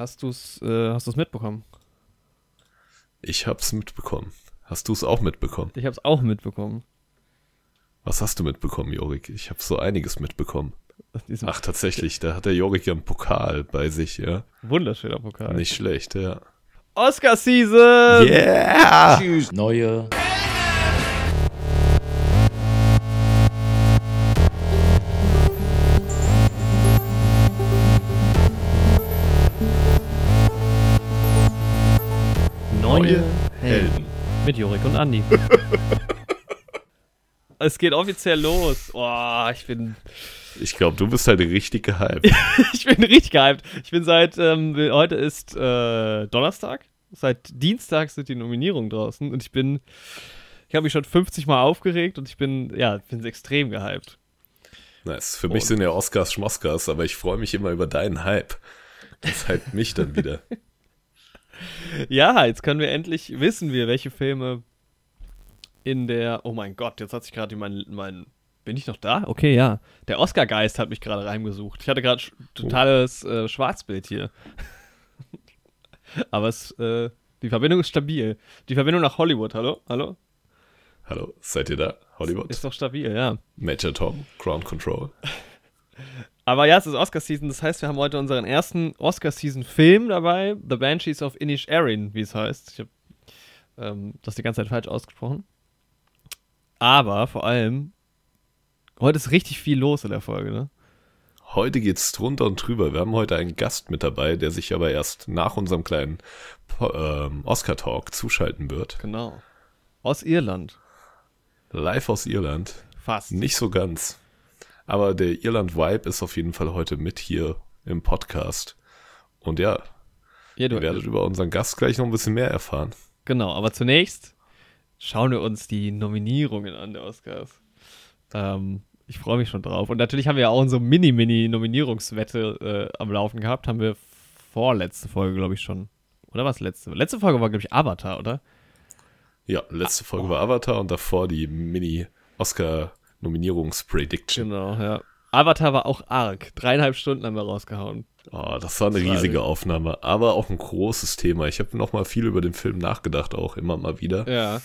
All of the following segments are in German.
Hast du es äh, hast du's mitbekommen? Ich hab's mitbekommen. Hast du es auch mitbekommen? Ich hab's auch mitbekommen. Was hast du mitbekommen, Jorik? Ich habe so einiges mitbekommen. Ach, tatsächlich, da hat der Jorik ja einen Pokal bei sich, ja. wunderschöner Pokal. Nicht schlecht, ja. Oscar-Season! Yeah! Neue Neue Helden. Mit Jorik und Andi. es geht offiziell los. Boah, ich bin, Ich glaube, du bist halt richtig gehypt. ich bin richtig gehypt. Ich bin seit, ähm, heute ist äh, Donnerstag. Seit Dienstag sind die Nominierungen draußen und ich bin, ich habe mich schon 50 Mal aufgeregt und ich bin, ja, bin extrem gehypt. Nice. Für mich Und- sind ja Oscars Schmoskars, aber ich freue mich immer über deinen Hype. Das hypt mich dann wieder. Ja, jetzt können wir endlich, wissen wir, welche Filme in der, oh mein Gott, jetzt hat sich gerade mein, mein, bin ich noch da? Okay, ja. Der Oscar-Geist hat mich gerade reingesucht. Ich hatte gerade sch- totales äh, Schwarzbild hier. Aber es, äh, die Verbindung ist stabil. Die Verbindung nach Hollywood, hallo? Hallo? Hallo, seid ihr da? Hollywood? Ist doch stabil, ja. Major Tom, Ground Control. Aber ja, es ist Oscar-Season, das heißt, wir haben heute unseren ersten Oscar-Season-Film dabei, The Banshees of Inisherin, wie es heißt. Ich habe ähm, das die ganze Zeit falsch ausgesprochen. Aber vor allem, heute ist richtig viel los in der Folge, ne? Heute geht's drunter und drüber. Wir haben heute einen Gast mit dabei, der sich aber erst nach unserem kleinen ähm, Oscar-Talk zuschalten wird. Genau. Aus Irland. Live aus Irland. Fast. Nicht so ganz. Aber der Irland-Vibe ist auf jeden Fall heute mit hier im Podcast. Und ja, Ja, du, ihr werdet über unseren Gast gleich noch ein bisschen mehr erfahren. Genau, aber zunächst schauen wir uns die Nominierungen an der Oscars. Ähm, ich freue mich schon drauf. Und natürlich haben wir ja auch unsere Mini-Mini-Nominierungswette äh, am Laufen gehabt. Haben wir vorletzte Folge, glaube ich, schon. Oder was letzte? Letzte Folge war, glaube ich, Avatar, oder? Ja, letzte Folge war Avatar und davor die Mini-Oscar-Nominierungs-Prediction. Genau, ja. Avatar war auch arg. Dreieinhalb Stunden haben wir rausgehauen. Oh, das war eine war riesige. Aufnahme, aber auch ein großes Thema. Ich habe noch mal viel über den Film nachgedacht, auch immer mal wieder. Ja.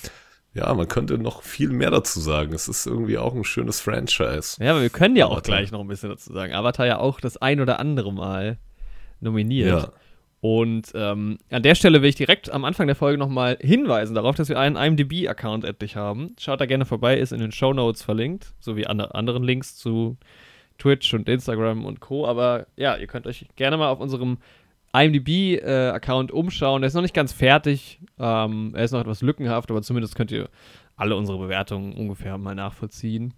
Ja, man könnte noch viel mehr dazu sagen. Es ist irgendwie auch ein schönes Franchise. Ja, aber wir können ja auch Avatar. gleich noch ein bisschen dazu sagen. Avatar ja auch das ein oder andere Mal nominiert. Ja. Und ähm, an der Stelle will ich direkt am Anfang der Folge nochmal hinweisen darauf, dass wir einen IMDb-Account endlich haben. Schaut da gerne vorbei, ist in den Show Notes verlinkt, sowie an anderen Links zu Twitch und Instagram und Co. Aber ja, ihr könnt euch gerne mal auf unserem IMDb-Account umschauen. Der ist noch nicht ganz fertig. Ähm, er ist noch etwas lückenhaft, aber zumindest könnt ihr alle unsere Bewertungen ungefähr mal nachvollziehen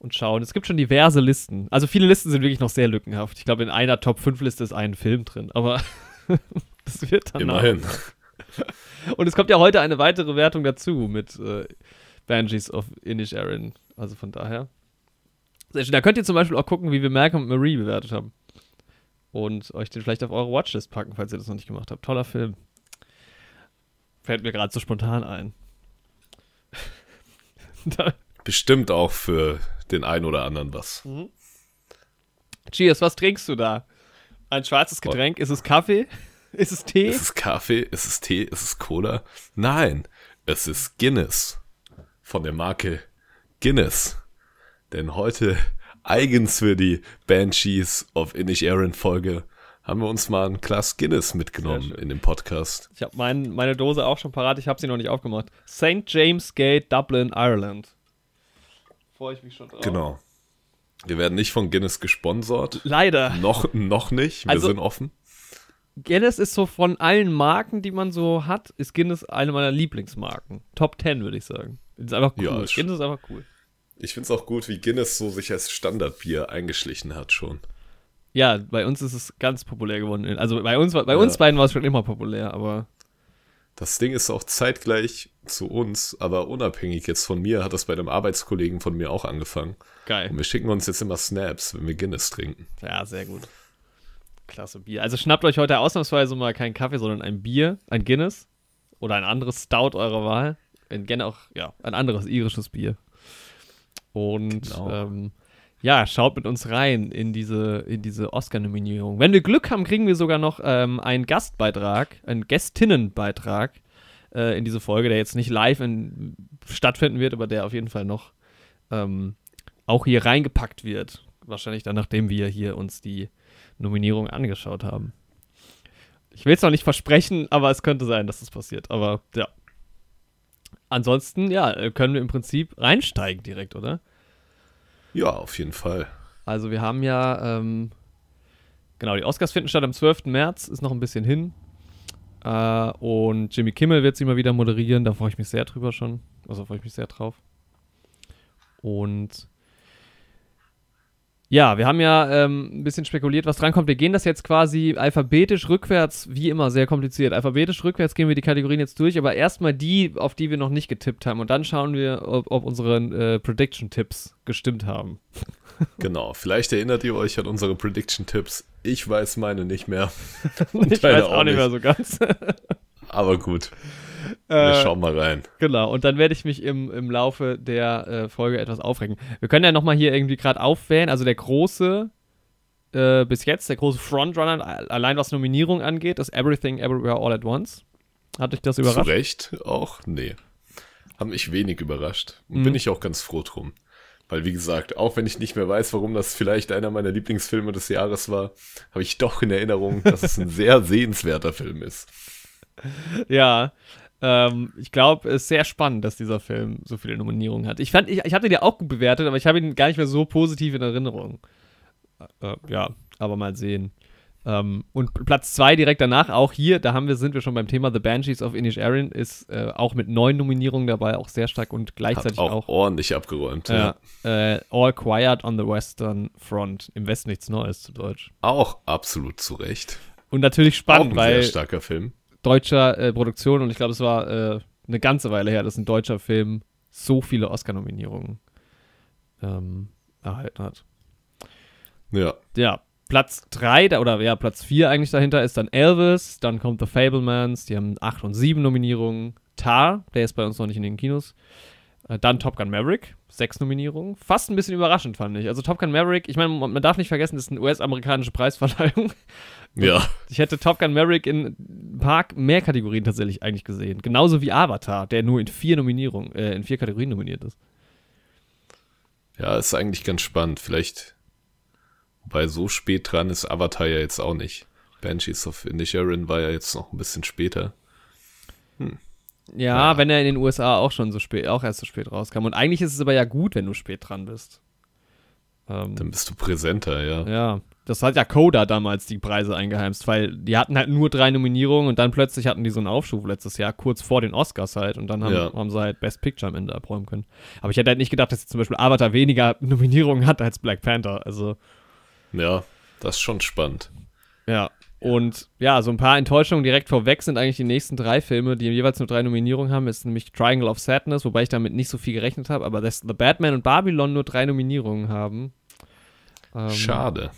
und schauen. Es gibt schon diverse Listen. Also viele Listen sind wirklich noch sehr lückenhaft. Ich glaube, in einer Top 5 Liste ist ein Film drin, aber das wird dann Immerhin. Und es kommt ja heute eine weitere Wertung dazu mit äh, Banshees of Inisherin. Also von daher. Sehr schön. Da könnt ihr zum Beispiel auch gucken, wie wir Malcolm und Marie bewertet haben. Und euch den vielleicht auf eure Watchlist packen, falls ihr das noch nicht gemacht habt. Toller Film. Fällt mir gerade so spontan ein. Bestimmt auch für den einen oder anderen was. Cheers, was trinkst du da? Ein schwarzes Getränk? Ist es Kaffee? Ist es Tee? Ist es Kaffee? Ist es Tee? Ist es Cola? Nein, es ist Guinness. Von der Marke Guinness. Denn heute, eigens für die Banshees of Inisherin Folge, haben wir uns mal ein Glas Guinness mitgenommen in dem Podcast. Ich habe mein, meine Dose auch schon parat, ich habe sie noch nicht aufgemacht. St. James Gate, Dublin, Ireland. Freue ich mich schon drauf. Genau. Wir werden nicht von Guinness gesponsert. Leider. Noch, noch nicht. Wir Also- sind offen. Guinness ist so von allen Marken, die man so hat, ist Guinness eine meiner Lieblingsmarken. Top 10, würde ich sagen. Ist einfach cool. Ja, ist- Guinness ist einfach cool. Ich finde es auch gut, wie Guinness so sich als Standardbier eingeschlichen hat schon. Ja, bei uns ist es ganz populär geworden. Also bei uns, bei uns Ja. beiden war es schon immer populär, aber Das Ding ist auch zeitgleich zu uns, aber unabhängig jetzt von mir, hat das bei einem Arbeitskollegen von mir auch angefangen. geil. Und wir schicken uns jetzt immer Snaps, wenn wir Guinness trinken. Ja, sehr gut. Klasse Bier. Also schnappt euch heute ausnahmsweise mal keinen Kaffee, sondern ein Bier, ein Guinness oder ein anderes Stout eurer Wahl. Gerne auch, ja, ein anderes irisches Bier. Und Genau. ähm, ja, schaut mit uns rein in diese, in diese Oscar-Nominierung. Wenn wir Glück haben, kriegen wir sogar noch ähm, einen Gastbeitrag, einen Gästinnenbeitrag äh, in diese Folge, der jetzt nicht live in, stattfinden wird, aber der auf jeden Fall noch ähm, auch hier reingepackt wird. Wahrscheinlich dann, nachdem wir hier uns die Nominierung angeschaut haben. Ich will es noch nicht versprechen, aber es könnte sein, dass das passiert. Aber ja. Ansonsten, ja, können wir im Prinzip reinsteigen direkt, oder? Ja, auf jeden Fall. Also wir haben ja, ähm, genau, die Oscars finden statt am 12. März, ist noch ein bisschen hin. Äh, und Jimmy Kimmel wird sie mal wieder moderieren, da freue ich mich sehr drüber schon. Also freue ich mich sehr drauf. Und ja, wir haben ja ähm, ein bisschen spekuliert, was drankommt. Wir gehen das jetzt quasi alphabetisch rückwärts, wie immer, sehr kompliziert. Alphabetisch rückwärts gehen wir die Kategorien jetzt durch, aber erstmal die, auf die wir noch nicht getippt haben. Und dann schauen wir, ob, ob unsere äh, Prediction-Tipps gestimmt haben. Genau, vielleicht erinnert ihr euch an unsere Prediction-Tipps. Ich weiß meine nicht mehr. ich weiß auch, auch nicht mehr so ganz. aber gut. Wir äh, schauen mal rein. Genau, und dann werde ich mich im, im Laufe der äh, Folge etwas aufregen. Wir können ja nochmal hier irgendwie gerade aufwählen, also der große, äh, bis jetzt, der große Frontrunner, allein was Nominierung angeht, ist Everything Everywhere All at Once. Hat dich das überrascht? Zu Recht auch? Nee. Hat mich wenig überrascht. Und mhm. bin ich auch ganz froh drum. Weil, wie gesagt, auch wenn ich nicht mehr weiß, warum das vielleicht einer meiner Lieblingsfilme des Jahres war, habe ich doch in Erinnerung, dass es ein sehr sehenswerter Film ist. Ja, ähm, ich glaube, es ist sehr spannend, dass dieser Film so viele Nominierungen hat. Ich fand, ich, ich hatte ihn ja auch gut bewertet, aber ich habe ihn gar nicht mehr so positiv in Erinnerung. Äh, ja, aber mal sehen. Ähm, und Platz zwei direkt danach, auch hier, da haben wir, sind wir schon beim Thema The Banshees of Inish Erin, ist äh, auch mit neun Nominierungen dabei, auch sehr stark und gleichzeitig auch, auch ordentlich abgeräumt. Ja. Äh, All Quiet on the Western Front. Im Westen nichts Neues zu Deutsch. Auch absolut zu Recht. Und natürlich spannend, auch ein weil sehr starker Film deutscher äh, Produktion und ich glaube, es war äh, eine ganze Weile her, dass ein deutscher Film so viele Oscar-Nominierungen ähm, erhalten hat. Ja. Ja, Platz 3 oder ja, Platz 4 eigentlich dahinter ist dann Elvis, dann kommt The Fablemans, die haben 8 und 7 Nominierungen. Tar, der ist bei uns noch nicht in den Kinos. Äh, dann Top Gun Maverick, sechs Nominierungen. Fast ein bisschen überraschend, fand ich. Also Top Gun Maverick, ich meine, man darf nicht vergessen, das ist eine US-amerikanische Preisverleihung. Ja. Ich hätte Top Gun Maverick in ein paar mehr Kategorien tatsächlich eigentlich gesehen. Genauso wie Avatar, der nur in vier Nominierungen, äh, in vier Kategorien nominiert ist. Ja, ist eigentlich ganz spannend. Vielleicht, wobei so spät dran ist Avatar ja jetzt auch nicht. Banshees of Inisherin war ja jetzt noch ein bisschen später. Hm. Ja, ja, wenn er in den USA auch schon so spät, auch erst so spät rauskam. Und eigentlich ist es aber ja gut, wenn du spät dran bist. Ähm, Dann bist du präsenter, ja. Ja, das hat ja Coda damals die Preise eingeheimst, weil die hatten halt nur drei Nominierungen und dann plötzlich hatten die so einen Aufschub letztes Jahr, kurz vor den Oscars halt. Und dann haben, ja. haben sie halt Best Picture am Ende abräumen können. Aber ich hätte halt nicht gedacht, dass jetzt zum Beispiel Avatar weniger Nominierungen hat als Black Panther. Also. Ja, das ist schon spannend. Ja, und ja, so ein paar Enttäuschungen direkt vorweg sind eigentlich die nächsten drei Filme, die jeweils nur drei Nominierungen haben. Ist nämlich Triangle of Sadness, wobei ich damit nicht so viel gerechnet habe, aber dass The Batman und Babylon nur drei Nominierungen haben. Ähm, schade.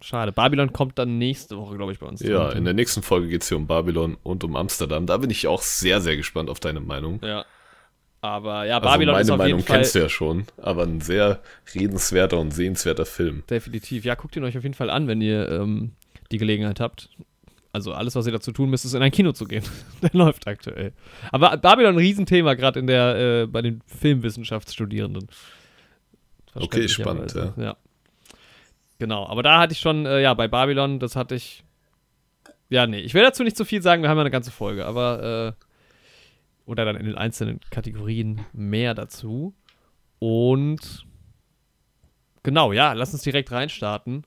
Schade. Babylon kommt dann nächste Woche, glaube ich, bei uns. Ja, in der nächsten Folge geht es hier um Babylon und um Amsterdam. Da bin ich auch sehr, sehr gespannt auf deine Meinung. Ja. Aber ja, also Babylon also meine ist auf Meinung jeden Fall, kennst du ja schon, aber ein sehr redenswerter und sehenswerter Film. Definitiv. Ja, guckt ihn euch auf jeden Fall an, wenn ihr ähm, die Gelegenheit habt. Also alles, was ihr dazu tun müsst, ist in ein Kino zu gehen. Der läuft aktuell. Aber Babylon ein Riesenthema, gerade in der, äh, bei den Filmwissenschaftsstudierenden. Okay, spannend, ja. ja. Genau, aber da hatte ich schon, äh, ja, bei Babylon, das hatte ich. Ja, nee, ich will dazu nicht zu viel sagen, wir haben ja eine ganze Folge, aber. Äh, oder dann in den einzelnen Kategorien mehr dazu. Und. Genau, ja, lass uns direkt reinstarten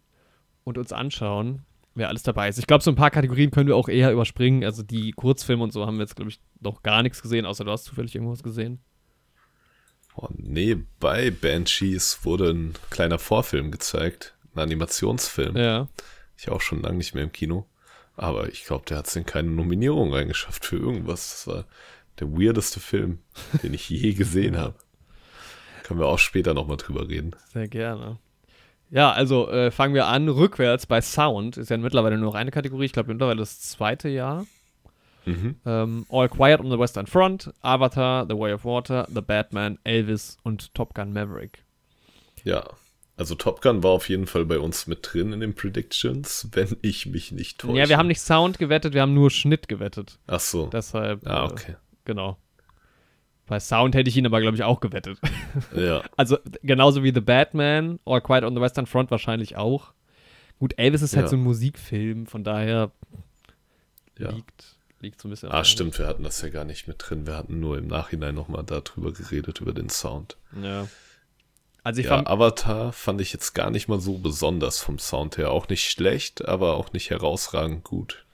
und uns anschauen, wer alles dabei ist. Ich glaube, so ein paar Kategorien können wir auch eher überspringen. Also die Kurzfilme und so haben wir jetzt, glaube ich, noch gar nichts gesehen, außer du hast zufällig irgendwas gesehen. Oh, nee, bei Banshees wurde ein kleiner Vorfilm gezeigt. Ein Animationsfilm. Ja. Ich auch schon lange nicht mehr im Kino. Aber ich glaube, der hat es in keine Nominierung reingeschafft für irgendwas. Das war der weirdeste Film, den ich je gesehen habe. Können wir auch später nochmal drüber reden. Sehr gerne. Ja, also äh, fangen wir an rückwärts bei Sound. Ist ja mittlerweile nur noch eine Kategorie. Ich glaube, mittlerweile das zweite Jahr. Mhm. Ähm, All Quiet on the Western Front, Avatar, The Way of Water, The Batman, Elvis und Top Gun Maverick. Ja. Also Top Gun war auf jeden Fall bei uns mit drin in den Predictions, wenn ich mich nicht täusche. Ja, wir haben nicht Sound gewettet, wir haben nur Schnitt gewettet. Ach so. Deshalb. ah, äh, okay. Genau. Bei Sound hätte ich ihn aber, glaube ich, auch gewettet. Ja, Also genauso wie The Batman or Quiet on the Western Front wahrscheinlich auch. Gut, Elvis ist halt Ja. so ein Musikfilm, von daher ja. liegt, liegt so ein bisschen. Ah, stimmt, wir hatten das ja gar nicht mit drin. Wir hatten nur im Nachhinein nochmal darüber geredet, über den Sound. Ja. Also ich Ja, fand, Avatar fand ich jetzt gar nicht mal so besonders vom Sound her. Auch nicht schlecht, aber auch nicht herausragend gut.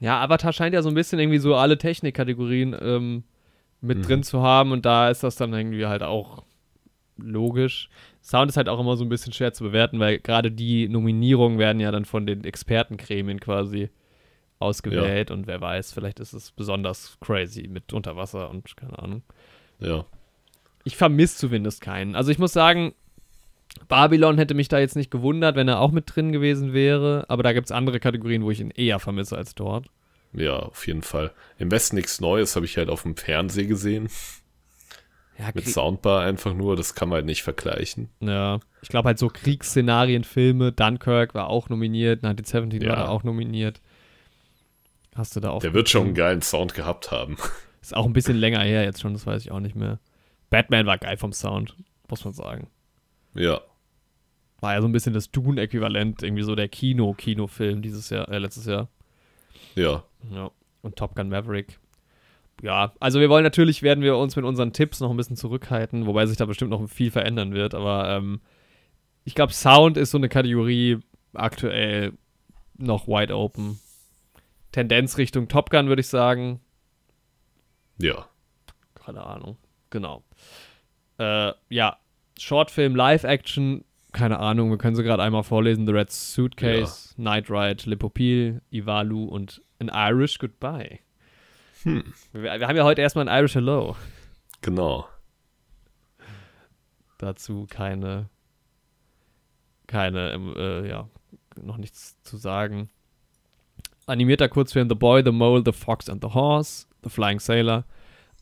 ja, Avatar scheint ja so ein bisschen irgendwie so alle Technikkategorien ähm, mit Mhm. drin zu haben und da ist das dann irgendwie halt auch logisch. Sound ist halt auch immer so ein bisschen schwer zu bewerten, weil gerade die Nominierungen werden ja dann von den Expertengremien quasi ausgewählt und wer weiß, vielleicht ist es besonders crazy mit Unterwasser und keine Ahnung. Ja, Ich vermisse zumindest keinen. Also ich muss sagen, Babylon hätte mich da jetzt nicht gewundert, wenn er auch mit drin gewesen wäre, aber da gibt es andere Kategorien, wo ich ihn eher vermisse als dort. Ja, auf jeden Fall. Im Westen nichts Neues habe ich halt auf dem Fernseher gesehen. Ja, Mit Soundbar einfach nur, das kann man halt nicht vergleichen. ja. ich glaube halt so Kriegsszenarien, Filme, Dunkirk war auch nominiert, 1917 war Ja. da auch nominiert. Hast du da auch. Der wird schon einen geilen Sound gehabt haben. Ist auch ein bisschen länger her jetzt schon, das weiß ich auch nicht mehr. Batman war geil vom Sound, muss man sagen. Ja, War ja so ein bisschen das Dune-Äquivalent, irgendwie so der Kino-Kinofilm dieses Jahr, äh, letztes Jahr. Ja, Ja. Und Top Gun Maverick. Ja, also wir wollen natürlich, werden wir uns mit unseren Tipps noch ein bisschen zurückhalten, wobei sich da bestimmt noch viel verändern wird, aber ähm, ich glaube, Sound ist so eine Kategorie aktuell noch wide open. Tendenz Richtung Top Gun, würde ich sagen. ja. Keine Ahnung. Genau. Äh, ja, Shortfilm, Live-Action, keine Ahnung, wir können sie gerade einmal vorlesen. The Red Suitcase, Night Ride, Lipopil, Ivalu und An Irish Goodbye. Hm, Wir, wir haben ja heute erstmal ein Irish Hello. genau. Dazu keine, keine, ähm, äh, ja, noch nichts zu sagen. Animierter Kurzfilm The Boy, The Mole, The Fox and the Horse, The Flying Sailor,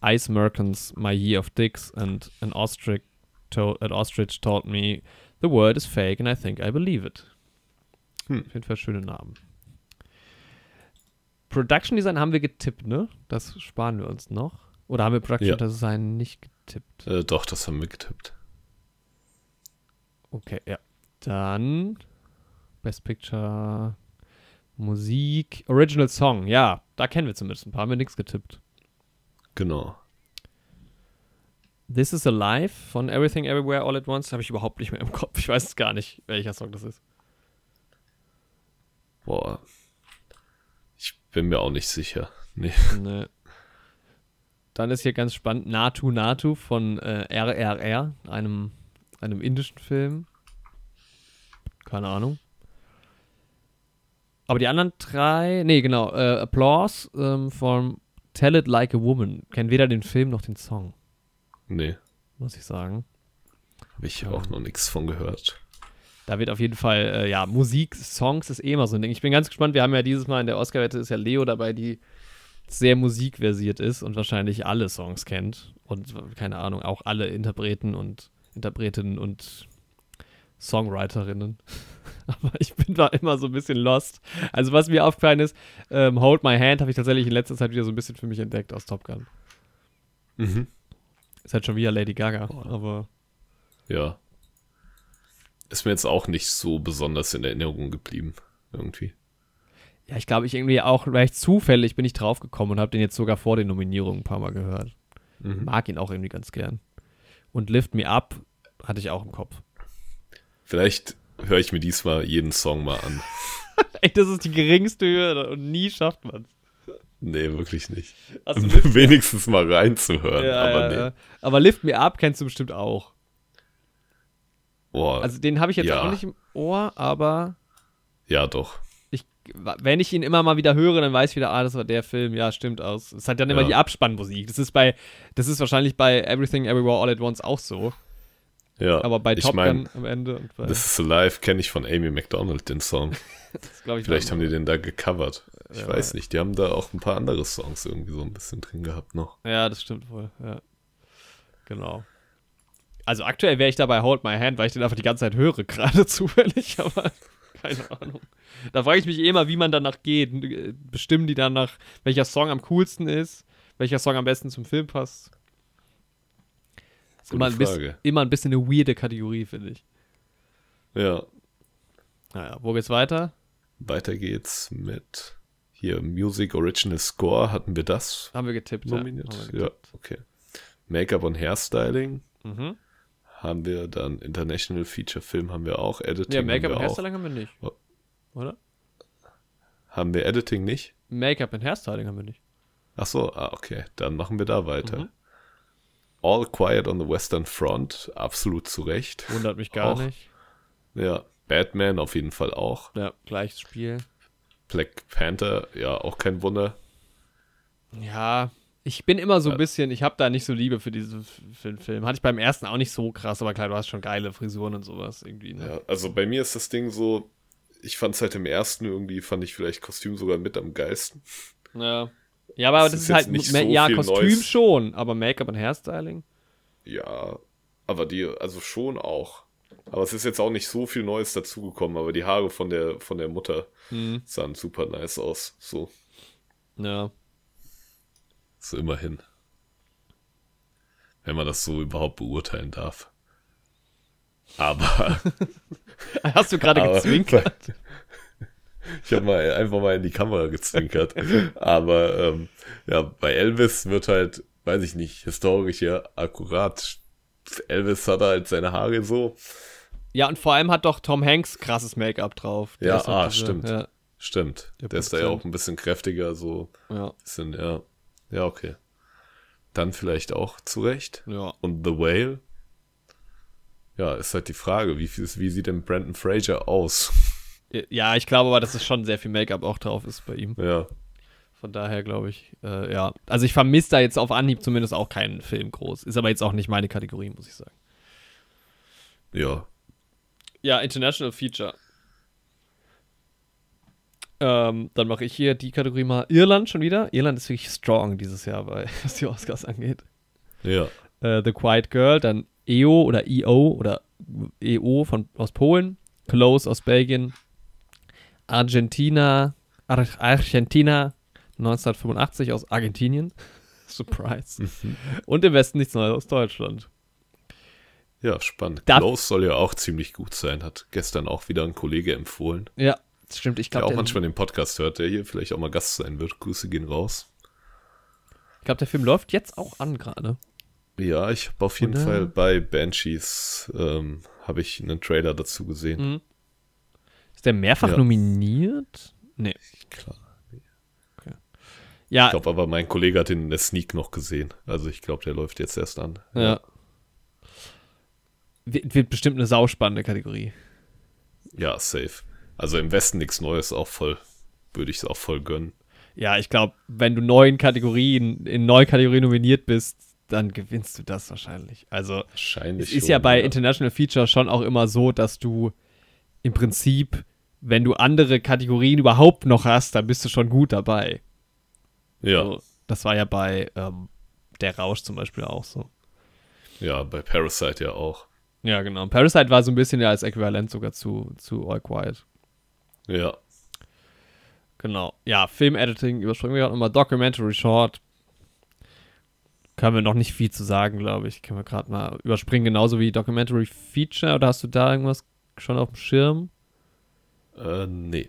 Ice Merkins, My Year of Dicks and an ostrich, to an ostrich told me the world is fake and I think I believe it. Hm. Auf jeden Fall schöne Namen. Production Design haben wir getippt, ne? Das sparen wir uns noch. Oder haben wir Production Ja. Design nicht getippt? Äh, doch, das haben wir getippt. Okay, ja. Dann Best Picture, Musik, Original Song. Ja, da kennen wir zumindest ein paar. Haben wir nichts getippt. Genau. This is Alive von Everything Everywhere All at Once habe ich überhaupt nicht mehr im Kopf. Ich weiß gar nicht, welcher Song das ist. Boah. Ich bin mir auch nicht sicher. Nee. Ne. Dann ist hier ganz spannend Natu Natu von äh, RRR, einem, einem indischen Film. Keine Ahnung. Aber die anderen drei, nee, genau, äh, Applause ähm, von Tell It Like a Woman. Kennt weder den Film noch den Song, Nee. muss ich sagen. Habe ich auch noch nichts von gehört. Da wird auf jeden Fall, äh, ja, Musik, Songs ist eh immer so ein Ding. Ich bin ganz gespannt. Wir haben ja dieses Mal in der Oscar-Wette ist ja Leo dabei, die sehr musikversiert ist und wahrscheinlich alle Songs kennt. Und keine Ahnung, auch alle Interpreten und Interpretinnen und Songwriterinnen. Aber ich bin da immer so ein bisschen lost. Also, was mir aufgefallen ist, ähm, Hold My Hand habe ich tatsächlich in letzter Zeit wieder so ein bisschen für mich entdeckt aus Top Gun. Mhm. Ist halt schon wieder Lady Gaga, aber Ja. Ist mir jetzt auch nicht so besonders in Erinnerung geblieben. Irgendwie. Ja, ich glaube, ich irgendwie auch recht zufällig bin ich draufgekommen und habe den jetzt sogar vor den Nominierungen ein paar Mal gehört. Mhm. Mag ihn auch irgendwie ganz gern. Und Lift Me Up hatte ich auch im Kopf. Vielleicht höre ich mir diesmal jeden Song mal an. Ey, das ist die geringste Höhe und nie schafft man es. Nee, wirklich nicht. Also Wenigstens mal reinzuhören. ja, aber nee. ja. aber Lift Me Up kennst du bestimmt auch. Boah, Also den habe ich jetzt Ja. auch nicht im Ohr, aber ja, doch. ich, wenn ich ihn immer mal wieder höre, dann weiß ich wieder, ah, das war der Film. Ja, stimmt aus. Es hat dann immer die Abspannmusik. Das ist bei, das ist wahrscheinlich bei Everything Everywhere All at Once auch so. Ja, Aber bei Top Gun am Ende und bei, This is Alive kenne ich von Amy McDonald, den Song. das ich Vielleicht haben die den da gecovert. Ich Ja. weiß nicht. Die haben da auch ein paar andere Songs irgendwie so ein bisschen drin gehabt noch. Ja, das stimmt wohl, ja. Genau. also aktuell wäre ich dabei Hold My Hand, weil ich den einfach die ganze Zeit höre, gerade zufällig, aber keine Ahnung. Da frage ich mich eh immer, wie man danach geht. Bestimmen die danach, welcher Song am coolsten ist, welcher Song am besten zum Film passt. Ist immer ein, bisschen, immer ein bisschen eine weirde Kategorie, finde ich. Ja. Naja, wo geht's weiter? Weiter geht's mit hier Music Original Score. Hatten wir das? Haben wir getippt, nominiert? Ja, ja okay. Make-up und Hairstyling. Mhm. Haben wir dann International Feature Film haben wir auch. Editing. Ja, Make-up und Hairstyling haben wir nicht. Oh. Oder? Haben wir Editing nicht? Make-up und Hairstyling haben wir nicht. Ach so, ah, okay. Dann machen wir da weiter. Mhm. All Quiet on the Western Front, absolut zu Recht. Wundert mich gar auch, nicht. Ja, Batman auf jeden Fall auch. Ja, gleiches Spiel. Black Panther, ja, auch kein Wunder. Ja, ich bin immer so ein bisschen, ich habe da nicht so Liebe für diesen Film. Hatte ich beim ersten auch nicht so krass, aber klar, du hast schon geile Frisuren und sowas irgendwie. Ne? Ja, also bei mir ist das Ding so, ich fand es halt im ersten irgendwie, fand ich vielleicht Kostüm sogar mit am geilsten. Ja. Ja, aber das, das ist, ist halt nicht so ja, Kostüm Neues. schon, aber Make-up und Hairstyling. Ja, aber die, also schon auch. Aber es ist jetzt auch nicht so viel Neues dazugekommen, aber die Haare von der, von der Mutter mhm. sahen super nice aus. So. Ja. So immerhin. Wenn man das so überhaupt beurteilen darf. Aber. Hast du gerade gezwinkert? Ich habe mal einfach mal in die Kamera gezwinkert. Aber ähm, ja, bei Elvis wird halt, weiß ich nicht, historisch ja akkurat. Elvis hat halt seine Haare so. Ja, und vor allem hat doch Tom Hanks krasses Make-up drauf. Der ja, ah, diese, stimmt. Ja. Stimmt. Der, der ist da ja auch ein bisschen kräftiger, so. Ja. Bisschen, ja. Ja, okay. Dann vielleicht auch zurecht. Ja. Und The Whale. Ja, ist halt die Frage, wie, wie sieht denn Brandon Fraser aus? Ja, ich glaube aber, dass es schon sehr viel Make-up auch drauf ist bei ihm. Ja. Von daher glaube ich, äh, ja. Also ich vermisse da jetzt auf Anhieb zumindest auch keinen Film groß. Ist aber jetzt auch nicht meine Kategorie, muss ich sagen. Ja, ja, International Feature. Ähm, dann mache ich hier die Kategorie mal Irland schon wieder. Irland ist wirklich strong dieses Jahr, bei, was die Oscars angeht. Ja. Äh, The Quiet Girl, dann EO oder EO oder EO von, aus Polen, Close aus Belgien, Argentina, Ar Argentina 1985 aus Argentinien. Surprise. Mhm. Und im Westen nichts Neues aus Deutschland. Ja, spannend. Da Close soll ja auch ziemlich gut sein, hat gestern auch wieder ein Kollege empfohlen. Ja, das stimmt. Ich glaube, der auch manchmal den Podcast hört, der hier vielleicht auch mal Gast sein wird. Grüße gehen raus. Ich glaube, der Film läuft jetzt auch an gerade. Ja, ich habe auf jeden Oder? Fall bei Banshees ähm, habe ich einen Trailer dazu gesehen. Mhm. Ist der mehrfach ja. nominiert? Nee. Klar. Ja. Ich glaube aber, mein Kollege hat den in der Sneak noch gesehen. Also ich glaube, der läuft jetzt erst an. Ja. ja wird bestimmt eine sauspannende Kategorie. Ja, safe. Also im Westen nichts Neues, auch voll, würde ich es auch voll gönnen. Ja, ich glaube, wenn du neun Kategorien, in neun Kategorien nominiert bist, dann gewinnst du das wahrscheinlich. Also wahrscheinlich es ist schon, ja bei ja. International Feature schon auch immer so, dass du im Prinzip, wenn du andere Kategorien überhaupt noch hast, dann bist du schon gut dabei. Ja. Also, das war ja bei ähm, Der Rausch zum Beispiel auch so. Ja, bei Parasite ja auch. Ja, genau. Parasite war so ein bisschen ja als Äquivalent sogar zu, zu All Quiet. Ja. Genau. Ja, Film-Editing überspringen wir gerade nochmal. Documentary Short. Können wir noch nicht viel zu sagen, glaube ich. Können wir gerade mal überspringen, genauso wie Documentary Feature. Oder hast du da irgendwas schon auf dem Schirm? Äh, nee.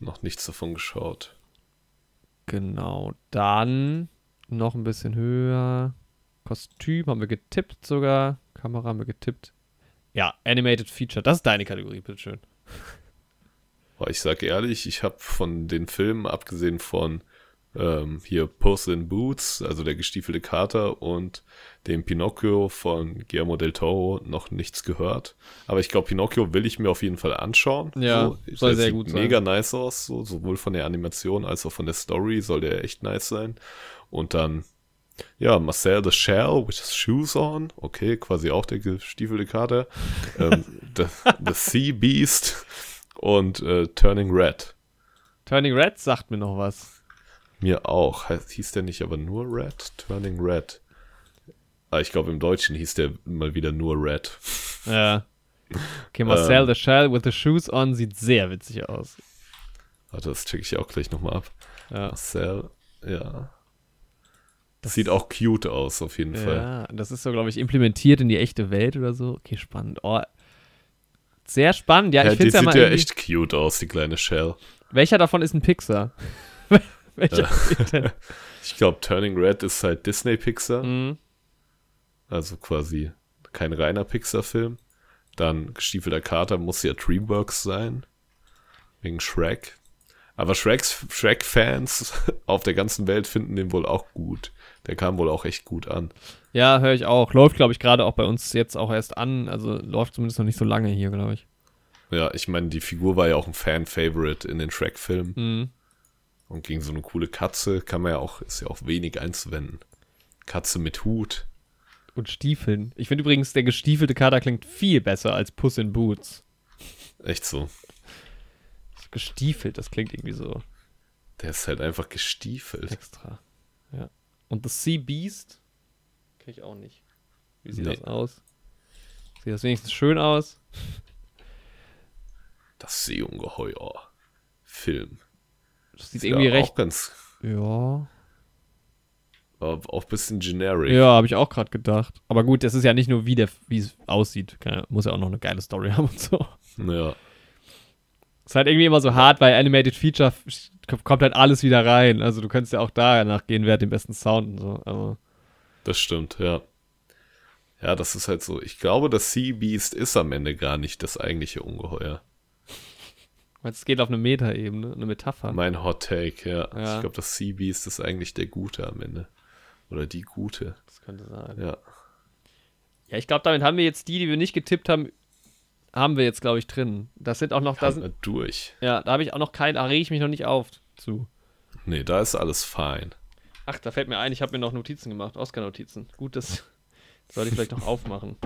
Noch nichts davon geschaut. Genau. Dann noch ein bisschen höher. Kostüm haben wir getippt sogar. Kamera haben wir getippt. Ja, Animated Feature. Das ist deine Kategorie, bitteschön. Ich sag ehrlich, ich habe von den Filmen, abgesehen von ähm, hier Puss in Boots, also der gestiefelte Kater und dem Pinocchio von Guillermo del Toro noch nichts gehört. Aber ich glaube, Pinocchio will ich mir auf jeden Fall anschauen. Ja, so, soll sehr gut sein. Mega nice aus, so, sowohl von der Animation als auch von der Story soll der echt nice sein. Und dann ja, Marcel the Shell with his shoes on. Okay, quasi auch der gestiefelte Kater. ähm, the, the, Sea Beast und äh, Turning Red. Turning Red sagt mir noch was. Mir auch. Hieß der nicht aber nur Red? Turning Red. Ah, ich glaube, im Deutschen hieß der mal wieder nur Red. Ja. Okay, Marcel Ähm. the Shell with the Shoes on sieht sehr witzig aus. Warte, das checke ich auch gleich nochmal ab. Ja. Marcel, ja. Das sieht auch cute aus, auf jeden Fall. Ja, das ist so, glaube ich, implementiert in die echte Welt oder so. Okay, spannend. Oh, sehr spannend. Ja, Ja, ich die finde es ja sieht mal. ja irgendwie- echt cute aus, die kleine Shell. Welcher davon ist ein Pixar? Welcher denn? Ich glaube, Turning Red ist halt Disney Pixar. Mhm. Also quasi kein reiner Pixar-Film. Dann Gestiefelter Kater muss ja Dreamworks sein. Wegen Shrek. Aber Shreks, Shrek-Fans auf der ganzen Welt finden den wohl auch gut. Der kam wohl auch echt gut an. Ja, höre ich auch. Läuft, glaube ich, gerade auch bei uns jetzt auch erst an. Also läuft zumindest noch nicht so lange hier, glaube ich. Ja, ich meine, die Figur war ja auch ein Fan-Favorite in den Shrek-Filmen. Mhm. Und gegen so eine coole Katze kann man ja auch, ist ja auch wenig einzuwenden. Katze mit Hut. Und Stiefeln. Ich finde übrigens, der gestiefelte Kater klingt viel besser als Puss in Boots. Echt so. Gestiefelt, das klingt irgendwie so Der ist halt einfach gestiefelt. extra. Ja. Und The Sea Beast? Kenne ich auch nicht. Wie sieht Nee. das aus? Sieht das wenigstens schön aus? Das Seeungeheuer. Film. Das sieht Ist irgendwie ja recht. Auch ganz, Ja. auch ein bisschen generic. Ja, habe ich auch gerade gedacht. Aber gut, das ist ja nicht nur, wie der, wie es aussieht. Muss ja auch noch eine geile Story haben und so. Ja. Ist halt irgendwie immer so hart, weil Animated Feature kommt halt alles wieder rein. Also du könntest ja auch danach gehen, wer hat den besten Sound und so. Aber Das stimmt, ja. Ja, das ist halt so. Ich glaube, das Sea Beast ist am Ende gar nicht das eigentliche Ungeheuer. Es geht auf eine Metaebene, eine Metapher. Mein Hot Take, ja. Ja. Ich glaube, das Sea Beast ist eigentlich der Gute am Ende. Oder die Gute. Das könnte sein. Ja. Ja, ich glaube, damit haben wir jetzt die, die wir nicht getippt haben, haben wir jetzt, glaube ich, drin. Das sind auch noch, da sind, durch. ja, da habe ich auch noch keinen, da rege ich mich noch nicht auf zu. Nee, da ist alles fein. Ach, da fällt mir ein, ich habe mir noch Notizen gemacht, Oscar-Notizen. Gut, das sollte ich vielleicht noch aufmachen.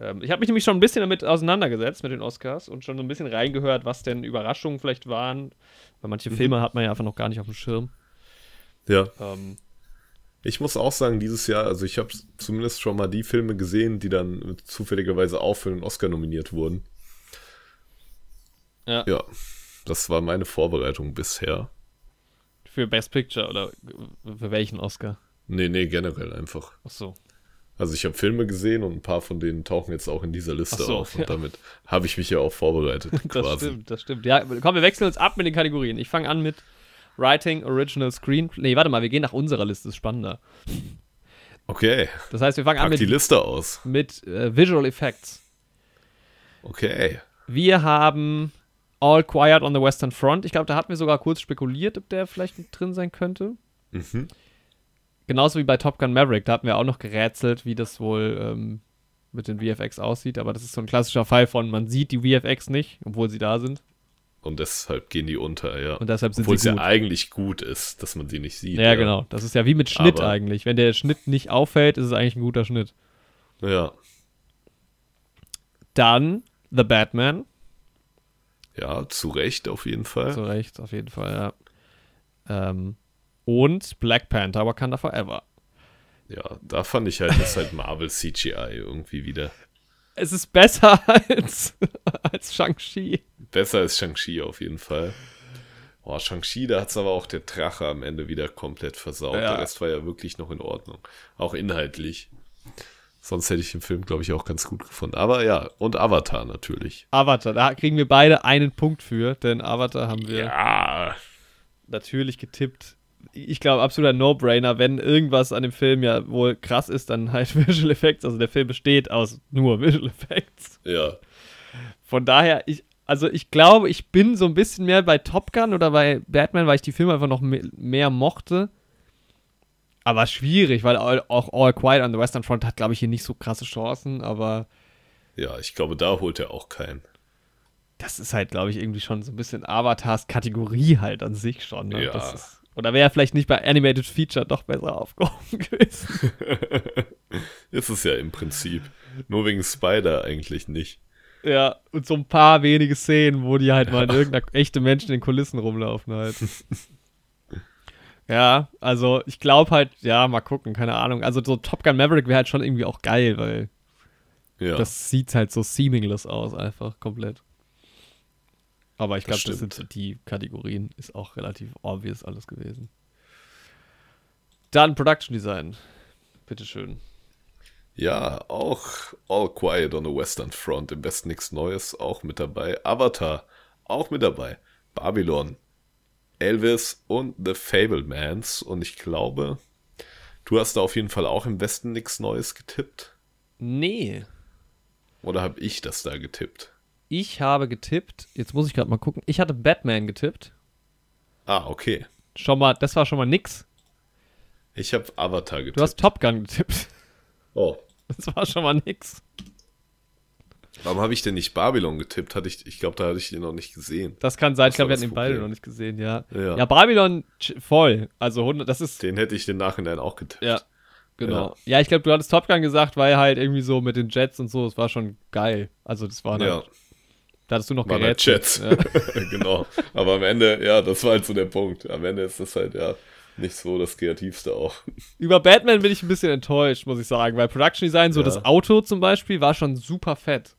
Ähm, ich habe mich nämlich schon ein bisschen damit auseinandergesetzt mit den Oscars und schon so ein bisschen reingehört, was denn Überraschungen vielleicht waren. Weil manche Filme hat man ja einfach noch gar nicht auf dem Schirm. Ja. Ähm, Ich muss auch sagen, dieses Jahr, also ich habe zumindest schon mal die Filme gesehen, die dann zufälligerweise auch für den Oscar nominiert wurden. ja, Ja, das war meine Vorbereitung bisher. für Best Picture oder für welchen Oscar? Nee, nee, generell einfach. Ach so. Also ich habe Filme gesehen und ein paar von denen tauchen jetzt auch in dieser Liste so, auf. Und ja. damit habe ich mich ja auch vorbereitet, Das quasi. stimmt, das stimmt. Ja, komm, wir wechseln uns ab mit den Kategorien. Ich fange an mit Writing, Original Screenplay. Nee, warte mal, wir gehen nach unserer Liste, ist spannender. Okay, Das heißt, wir fangen an pack die mit, Liste aus. mit äh, Visual Effects. Okay. Wir haben All Quiet on the Western Front. Ich glaube, da hatten wir sogar kurz spekuliert, ob der vielleicht mit drin sein könnte. Mhm. Genauso wie bei Top Gun Maverick. Da hatten wir auch noch gerätselt, wie das wohl ähm, mit den VFX aussieht. Aber das ist so ein klassischer Fall von, man sieht die VFX nicht, obwohl sie da sind. Und deshalb gehen die unter, ja. Und deshalb sind Obwohl es ja eigentlich gut ist, dass man sie nicht sieht. Ja, genau. Das ist ja wie mit Schnitt Aber- eigentlich. Wenn der Schnitt nicht auffällt, ist es eigentlich ein guter Schnitt. Ja, Dann The Batman. ja, zu Recht auf jeden Fall. Zu Recht, auf jeden Fall, ja. Ähm, und Black Panther Wakanda Forever. Ja, da fand ich halt, das ist halt Marvel CGI irgendwie wieder. Es ist besser als, als Shang-Chi. Besser als Shang-Chi auf jeden Fall. Boah, Shang-Chi, da hat es aber auch der Drache am Ende wieder komplett versaut. Ja. Der Rest war ja wirklich noch in Ordnung. Auch inhaltlich. Sonst hätte ich den Film, glaube ich, auch ganz gut gefunden. Aber ja, und Avatar natürlich. Avatar, da kriegen wir beide einen Punkt für, denn Avatar haben wir Ja, natürlich getippt. Ich glaube, absoluter No-Brainer. Wenn irgendwas an dem Film ja wohl krass ist, dann halt Visual Effects. Also der Film besteht aus nur Visual Effects. ja. Von daher, ich, also ich glaube, ich bin so ein bisschen mehr bei Top Gun oder bei Batman, weil ich die Filme einfach noch me mehr mochte. Aber schwierig, weil auch All Quiet on the Western Front hat, glaube ich, hier nicht so krasse Chancen. Aber Ja, ich glaube, da holt er auch keinen. das ist halt, glaube ich, irgendwie schon so ein bisschen Avatars Kategorie halt an sich schon. Ne? Ja. Das ist, oder wäre er vielleicht nicht bei Animated Feature doch besser aufgehoben gewesen. Ist es ja im Prinzip. Nur wegen Spider eigentlich nicht. ja, und so ein paar wenige Szenen, wo die halt mal in irgendeiner echte Menschen in den Kulissen rumlaufen halt. Ja, also ich glaube halt, ja, mal gucken, keine Ahnung. Also so Top Gun Maverick wäre halt schon irgendwie auch geil, weil Ja. das sieht halt so seamless aus, einfach komplett. Aber ich Das glaube, das sind stimmt. so die Kategorien, ist auch relativ obvious alles gewesen. Dann Production Design. Bitteschön. Ja, auch All Quiet on the Western Front, im besten nichts Neues, auch mit dabei. Avatar, auch mit dabei. Babylon, Elvis und The Fablemans. Und ich glaube, du hast da auf jeden Fall auch im Westen nichts Neues getippt. Nee, Oder habe ich das da getippt? Ich habe getippt, jetzt muss ich gerade mal gucken, ich hatte Batman getippt. Ah, okay. Schon mal, das war schon mal nix. Ich habe Avatar getippt. Du hast Top Gun getippt. oh. Das war schon mal nix. Warum habe ich denn nicht Babylon getippt? Hatte ich, ich glaube, da hatte ich den noch nicht gesehen. Das kann sein, ich Das glaube, wir hatten den beide noch nicht gesehen, ja. Ja. Ja, Babylon voll. Also 100, das ist Den hätte ich im Nachhinein auch getippt. Ja, genau. Ja, ich glaube, du hattest Top Gun gesagt, weil halt irgendwie so mit den Jets und so, es war schon geil. Also das war Ja. halt, da hattest du noch halt gerätselt. Ja. genau. Aber am Ende, ja, das war halt so der Punkt. Am Ende ist das halt, ja, nicht so das Kreativste auch. Über Batman bin ich ein bisschen enttäuscht, muss ich sagen, weil Production Design, so Ja. das Auto zum Beispiel, war schon super fett.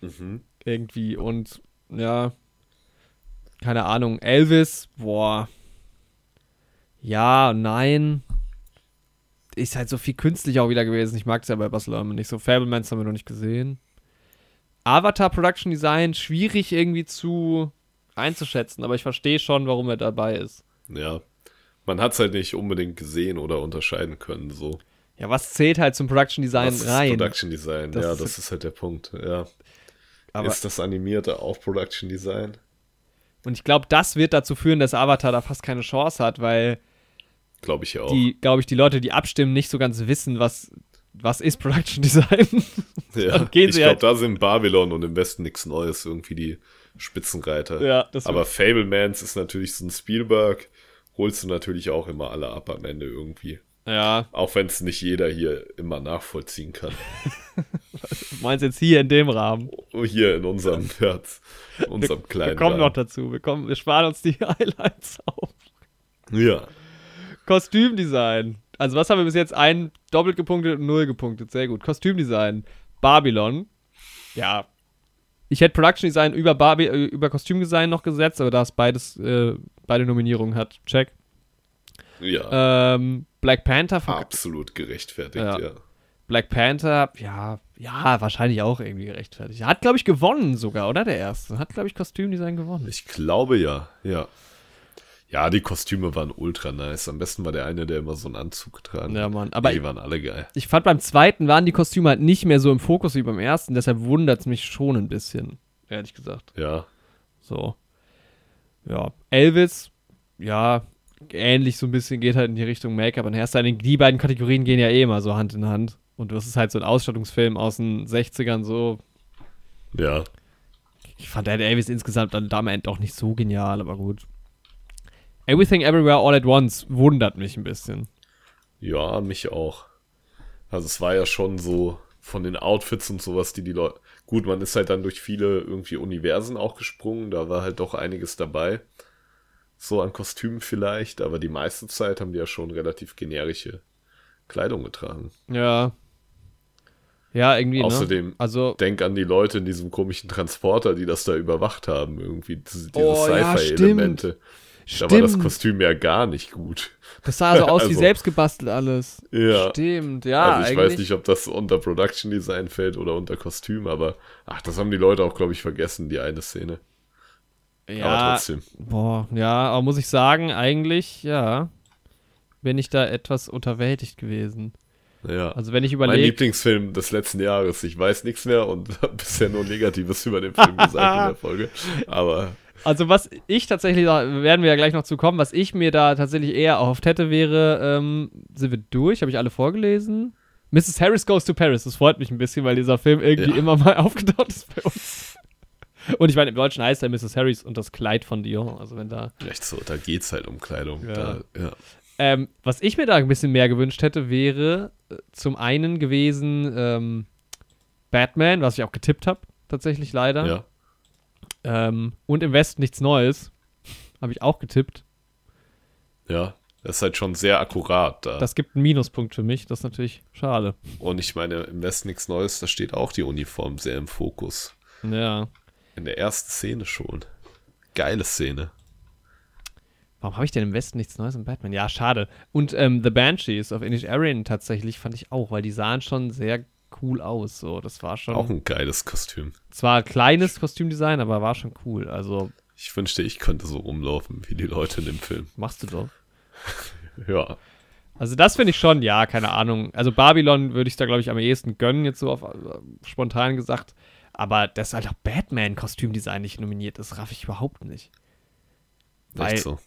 Mhm. Irgendwie und ja, keine Ahnung, Elvis, boah. Ja, nein. Ist halt so viel künstlich auch wieder gewesen. Ich mag es ja bei Buzz Lerman nicht so. Fablemans haben wir noch nicht gesehen. Avatar Production Design, schwierig irgendwie zu einzuschätzen, aber ich verstehe schon, warum er dabei ist. Ja. Man hat es halt nicht unbedingt gesehen oder unterscheiden können, so. Ja, was zählt halt zum Production Design Was ist rein? Production Design? Das ja, ist- das ist halt der Punkt, ja. ist das Animierte auch Production Design? und ich glaube, das wird dazu führen, dass Avatar da fast keine Chance hat, weil Glaube ich ja auch. glaube ich, die Leute, die abstimmen, nicht so ganz wissen, was, was ist Production Design. ja. ich glaube, halt- da sind Babylon und im Westen nichts Neues irgendwie die Spitzenreiter. ja, Aber Fablemans ist natürlich so ein Spielberg, holst du natürlich auch immer alle ab am Ende irgendwie. ja, Auch wenn es nicht jeder hier immer nachvollziehen kann. du meinst jetzt hier in dem Rahmen. Hier in unserem Herz, unserem Wir kleinen kommen noch Rahmen. dazu. Wir, kommen, wir sparen uns die Highlights auf. Ja, Kostümdesign. Also, was haben wir bis jetzt? Ein doppelt gepunktet und null gepunktet. Sehr gut. Kostümdesign. Babylon. Ja. Ich hätte Production Design über, Barbi äh, über Kostümdesign noch gesetzt, aber da es beides, äh, beide Nominierungen hat. Check. ja, Ähm, Black Panther absolut gerechtfertigt, Ja. ja. Black Panther, ja, ja, wahrscheinlich auch irgendwie gerechtfertigt. Hat, glaube ich, gewonnen sogar, oder? Der erste. Hat, glaube ich, Kostümdesign gewonnen. Ich glaube ja, ja. Ja, die Kostüme waren ultra nice. Am besten war der eine, der immer so einen Anzug getragen Ja. Mann. Aber die waren alle geil. ich fand beim zweiten waren die Kostüme halt nicht mehr so im Fokus wie beim ersten, deshalb wundert es mich schon ein bisschen, ehrlich gesagt. Ja, So. Ja. Elvis, ja, ähnlich so ein bisschen, geht halt in die Richtung Make-up und Hairstyling. Die beiden Kategorien gehen ja eh immer so Hand in Hand. Und das ist halt so ein Ausstattungsfilm aus den 60ern, so. ja. Ich fand Ed Elvis insgesamt dann damit auch nicht so genial, aber gut. Everything Everywhere All at Once wundert mich ein bisschen. Ja, mich auch. Also es war ja schon so von den Outfits und sowas, die die Leute... Gut, man ist halt dann durch viele irgendwie Universen auch gesprungen, da war halt doch einiges dabei. So an Kostümen vielleicht, aber die meiste Zeit haben die ja schon relativ generische Kleidung getragen. Ja. Ja, irgendwie, ne? Außerdem, Also, denk an die Leute in diesem komischen Transporter, die das da überwacht haben, irgendwie diese, diese Oh, ja, Sci-Fi-Elemente. da war das Kostüm ja gar nicht gut. Das sah so aus wie Also- selbst gebastelt alles. Ja. Stimmt, ja. also ich eigentlich. weiß nicht, ob das unter Production Design fällt oder unter Kostüm, aber ach, das haben die Leute auch, glaube ich, vergessen, die eine Szene. Aber Ja, trotzdem. boah, ja, aber muss ich sagen, eigentlich, ja, bin ich da etwas unterwältigt gewesen. Ja. Also wenn ich mein überlege, Lieblingsfilm des letzten Jahres. Ich weiß nichts mehr und habe bisher nur Negatives über den Film gesagt in der Folge. Aber also was ich tatsächlich, da werden wir ja gleich noch zu kommen, was ich mir da tatsächlich eher erhofft hätte, wäre, ähm, sind wir durch? Habe ich alle vorgelesen? Mrs. Harris Goes to Paris, das freut mich ein bisschen, weil dieser Film irgendwie Ja. immer mal aufgetaucht ist bei uns. Und ich meine, im Deutschen heißt er Mrs. Harris und das Kleid von Dior. Also wenn da echt so, da geht's halt um Kleidung. Ja. Da, ja. Ähm, was ich mir da ein bisschen mehr gewünscht hätte, wäre äh, zum einen gewesen ähm, Batman, was ich auch getippt habe, tatsächlich leider. ja. Ähm, und im Westen nichts Neues. Habe ich auch getippt. Ja. Das ist halt schon sehr akkurat da. Das gibt einen Minuspunkt für mich, das ist natürlich schade. Und ich meine, im Westen nichts Neues, da steht auch die Uniform sehr im Fokus. Ja. In der ersten Szene schon. Geile Szene. Warum habe ich denn im Westen nichts Neues im Batman? Ja, schade. Und ähm, The Banshees of Inish Aryan tatsächlich fand ich auch, weil die sahen schon sehr cool aus. So, das war schon. Auch ein geiles Kostüm. Zwar kleines Kostümdesign, aber war schon cool. Also. Ich wünschte, ich könnte so rumlaufen wie die Leute in dem Film. Machst du doch. ja. Also das finde ich schon, ja, keine Ahnung. Also Babylon würde ich da, glaube ich, am ehesten gönnen, jetzt so auf, äh, spontan gesagt. Aber dass halt auch Batman-Kostümdesign nicht nominiert ist, raff ich überhaupt nicht. Weil Echt so.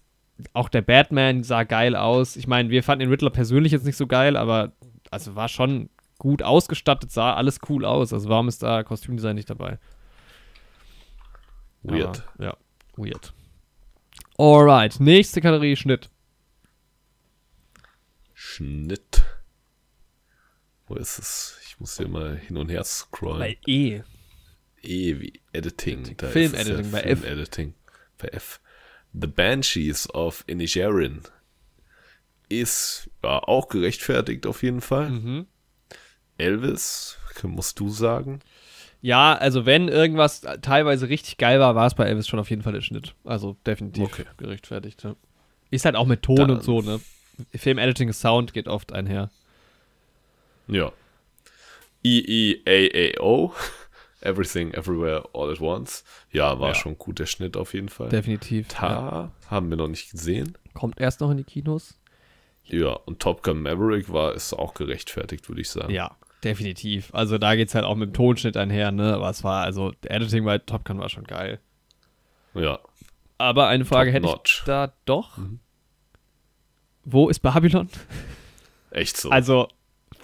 auch der Batman sah geil aus. Ich meine, wir fanden den Riddler persönlich jetzt nicht so geil, aber also war schon gut ausgestattet, sah alles cool aus. Also warum ist da Kostümdesign nicht dabei? Weird. Aber, ja, weird. Alright, nächste Kategorie Schnitt. Schnitt. Wo ist es? Ich muss hier mal hin und her scrollen. Bei E. E wie Editing. Editing. Da Film ist es Editing ja bei Film F. Editing. Bei F. The Banshees of Inisherin ist ja, auch gerechtfertigt auf jeden Fall. Mhm. Elvis, musst du sagen. Ja, also wenn irgendwas teilweise richtig geil war, war es bei Elvis schon auf jeden Fall der Schnitt. Also definitiv Okay. gerechtfertigt. Ja. Ist halt auch mit Ton Dann- und so, ne? Film-Editing, Sound geht oft einher. Ja. EEAAO. Everything, Everywhere, All at Once. Ja, war Ja. schon gut der Schnitt auf jeden Fall. Definitiv. Ja. Tar haben wir noch nicht gesehen. Kommt erst noch in die Kinos. Ja, und Top Gun Maverick war ist auch gerechtfertigt, würde ich sagen. Ja, definitiv. Also da geht's halt auch mit dem Tonschnitt einher, ne? Aber es war, also, Editing bei Top Gun war schon geil. Ja. Aber eine Frage Top hätte notch. ich da doch. Wo ist Babylon? Echt so. Also,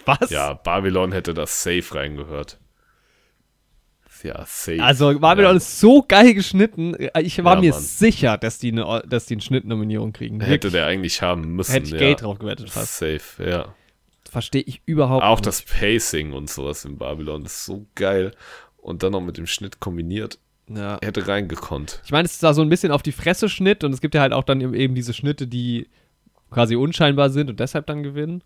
was? ja, Babylon hätte das safe reingehört. Ja, safe. Also, Babylon ja. ist so geil geschnitten. Ich war Ja, mir Mann. sicher, dass die eine, dass die eine Schnittnominierung kriegen. Hätte Wirklich. der eigentlich haben müssen. Hätte ich ja. Geld drauf gewettet fast. Safe, ja. Verstehe ich überhaupt Auch nicht. das Pacing und sowas in Babylon ist so geil. Und dann noch mit dem Schnitt kombiniert. Ja. Hätte reingekonnt. Ich meine, es ist da so ein bisschen auf die Fresse Schnitt und es gibt ja halt auch dann eben diese Schnitte, die quasi unscheinbar sind und deshalb dann gewinnen.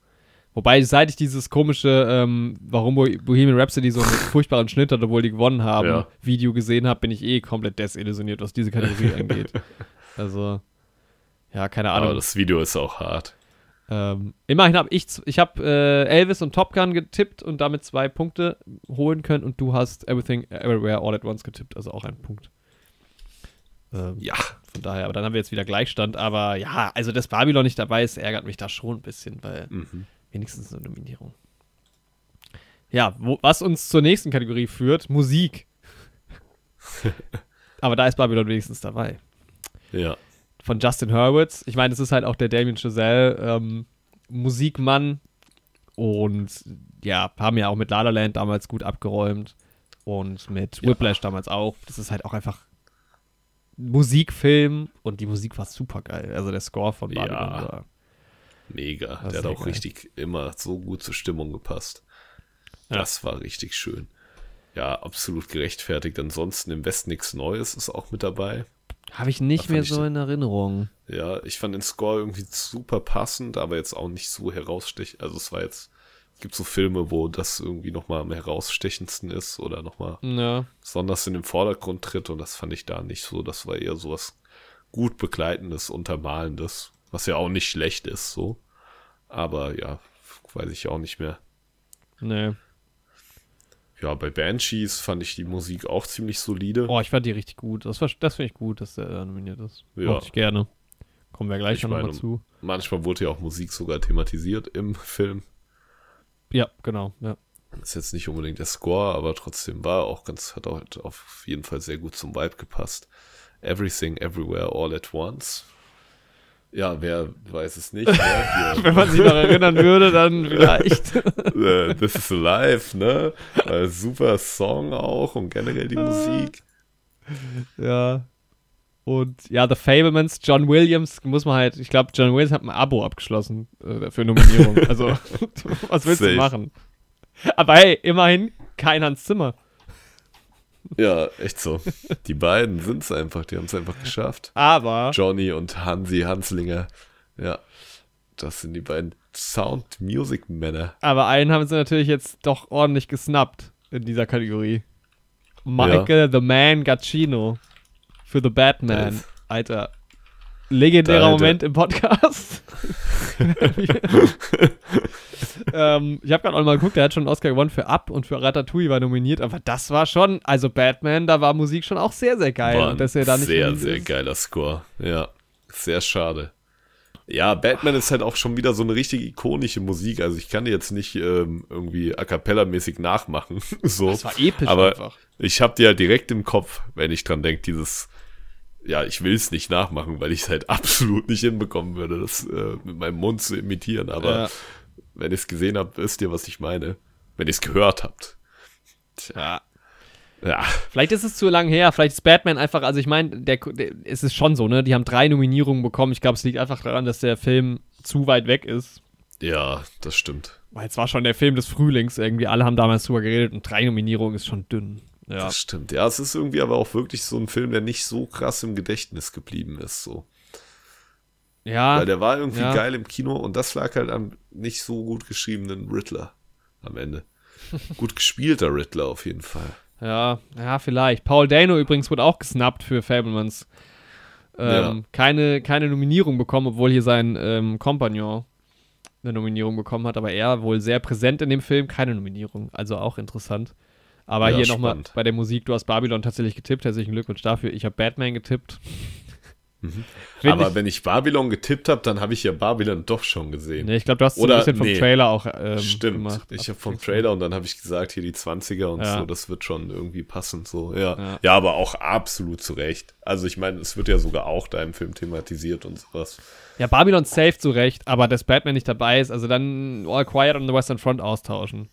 Wobei, seit ich dieses komische, ähm, warum Bo- Bohemian Rhapsody so einen furchtbaren Schnitt hat, obwohl die gewonnen haben, Ja. Video gesehen habe, bin ich eh komplett desillusioniert, was diese Kategorie angeht. Also, ja, keine Ahnung. Aber das Video ist auch hart. Ähm, immerhin habe ich, ich habe äh, Elvis und Top Gun getippt und damit zwei Punkte holen können und du hast Everything Everywhere All at Once getippt, also auch ein Punkt. Ähm, Ja. Von daher, aber dann haben wir jetzt wieder Gleichstand. Aber ja, also dass Babylon nicht dabei ist, ärgert mich da schon ein bisschen, weil Mhm. wenigstens eine Nominierung. Ja, wo, was uns zur nächsten Kategorie führt, Musik. aber da ist Babylon wenigstens dabei. Ja. Von Justin Hurwitz. Ich meine, es ist halt auch der Damien Chazelle ähm, Musikmann. Und ja, haben ja auch mit La La Land damals gut abgeräumt. Und mit Ja. Whiplash damals auch. Das ist halt auch einfach ein Musikfilm. Und die Musik war super geil. Also der Score von Ja. Babylon war. Mega. Das Der hat auch geil. richtig immer so gut zur Stimmung gepasst. Ja. Das war richtig schön. Ja, absolut gerechtfertigt. Ansonsten im Westen nichts Neues ist auch mit dabei. Habe ich nicht mehr ich so in Erinnerung. Ja, ich fand den Score irgendwie super passend, aber jetzt auch nicht so herausstechend. Also es war jetzt, es gibt so Filme, wo das irgendwie nochmal am herausstechendsten ist oder nochmal Ja. besonders in den Vordergrund tritt und das fand ich da nicht so. Das war eher sowas gut begleitendes, untermalendes, was ja auch nicht schlecht ist, so. Aber ja, weiß ich auch nicht mehr. Nee. Ja, bei Banshees fand ich die Musik auch ziemlich solide. Oh, ich fand die richtig gut. Das, war- das finde ich gut, dass der da nominiert ist. Ja. Mochte ich gerne. Kommen wir gleich Ich noch mal meine, zu. Manchmal wurde ja auch Musik sogar thematisiert im Film. Ja, genau. Ja. Ist jetzt nicht unbedingt der Score, aber trotzdem war auch ganz, hat auch auf jeden Fall sehr gut zum Vibe gepasst. Everything, Everywhere, All at Once. Ja, wer weiß es nicht. Ne? Wenn man sich noch erinnern würde, dann vielleicht. Äh, This is Alive, ne? Äh, super Song auch und generell die Musik. ja. Und ja, The Fablemans, John Williams, muss man halt, ich glaube, John Williams hat ein Abo abgeschlossen äh, für Nominierung. Also, was willst Safe. du machen? Aber hey, immerhin kein Hans Zimmer. Ja, echt so. Die beiden sind es einfach, die haben es einfach geschafft. Aber, Johnny und Hansi Hanslinger. Ja, Das sind die beiden Sound-Music-Männer. Aber einen haben sie natürlich jetzt doch ordentlich gesnappt in dieser Kategorie. Michael the Man Gacchino für The Batman. Alter. Legendärer. Moment im Podcast. ähm, ich habe gerade auch mal geguckt, der hat schon einen Oscar gewonnen für Up und für Ratatouille war nominiert, aber das war schon, also Batman, da war Musik schon auch sehr, sehr geil. War dass er da nicht sehr, sehr ist. geiler Score. Ja, sehr schade. Ja, Batman ist halt auch schon wieder so eine richtig ikonische Musik. Also ich kann die jetzt nicht ähm, irgendwie a cappella-mäßig nachmachen. so. Das war episch Aber einfach. ich habe die halt direkt im Kopf, wenn ich dran denke, dieses, ja, ich will es nicht nachmachen, weil ich es halt absolut nicht hinbekommen würde, das äh, mit meinem Mund zu imitieren. Aber Ja. wenn ihr es gesehen habt, wisst ihr, was ich meine. Wenn ihr es gehört habt. Ja. Ja, Vielleicht ist es zu lang her, vielleicht ist Batman einfach, also ich meine, der, der, es ist schon so, ne? Die haben drei Nominierungen bekommen. Ich glaube, es liegt einfach daran, dass der Film zu weit weg ist. ja, das stimmt. Weil es war schon der Film des Frühlings irgendwie. Alle haben damals drüber geredet und drei Nominierungen ist schon dünn. Ja. Das stimmt. Ja, es ist irgendwie aber auch wirklich so ein Film, der nicht so krass im Gedächtnis geblieben ist. So. Ja. Weil der war irgendwie ja. geil im Kino und das lag halt am nicht so gut geschriebenen Riddler am Ende. gut gespielter Riddler auf jeden Fall. Ja, ja, vielleicht. Paul Dano übrigens wurde auch gesnappt für Fablemans. Ähm, Ja. keine, keine Nominierung bekommen, obwohl hier sein ähm, Kompagnon eine Nominierung bekommen hat, aber er wohl sehr präsent in dem Film, keine Nominierung. Also auch interessant. Aber Ja, hier nochmal bei der Musik, du hast Babylon tatsächlich getippt, herzlichen Glückwunsch dafür. Ich habe Batman getippt. Mhm. Aber ich, wenn ich Babylon getippt habe, dann habe ich ja Babylon doch schon gesehen. nee, ich glaube, du hast so ein Oder- bisschen vom nee. Trailer auch ähm, Stimmt. gemacht. Ich habe vom Trailer und dann habe ich gesagt, hier die 20er und Ja. so, das wird schon irgendwie passen. So, ja. Ja. ja. aber auch absolut zu Recht. Also ich meine, es wird ja sogar auch da im Film thematisiert und sowas. Ja, Babylon safe zu Recht, aber dass Batman nicht dabei ist, also dann All Quiet on the Western Front austauschen.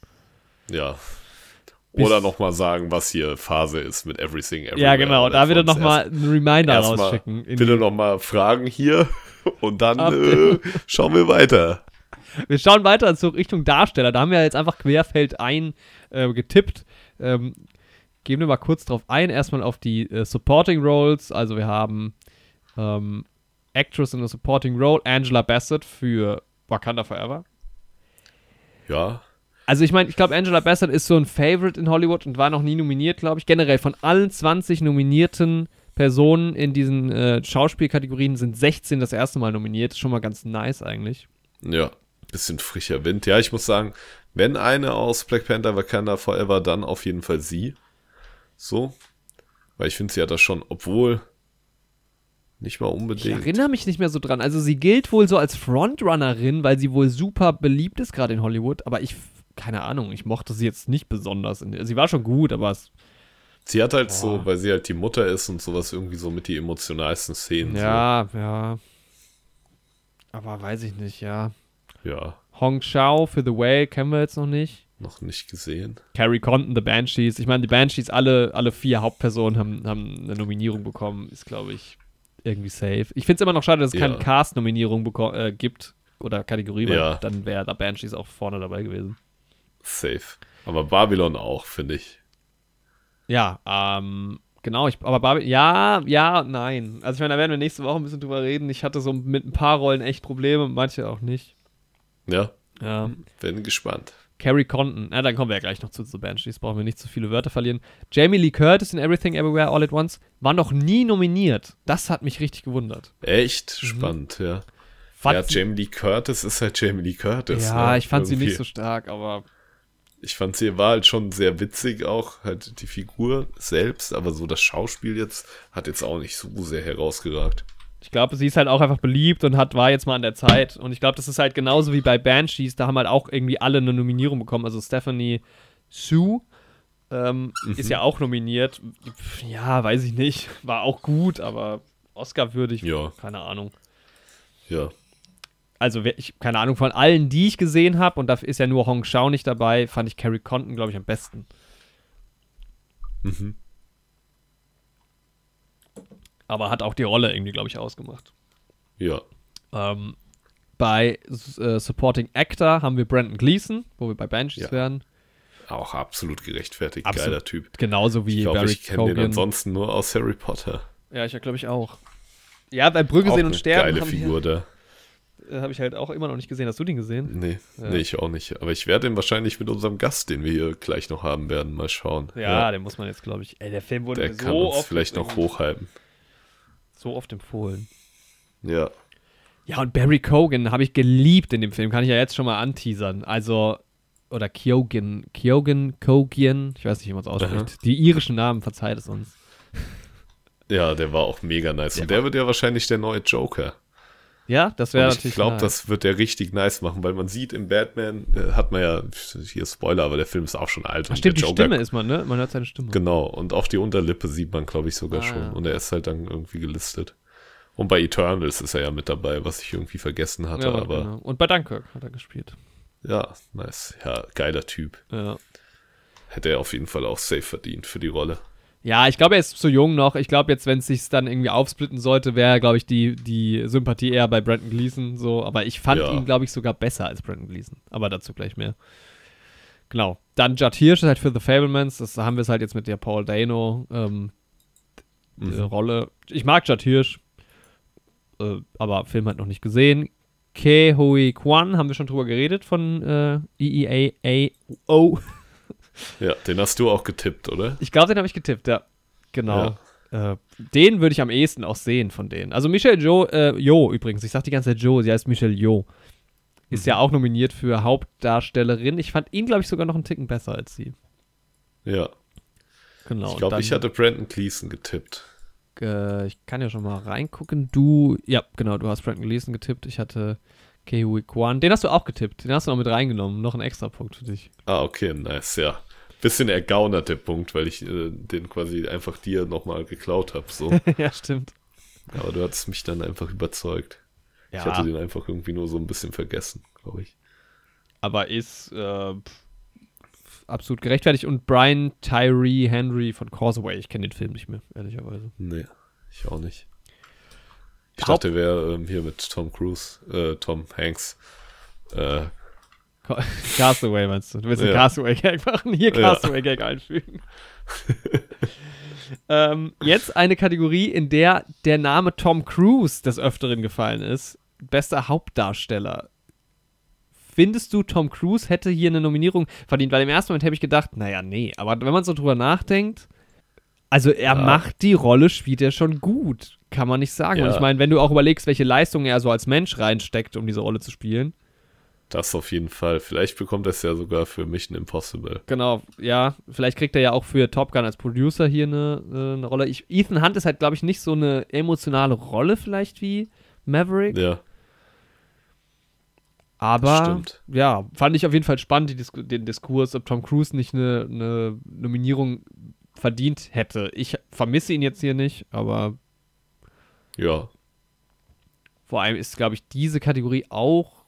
Ja. Oder nochmal sagen, was hier Phase ist mit Everything Everywhere. Ja, genau, da wieder nochmal einen Reminder rausschicken. Bitte nochmal Fragen hier und dann äh, schauen wir weiter. Wir schauen weiter zur Richtung Darsteller. Da haben wir jetzt einfach querfeld ein äh, getippt. Ähm, gehen wir mal kurz drauf ein. Erstmal auf die äh, Supporting Roles. Also wir haben ähm, Actress in a Supporting Role, Angela Bassett für Wakanda Forever. Ja, Also ich meine, ich glaube, Angela Bassett ist so ein Favorite in Hollywood und war noch nie nominiert, glaube ich. Generell von allen 20 nominierten Personen in diesen äh, Schauspielkategorien sind 16 das erste Mal nominiert. Ist schon mal ganz nice eigentlich. ja. Bisschen frischer Wind. Ja, ich muss sagen, wenn eine aus Black Panther Wakanda Forever, dann auf jeden Fall sie. So. Weil ich finde, sie hat das schon, obwohl nicht mal Ich unbedingt. erinnere mich nicht mehr so dran. Also sie gilt wohl so als Frontrunnerin, weil sie wohl super beliebt ist gerade in Hollywood. Aber ich, keine Ahnung, ich mochte sie jetzt nicht besonders. Sie war schon gut, aber es, Sie hat halt so, Boah. weil sie halt die Mutter ist und sowas irgendwie so mit die emotionalsten Szenen. ja, ja. Aber weiß ich nicht, ja. So. Ja, Hong Shao für The Whale kennen wir jetzt noch nicht. noch nicht gesehen. Carrie Condon, The Banshees. Ich meine, die Banshees, alle, alle vier Hauptpersonen haben, haben eine Nominierung bekommen. Ist, glaube ich, irgendwie safe. Ich finde es immer noch schade, dass es keine Ja. Cast-Nominierung beko- äh, gibt. Oder Kategorie, weil Ja. dann wäre da Banshees auch vorne dabei gewesen. Safe. Aber Babylon auch, finde ich. Ja, ähm, genau, ich, aber Barbie, ja, ja, nein. Also ich meine, da werden wir nächste Woche ein bisschen drüber reden. Ich hatte so mit ein paar Rollen echt Probleme, manche auch nicht. Ja, Ja. bin gespannt. Carrie Condon, na, dann kommen wir ja gleich noch zu The Banshees, brauchen wir nicht zu viele Wörter verlieren. Jamie Lee Curtis in Everything Everywhere All at Once war noch nie nominiert. Das hat mich richtig gewundert. Echt spannend, ja. Mhm. Fand ja, sie- Jamie Lee Curtis ist halt Jamie Lee Curtis. ja ne? ich fand sie Irgendwie. nicht so stark, aber Ich fand sie war halt schon sehr witzig auch, halt die Figur selbst, aber so das Schauspiel jetzt hat jetzt auch nicht so sehr herausgeragt. ich glaube, sie ist halt auch einfach beliebt und hat, war jetzt mal an der Zeit. Und ich glaube, das ist halt genauso wie bei Banshees, da haben halt auch irgendwie alle eine Nominierung bekommen. Also Stephanie Sue ähm, Mhm. ist ja auch nominiert. Ja, weiß ich nicht. War auch gut, aber Oscar-würdig, Ja. keine Ahnung. Ja, Also, ich, keine Ahnung, von allen, die ich gesehen habe, und da ist ja nur Hong Shao nicht dabei, fand ich Carrie Condon, glaube ich, am besten. mhm. Aber hat auch die Rolle irgendwie, glaube ich, ausgemacht. ja, Ähm, bei äh, Supporting Actor haben wir Brandon Gleason, wo wir bei Banshees Ja. wären. auch absolut gerechtfertigt, Absolut. geiler Typ. Genauso wie Ich glaube, Barry ich kenne den ansonsten nur aus Harry Potter. Ja, ich glaube ich auch. Ja, bei Brügge sehen und sterben geile Figur da. Äh, habe ich halt auch immer noch nicht gesehen. Hast du den gesehen? Nee, Ja. nee, ich auch nicht. Aber ich werde den wahrscheinlich mit unserem Gast, den wir hier gleich noch haben werden, mal schauen. Ja, den muss man jetzt, glaube ich. Ey, der Film wurde Der mir kann so uns oft vielleicht noch hochhalten. so oft empfohlen. Ja. Ja, und Barry Cogan habe ich geliebt in dem Film, kann ich ja jetzt schon mal anteasern. Also, oder Kyogen, Kyogen, Kogian, ich weiß nicht, wie man es ausspricht. Die irischen Namen, verzeiht es uns. Ja, der war auch mega nice. Und der wird ja wahrscheinlich der neue Joker. Ja, das wäre natürlich. ich glaube, das wird der richtig nice machen, weil man sieht im Batman, äh, hat man ja, hier Spoiler, aber der Film ist auch schon alt. Ach, und stimmt, die Joker- Stimme ist man, ne? Man hört seine Stimme. Genau, und auf die Unterlippe sieht man, glaube ich, sogar Ah, schon. ja. Und er ist halt dann irgendwie gelistet. Und bei Eternals ist er ja mit dabei, was ich irgendwie vergessen hatte, Ja, aber genau. Und bei Dunkirk hat er gespielt. ja, nice. Ja, geiler Typ. Ja. Hätte er auf jeden Fall auch safe verdient für die Rolle. Ja, ich glaube, er ist zu jung noch. Ich glaube, jetzt, wenn es sich dann irgendwie aufsplitten sollte, wäre, glaube ich, die, die Sympathie eher bei Brandon Gleason so. Aber ich fand Ja. ihn, glaube ich, sogar besser als Brandon Gleason. Aber dazu gleich mehr. Genau. Dann Judd Hirsch ist halt für The Fablemans. Das haben wir es halt jetzt mit der Paul Dano ähm, Mhm. Rolle. Ich mag Judd Hirsch, äh, aber Film halt noch nicht gesehen. Ke Hui Kwan, haben wir schon drüber geredet von äh, EEAO. Ja, den hast du auch getippt, oder? Ich glaube, den habe ich getippt, ja. Genau. Äh, den würde ich am ehesten auch sehen von denen. Also Michelle Jo, äh, Jo übrigens, ich sag die ganze Zeit Jo, sie heißt Michelle Jo. Ist Mhm. ja auch nominiert für Hauptdarstellerin. Ich fand ihn, glaube ich, sogar noch einen Ticken besser als sie. Ja. Genau. ich glaube, ich hatte Brandon Gleason getippt. Äh, ich kann ja schon mal reingucken. Du, ja, genau, du hast Brandon Gleason getippt. Ich hatte Kehui Kwan. Den hast du auch getippt. Den hast du noch mit reingenommen. Noch ein extra Punkt für dich. Ah, okay, nice, ja. Bisschen ergaunert der Punkt, weil ich äh, den quasi einfach dir nochmal geklaut habe. So. ja, stimmt. Aber du hattest mich dann einfach überzeugt. Ja, Ich hatte den einfach irgendwie nur so ein bisschen vergessen, glaube ich. aber ist äh, absolut gerechtfertigt. Und Brian Tyree Henry von Causeway, ich kenne den Film nicht mehr, ehrlicherweise. Nee, ich auch nicht. Ich Haupt- dachte, wäre ähm, hier mit Tom Cruise, äh, Tom Hanks. Äh, Ca- Castaway meinst du? Du willst einen Ja. Castaway-Gag machen? Hier Ja. Castaway-Gag einfügen. ähm, jetzt eine Kategorie, in der der Name Tom Cruise des Öfteren gefallen ist. Bester Hauptdarsteller. Findest du, Tom Cruise hätte hier eine Nominierung verdient? Weil im ersten Moment habe ich gedacht, naja, nee. Aber wenn man so drüber nachdenkt, also er Ja. macht die Rolle, spielt er schon gut. Kann man nicht sagen. Und Ja. ich meine, wenn du auch überlegst, welche Leistungen er so als Mensch reinsteckt, um diese Rolle zu spielen. das auf jeden Fall. Vielleicht bekommt er es ja sogar für Mission Impossible. Genau, ja. Vielleicht kriegt er ja auch für Top Gun als Producer hier eine, äh, eine Rolle. Ich, Ethan Hunt ist halt, glaube ich, nicht so eine emotionale Rolle vielleicht wie Maverick. Ja, aber stimmt. ja, fand ich auf jeden Fall spannend, die Disku den Diskurs, ob Tom Cruise nicht eine, eine Nominierung verdient hätte. Ich vermisse ihn jetzt hier nicht, aber ja. vor allem ist, glaube ich, diese Kategorie auch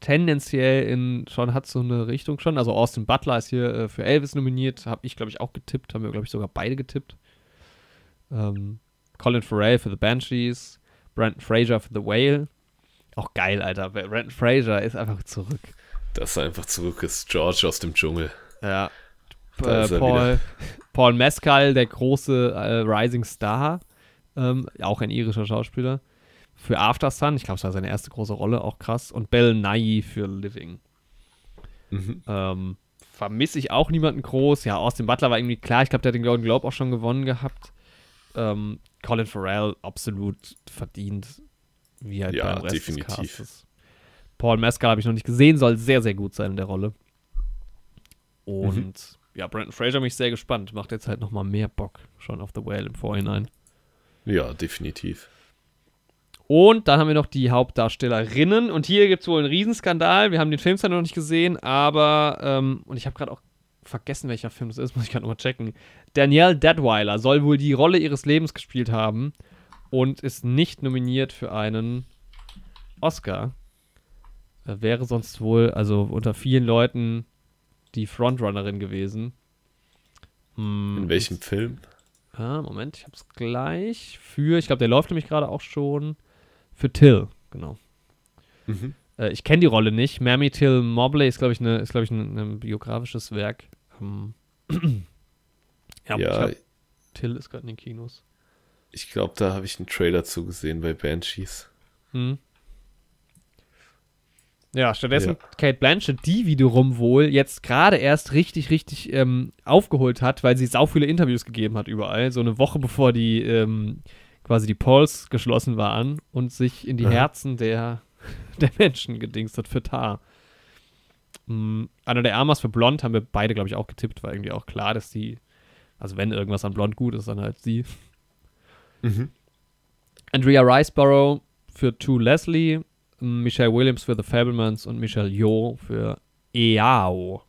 tendenziell in schon hat so eine Richtung schon. Also Austin Butler ist hier äh, für Elvis nominiert, habe ich glaube ich auch getippt, haben wir glaube ich sogar beide getippt. Ähm, Colin Farrell für The Banshees, Brandon Fraser für The Whale. Auch geil, Alter. Brandon Fraser ist einfach zurück. Dass er einfach zurück ist. George aus dem Dschungel. Ja. Äh, ist Paul, Paul Mescal, der große äh, Rising Star, ähm, auch ein irischer Schauspieler. Für After Sun, ich glaube, es war seine erste große Rolle, auch krass. Und Bell Nye für Living. Mhm. Ähm, vermisse ich auch niemanden groß. Ja, Austin Butler war irgendwie klar. Ich glaube, der hat den Golden Globe auch schon gewonnen gehabt. Ähm, Colin Farrell absolut verdient. Wie halt Ja, beim Rest definitiv. des Castes. Paul Mescal habe ich noch nicht gesehen, soll sehr, sehr gut sein in der Rolle. Und Mhm. ja, Brandon Fraser mich sehr gespannt. Macht jetzt halt nochmal mehr Bock schon auf The Whale im Vorhinein. Ja, definitiv. Und dann haben wir noch die Hauptdarstellerinnen. Und hier gibt es wohl einen Riesenskandal. Wir haben den Film zwar noch nicht gesehen, aber, ähm, und ich habe gerade auch vergessen, welcher Film das ist, muss ich gerade nochmal checken. Danielle Deadweiler soll wohl die Rolle ihres Lebens gespielt haben und ist nicht nominiert für einen Oscar. Äh, wäre sonst wohl, also unter vielen Leuten, die Frontrunnerin gewesen. Hm, In welchem Film? Ah, Moment, ich hab's gleich. Für, ich glaube, der läuft nämlich gerade auch schon. Für Till, genau. Mhm. Äh, ich kenne die Rolle nicht. Mammy Till Mobley ist, glaube ich, eine, ist, glaube ich, ein, ein biografisches Werk. Ähm, ja, Ja, glaub, Till ist gerade in den Kinos. ich glaube, da habe ich einen Trailer zugesehen bei Banshees. Hm. Ja, stattdessen Ja. Kate Blanchett, die wiederum wohl jetzt gerade erst richtig, richtig ähm, aufgeholt hat, weil sie sau viele Interviews gegeben hat überall, so eine Woche bevor die ähm, quasi die Polls geschlossen waren und sich in die Aha. Herzen der, der Menschen gedingst hat für Tar. Mm, Anna der Armas für Blond haben wir beide, glaube ich, auch getippt, war irgendwie auch klar, dass die, also wenn irgendwas an Blond gut ist, dann halt sie. Mhm. Andrea Riceborough für To Leslie, Michelle Williams für The Fablemans und Michelle Yeoh für Eao.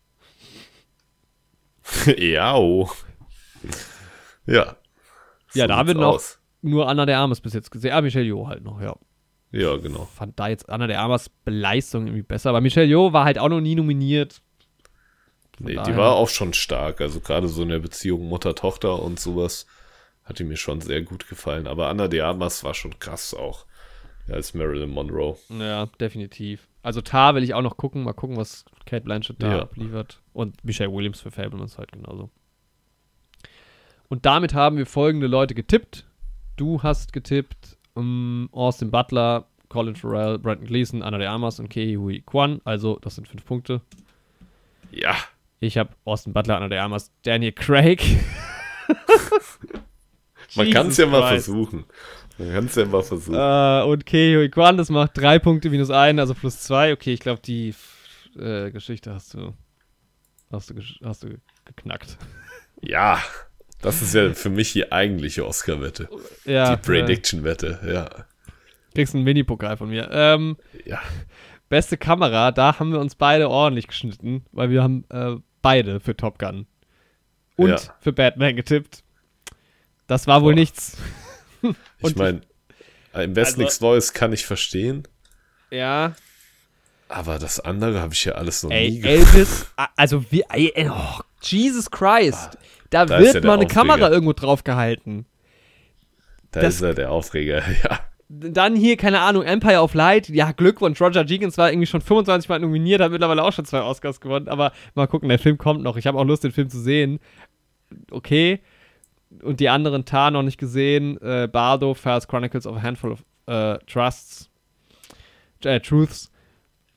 ja, oh. Ja. Ja, da haben wir noch- aus. Nur Anna der Armas bis jetzt gesehen. Ah, Michelle Yeoh halt noch, ja. Ja, genau. Fand da jetzt Anna der Armas Beleistung irgendwie besser. Aber Michelle Yeoh war halt auch noch nie nominiert. Von Nee, die daher- war auch schon stark. Also gerade so in der Beziehung Mutter-Tochter und sowas hat die mir schon sehr gut gefallen. Aber Anna de Armas war schon krass auch. Ja, als Marilyn Monroe. Ja, definitiv. Also Tar will ich auch noch gucken. Mal gucken, was Kate Blanchett da Ja. abliefert. Und Michelle Williams für Fablemans halt genauso. Und damit haben wir folgende Leute getippt. Du hast getippt um, Austin Butler, Colin Farrell, Brandon Gleason, Anna de Armas und Kei Hui Kwan. Also, das sind fünf Punkte. Ja. Ich habe Austin Butler, Anna de Armas, Daniel Craig. Man kann es ja mal Christ. versuchen. Man kann es ja mal versuchen. Äh, und Kei Hui Kwan, das macht drei Punkte minus ein, also plus zwei. Okay, ich glaube, die äh, Geschichte hast du, hast du, hast du geknackt. Ja. Das ist ja für mich die eigentliche Oscar-Wette. Ja, die Prediction-Wette, ja. Kriegst einen Mini-Pokal von mir. Ähm, Ja. beste Kamera, da haben wir uns beide ordentlich geschnitten, weil wir haben äh, beide für Top Gun und Ja. für Batman getippt. Das war wohl Boah. nichts. Ich meine, im Westen Also- nichts Neues kann ich verstehen. Ja, Aber das andere habe ich ja alles noch nie Ey, gehört. Elvis, also wie, ey, oh, Jesus Christ. Da, Da ist wird ja mal eine Aufreger. Kamera irgendwo drauf gehalten. Da das- ist er der Aufreger, ja. Dann hier, keine Ahnung, Empire of Light. Ja, Glückwunsch. Roger Jenkins war irgendwie schon 25 Mal nominiert, hat mittlerweile auch schon zwei Oscars gewonnen. Aber mal gucken, der Film kommt noch. Ich habe auch Lust, den Film zu sehen. Okay. Und die anderen Tar noch nicht gesehen. Äh, Bardo, Fast Chronicles of a Handful of äh, Trusts. Äh, Truths.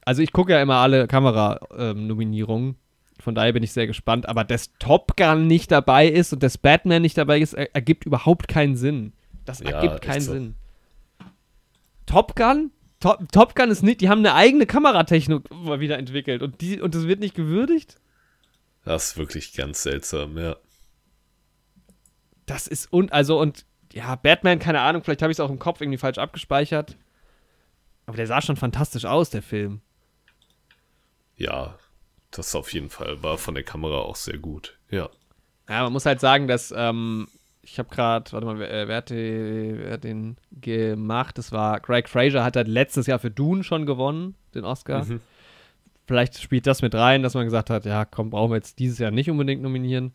Also ich gucke ja immer alle Kamera-Nominierungen. Von daher bin ich sehr gespannt. Aber dass Top Gun nicht dabei ist und dass Batman nicht dabei ist, er, ergibt überhaupt keinen Sinn. Das Ja, ergibt keinen so. Sinn. Top Gun? Top, Top Gun ist nicht, die haben eine eigene Kameratechnik mal wieder entwickelt und, die, und das wird nicht gewürdigt? Das ist wirklich ganz seltsam, ja. Das ist und also und ja, Batman, keine Ahnung, vielleicht habe ich es auch im Kopf irgendwie falsch abgespeichert. Aber der sah schon fantastisch aus, der Film. Ja, das auf jeden Fall war von der Kamera auch sehr gut. Ja. Ja, man muss halt sagen, dass ähm, ich habe gerade, warte mal, wer, äh, wer, hat die, wer hat den gemacht? Das war Craig Fraser, hat halt letztes Jahr für Dune schon gewonnen, den Oscar. Mhm. Vielleicht spielt das mit rein, dass man gesagt hat, ja, komm, brauchen wir jetzt dieses Jahr nicht unbedingt nominieren.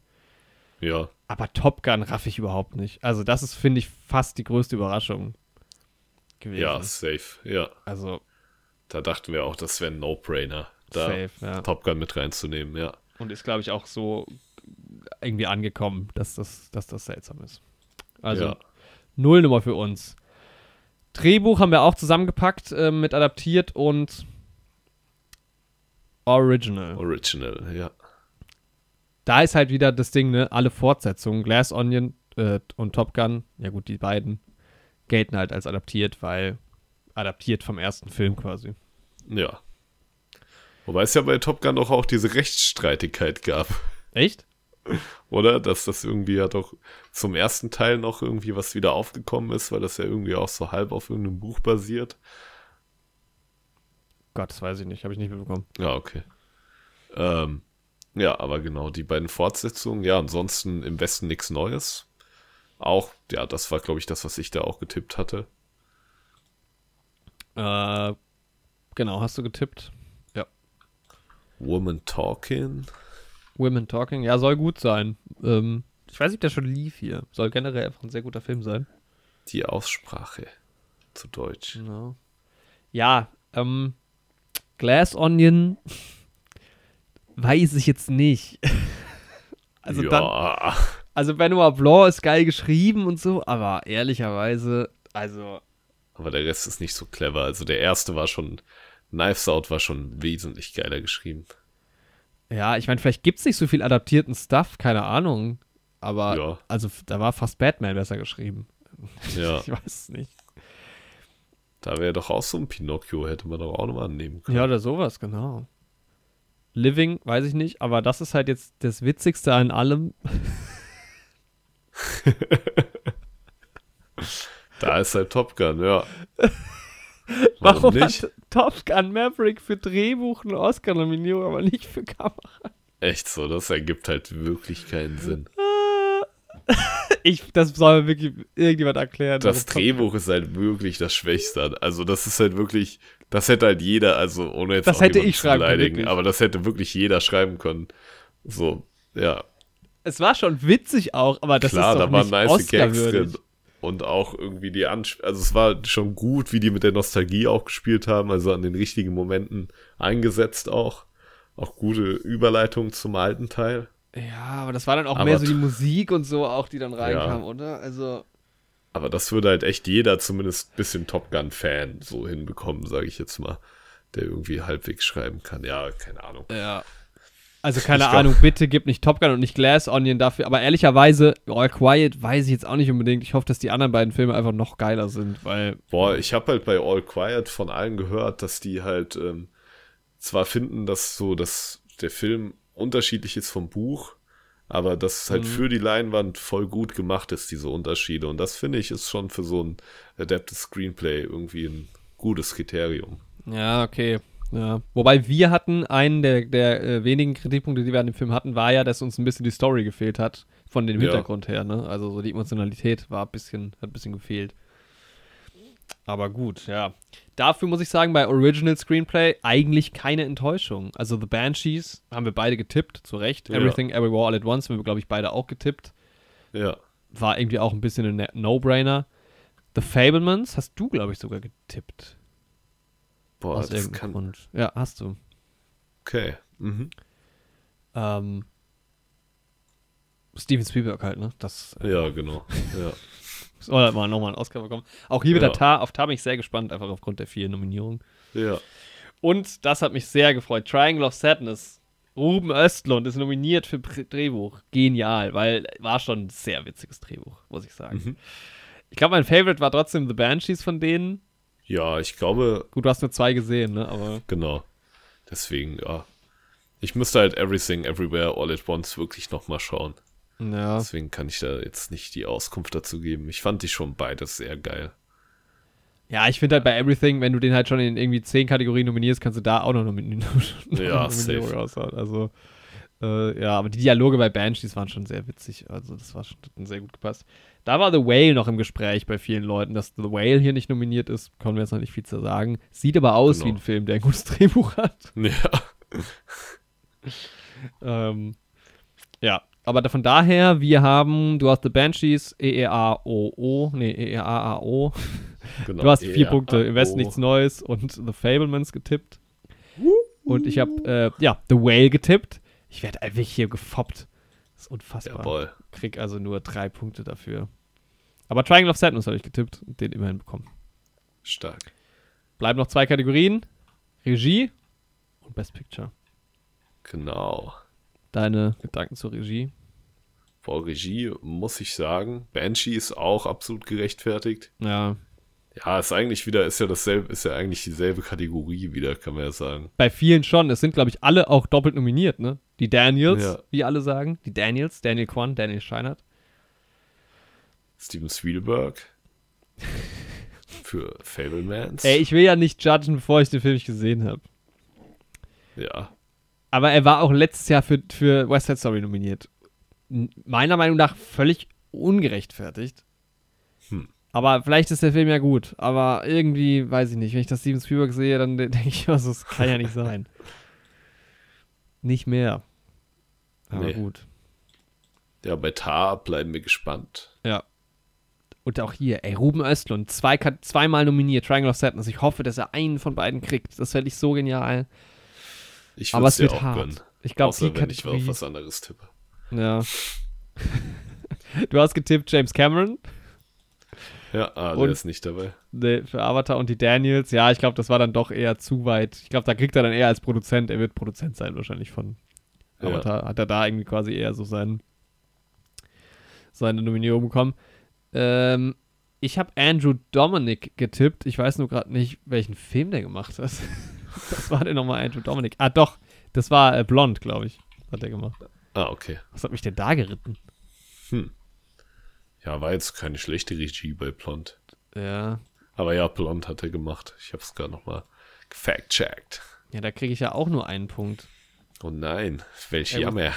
Ja. Aber Top Gun raff ich überhaupt nicht. Also das ist, finde ich, fast die größte Überraschung gewesen. Ja, safe. Ja. Also Da dachten wir auch, das wäre ein No-Brainer, da safe, ja. Top Gun mit reinzunehmen, ja. Und ist, glaube ich, auch so irgendwie angekommen, dass das, dass das seltsam ist. Also ja. Null Nummer für uns. Drehbuch haben wir auch zusammengepackt, äh, mit adaptiert und Original. Original, ja. Da ist halt wieder das Ding, ne? Alle Fortsetzungen, Glass Onion äh, und Top Gun, ja gut, die beiden gelten halt als adaptiert, weil adaptiert vom ersten Film quasi. Ja. Wobei es ja bei Top Gun doch auch diese Rechtsstreitigkeit gab, Echt? oder? Dass das irgendwie ja doch zum ersten Teil noch irgendwie was wieder aufgekommen ist, weil das ja irgendwie auch so halb auf irgendeinem Buch basiert. Gott, das weiß ich nicht, habe ich nicht mitbekommen. Ja, okay. Ähm, ja, aber genau, die beiden Fortsetzungen, ja, ansonsten im Westen nichts Neues. Auch, ja, das war, glaube ich, das, was ich da auch getippt hatte. Äh, genau, hast du getippt? Woman Talking. Women Talking, ja, soll gut sein. Ähm, ich weiß nicht, ob der schon lief hier. Soll generell einfach ein sehr guter Film sein. Die Aussprache zu Deutsch. Genau. Ja, ähm, Glass Onion weiß ich jetzt nicht. also ja, dann, also Benoit Blanc ist geil geschrieben und so, aber ehrlicherweise, also aber der Rest ist nicht so clever. Also der erste war schon Knives Out war schon wesentlich geiler geschrieben. Ja, ich meine, vielleicht gibt es nicht so viel adaptierten Stuff, keine Ahnung. Aber, Ja. also, da war fast Batman besser geschrieben. Ja, Ich weiß es nicht. da wäre doch auch so ein Pinocchio, hätte man doch auch nochmal annehmen können. Ja, oder sowas, genau. Living, weiß ich nicht, aber das ist halt jetzt das Witzigste an allem. Da ist halt Top Gun, ja. Warum, Warum nicht? hat Top Gun Maverick für Drehbuch eine Oscar-Nominierung, aber nicht für Kamera? Echt so, das ergibt halt wirklich keinen Sinn. Ich, das soll mir wirklich irgendjemand erklären. Das Drehbuch ist halt wirklich das Schwächste. Also das ist halt wirklich, das hätte halt jeder, also ohne jetzt Das hätte ich zu schreiben können, beleidigen, wirklich. aber das hätte wirklich jeder schreiben können. So, ja, Es war schon witzig auch, aber das klar, ist doch da waren nicht nice Gags Oscar-würdig. drin. Und auch irgendwie die Ansp also es war schon gut, wie die mit der Nostalgie auch gespielt haben, also an den richtigen Momenten eingesetzt auch. Auch gute Überleitung zum alten Teil. Ja, aber das war dann auch Aber mehr so die Musik und so auch, die dann reinkam, oder? Also, Aber das würde halt echt jeder, zumindest ein bisschen Top Gun-Fan, so hinbekommen, sage ich jetzt mal, der irgendwie halbwegs schreiben kann. Ja, keine Ahnung. ja. Also keine Ich glaub- Ahnung, bitte gib nicht Top Gun und nicht Glass Onion dafür. Aber ehrlicherweise, All Quiet weiß ich jetzt auch nicht unbedingt. Ich hoffe, dass die anderen beiden Filme einfach noch geiler sind, weil Boah, ich habe halt bei All Quiet von allen gehört, dass die halt ähm, zwar finden, dass so, dass der Film unterschiedlich ist vom Buch, aber dass es halt Mhm. für die Leinwand voll gut gemacht ist, diese Unterschiede. Und das finde ich ist schon für so ein Adapted Screenplay irgendwie ein gutes Kriterium. Ja, okay. Ja. Wobei wir hatten, einen der, der äh, wenigen Kritikpunkte, die wir an dem Film hatten, war ja, dass uns ein bisschen die Story gefehlt hat. Von dem Ja. Hintergrund her, ne? Also so die Emotionalität war ein bisschen, hat ein bisschen gefehlt. Aber gut, ja. Dafür muss ich sagen, bei Original Screenplay eigentlich keine Enttäuschung. Also The Banshees haben wir beide getippt, zu Recht. Ja. Everything Everywhere All at Once haben wir, glaube ich, beide auch getippt. Ja. War irgendwie auch ein bisschen ein Ne- No-Brainer. The Fablemans hast du, glaube ich, sogar getippt. Boah, aus das kann. Grund. Ja, hast du. Okay. Mhm. Ähm, Steven Spielberg halt, ne? Das äh, Ja, genau. Ja. soll halt mal nochmal einen Oscar bekommen. Auch hier wieder Ja. Tar, auf Tar bin ich sehr gespannt, einfach aufgrund der vielen Nominierungen. ja. Und das hat mich sehr gefreut. Triangle of Sadness. Ruben Östlund ist nominiert für Drehbuch. Genial, weil war schon ein sehr witziges Drehbuch, muss ich sagen. Mhm. Ich glaube, mein Favorite war trotzdem The Banshees von denen. Ja, ich glaube, Gut, du hast nur zwei gesehen, ne? Aber Genau. Deswegen, ja. Ich müsste halt Everything, Everywhere, All at Once wirklich nochmal schauen. Ja. Deswegen kann ich da jetzt nicht die Auskunft dazu geben. Ich fand die schon beides sehr geil. Ja, ich finde halt bei Everything, wenn du den halt schon in irgendwie zehn Kategorien nominierst, kannst du da auch noch nominieren. Ja, safe. raushauen. Also, äh, ja, aber die Dialoge bei Banshees waren schon sehr witzig. Also, das war schon sehr gut gepasst. Da war The Whale noch im Gespräch bei vielen Leuten, dass The Whale hier nicht nominiert ist. Können wir jetzt noch nicht viel zu sagen. Sieht aber aus Genau. wie ein Film, der ein gutes Drehbuch hat. Ja. Ähm, ja, aber von daher, wir haben, du hast The Banshees, E E-E-A-O-O, nee, E-E-A-A-O. Genau. Du hast vier Ja, Punkte, im Westen nichts Neues und The Fablemans getippt. Und ich habe, äh, ja, The Whale getippt. Ich werde einfach hier gefoppt. Das ist unfassbar. Jawohl. Krieg also nur drei Punkte dafür. Aber Triangle of Sadness habe ich getippt und den immerhin bekommen. Stark. Bleiben noch zwei Kategorien: Regie und Best Picture. Genau. Deine Gedanken zur Regie? Vor Regie muss ich sagen, Banshee ist auch absolut gerechtfertigt. Ja, Ja, ist eigentlich wieder, ist ja dasselbe, ist ja eigentlich dieselbe Kategorie wieder, kann man ja sagen. bei vielen schon. Es sind, glaube ich, alle auch doppelt nominiert, ne? Die Daniels, Ja. wie alle sagen. Die Daniels, Daniel Kwan, Daniel Scheinert. Steven Spielberg. Für Fablemans. Ey, ich will ja nicht judgen, bevor ich den Film nicht gesehen habe. Ja. Aber er war auch letztes Jahr für, für West Side Story nominiert. Meiner Meinung nach völlig ungerechtfertigt. Hm. Aber vielleicht ist der Film ja gut. Aber irgendwie, weiß ich nicht, wenn ich das Steven Spielberg sehe, dann de- denke ich, also, das kann ja nicht sein. Nicht mehr. Aber Nee. gut. Ja, bei Tar bleiben wir gespannt. Ja. Und auch hier, ey, Ruben Östlund, zwei, zweimal nominiert, Triangle of Sadness. Ich hoffe, dass er einen von beiden kriegt. Das fände ich so genial. Ich Aber es wird auch hart. gönnen. Ich glaube, die wenn ich auf Kategorie. was anderes tippe. Ja. du hast getippt James Cameron. Ja, ah, der Und- ist nicht dabei. Nee, für Avatar und die Daniels, ja, ich glaube, das war dann doch eher zu weit. Ich glaube, da kriegt er dann eher als Produzent, er wird Produzent sein wahrscheinlich von Ja. Avatar, hat er da irgendwie quasi eher so sein, seine Nominierung bekommen. Ähm, ich habe Andrew Dominic getippt. Ich weiß nur gerade nicht, welchen Film der gemacht hat. Was war denn nochmal Andrew Dominic? Ah, doch, das war äh, Blond, glaube ich, hat er gemacht. Ah, okay. Was hat mich denn da geritten? Hm. Ja, war jetzt keine schlechte Regie bei Blond. Ja, Aber ja, Blond hat er gemacht. Ich hab's gerade nochmal gefact-checkt. ja da kriege ich ja auch nur einen Punkt. Oh nein, welch gut. Jammer.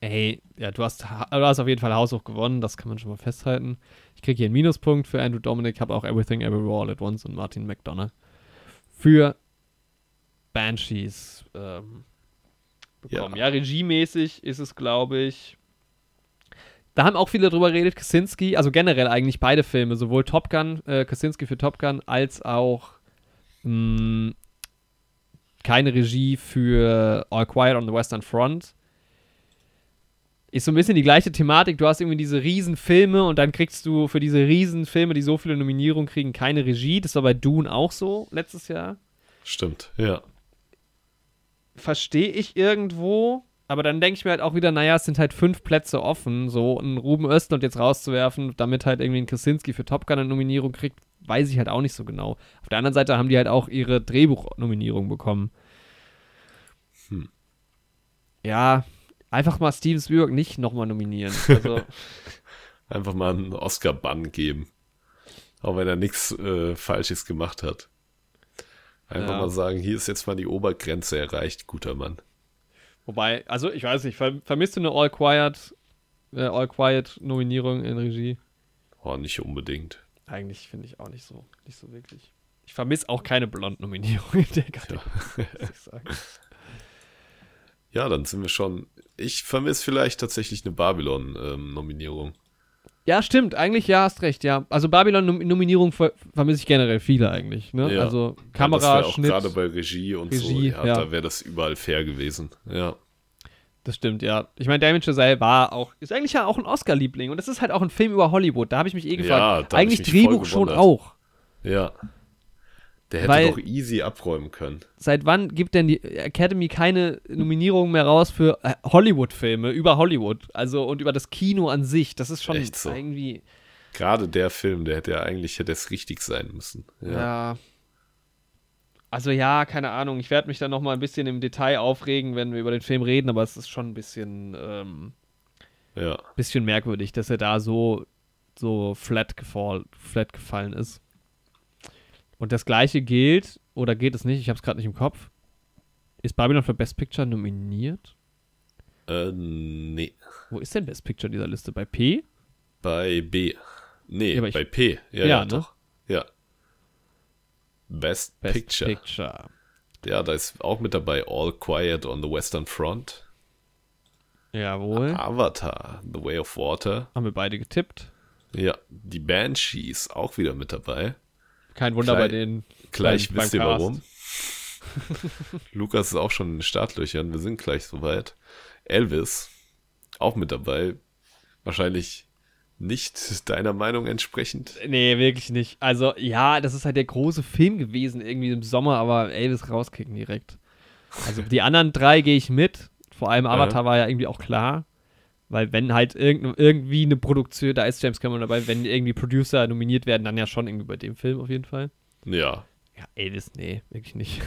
Ey, ja, du hast, ha- du hast auf jeden Fall haushoch gewonnen, das kann man schon mal festhalten. Ich kriege hier einen Minuspunkt für Andrew Dominic, habe auch Everything Everywhere All at Once und Martin McDonough für Banshees ähm, bekommen. Ja. regiemäßig ist es, glaube ich. Da haben auch viele drüber geredet, Kaczynski, also generell eigentlich beide Filme, sowohl Top Gun, äh, Kaczynski für Top Gun, als auch mh, keine Regie für All Quiet on the Western Front ist so ein bisschen die gleiche Thematik. Du hast irgendwie diese Riesenfilme und dann kriegst du für diese Riesenfilme, die so viele Nominierungen kriegen, keine Regie. Das war bei Dune auch so letztes Jahr. Stimmt, ja. Verstehe ich irgendwo, aber dann denke ich mir halt auch wieder, naja, es sind halt fünf Plätze offen, so einen Ruben Östlund jetzt rauszuwerfen, damit halt irgendwie ein Krasinski für Top Gun eine Nominierung kriegt, weiß ich halt auch nicht so genau. Auf der anderen Seite haben die halt auch ihre Drehbuchnominierung bekommen. Hm. Ja, einfach mal Steven Spielberg nicht nochmal nominieren. Also, Einfach mal einen Oscar-Bann geben. Auch wenn er nichts äh, Falsches gemacht hat. Einfach Ja. mal sagen, hier ist jetzt mal die Obergrenze erreicht, guter Mann. Wobei, also ich weiß nicht, ver vermisst du eine All Quiet, äh, All Quiet Nominierung in Regie? Oh, nicht unbedingt. Eigentlich finde ich auch nicht so, nicht so wirklich. Ich vermisse auch keine Blond-Nominierung in der Kategorie, sagen. Ja, dann sind wir schon. Ich vermisse vielleicht tatsächlich eine Babylon-Nominierung. Ja, stimmt, eigentlich ja, hast recht, ja. Also Babylon-Nominierung ver vermisse ich generell viele eigentlich, ne? Ja. Also Ja, Kamera, auch Schnitt, gerade bei Regie und Regie, so. Ja, ja. da wäre das überall fair gewesen. Ja. das stimmt, ja. Ich meine, Damien Chazelle war auch, ist eigentlich ja auch ein Oscar-Liebling und das ist halt auch ein Film über Hollywood. Da habe ich mich eh Ja, gefragt. ich eigentlich Drehbuch schon auch. Ja. Der hätte Weil- doch easy abräumen können. seit wann gibt denn die Academy keine Nominierung mehr raus für äh, Hollywood-Filme über Hollywood? Also und über das Kino an sich. Das ist schon Echt so. irgendwie. Gerade der Film, der hätte ja eigentlich hätte es richtig sein müssen. Ja. Ja. Also ja, keine Ahnung. Ich werde mich dann noch mal ein bisschen im Detail aufregen, wenn wir über den Film reden, aber es ist schon ein bisschen, ähm, Ja. bisschen merkwürdig, dass er da so, so flat, gefall, flat gefallen ist. Und das gleiche gilt, oder geht es nicht, ich habe es gerade nicht im Kopf. Ist Babylon für Best Picture nominiert? Äh, nee. Wo ist denn Best Picture in dieser Liste? Bei P? Bei B. Nee, Ja, ich- bei P. Ja, Ja, ja, ne? doch. Ja. Best, Best Picture. Picture. Ja, da ist auch mit dabei All Quiet on the Western Front. Jawohl. Avatar, The Way of Water. Haben wir beide getippt. Ja, die Banshees auch wieder mit dabei. Kein Wunder Klein- bei den. Gleich beim- wisst ihr beim Cast. warum. Lukas ist auch schon in den Startlöchern. Wir sind gleich soweit. Elvis auch mit dabei. Wahrscheinlich nicht deiner Meinung entsprechend. Nee, wirklich nicht. Also, ja, das ist halt der große Film gewesen, irgendwie im Sommer, aber Elvis rauskicken direkt. Also, die anderen drei gehe ich mit. Vor allem Avatar war ja irgendwie auch klar. Weil, wenn halt irgend, irgendwie eine Produktion, da ist James Cameron dabei, wenn irgendwie Producer nominiert werden, dann ja schon irgendwie bei dem Film auf jeden Fall. Ja. Ja, Elvis, nee, wirklich nicht.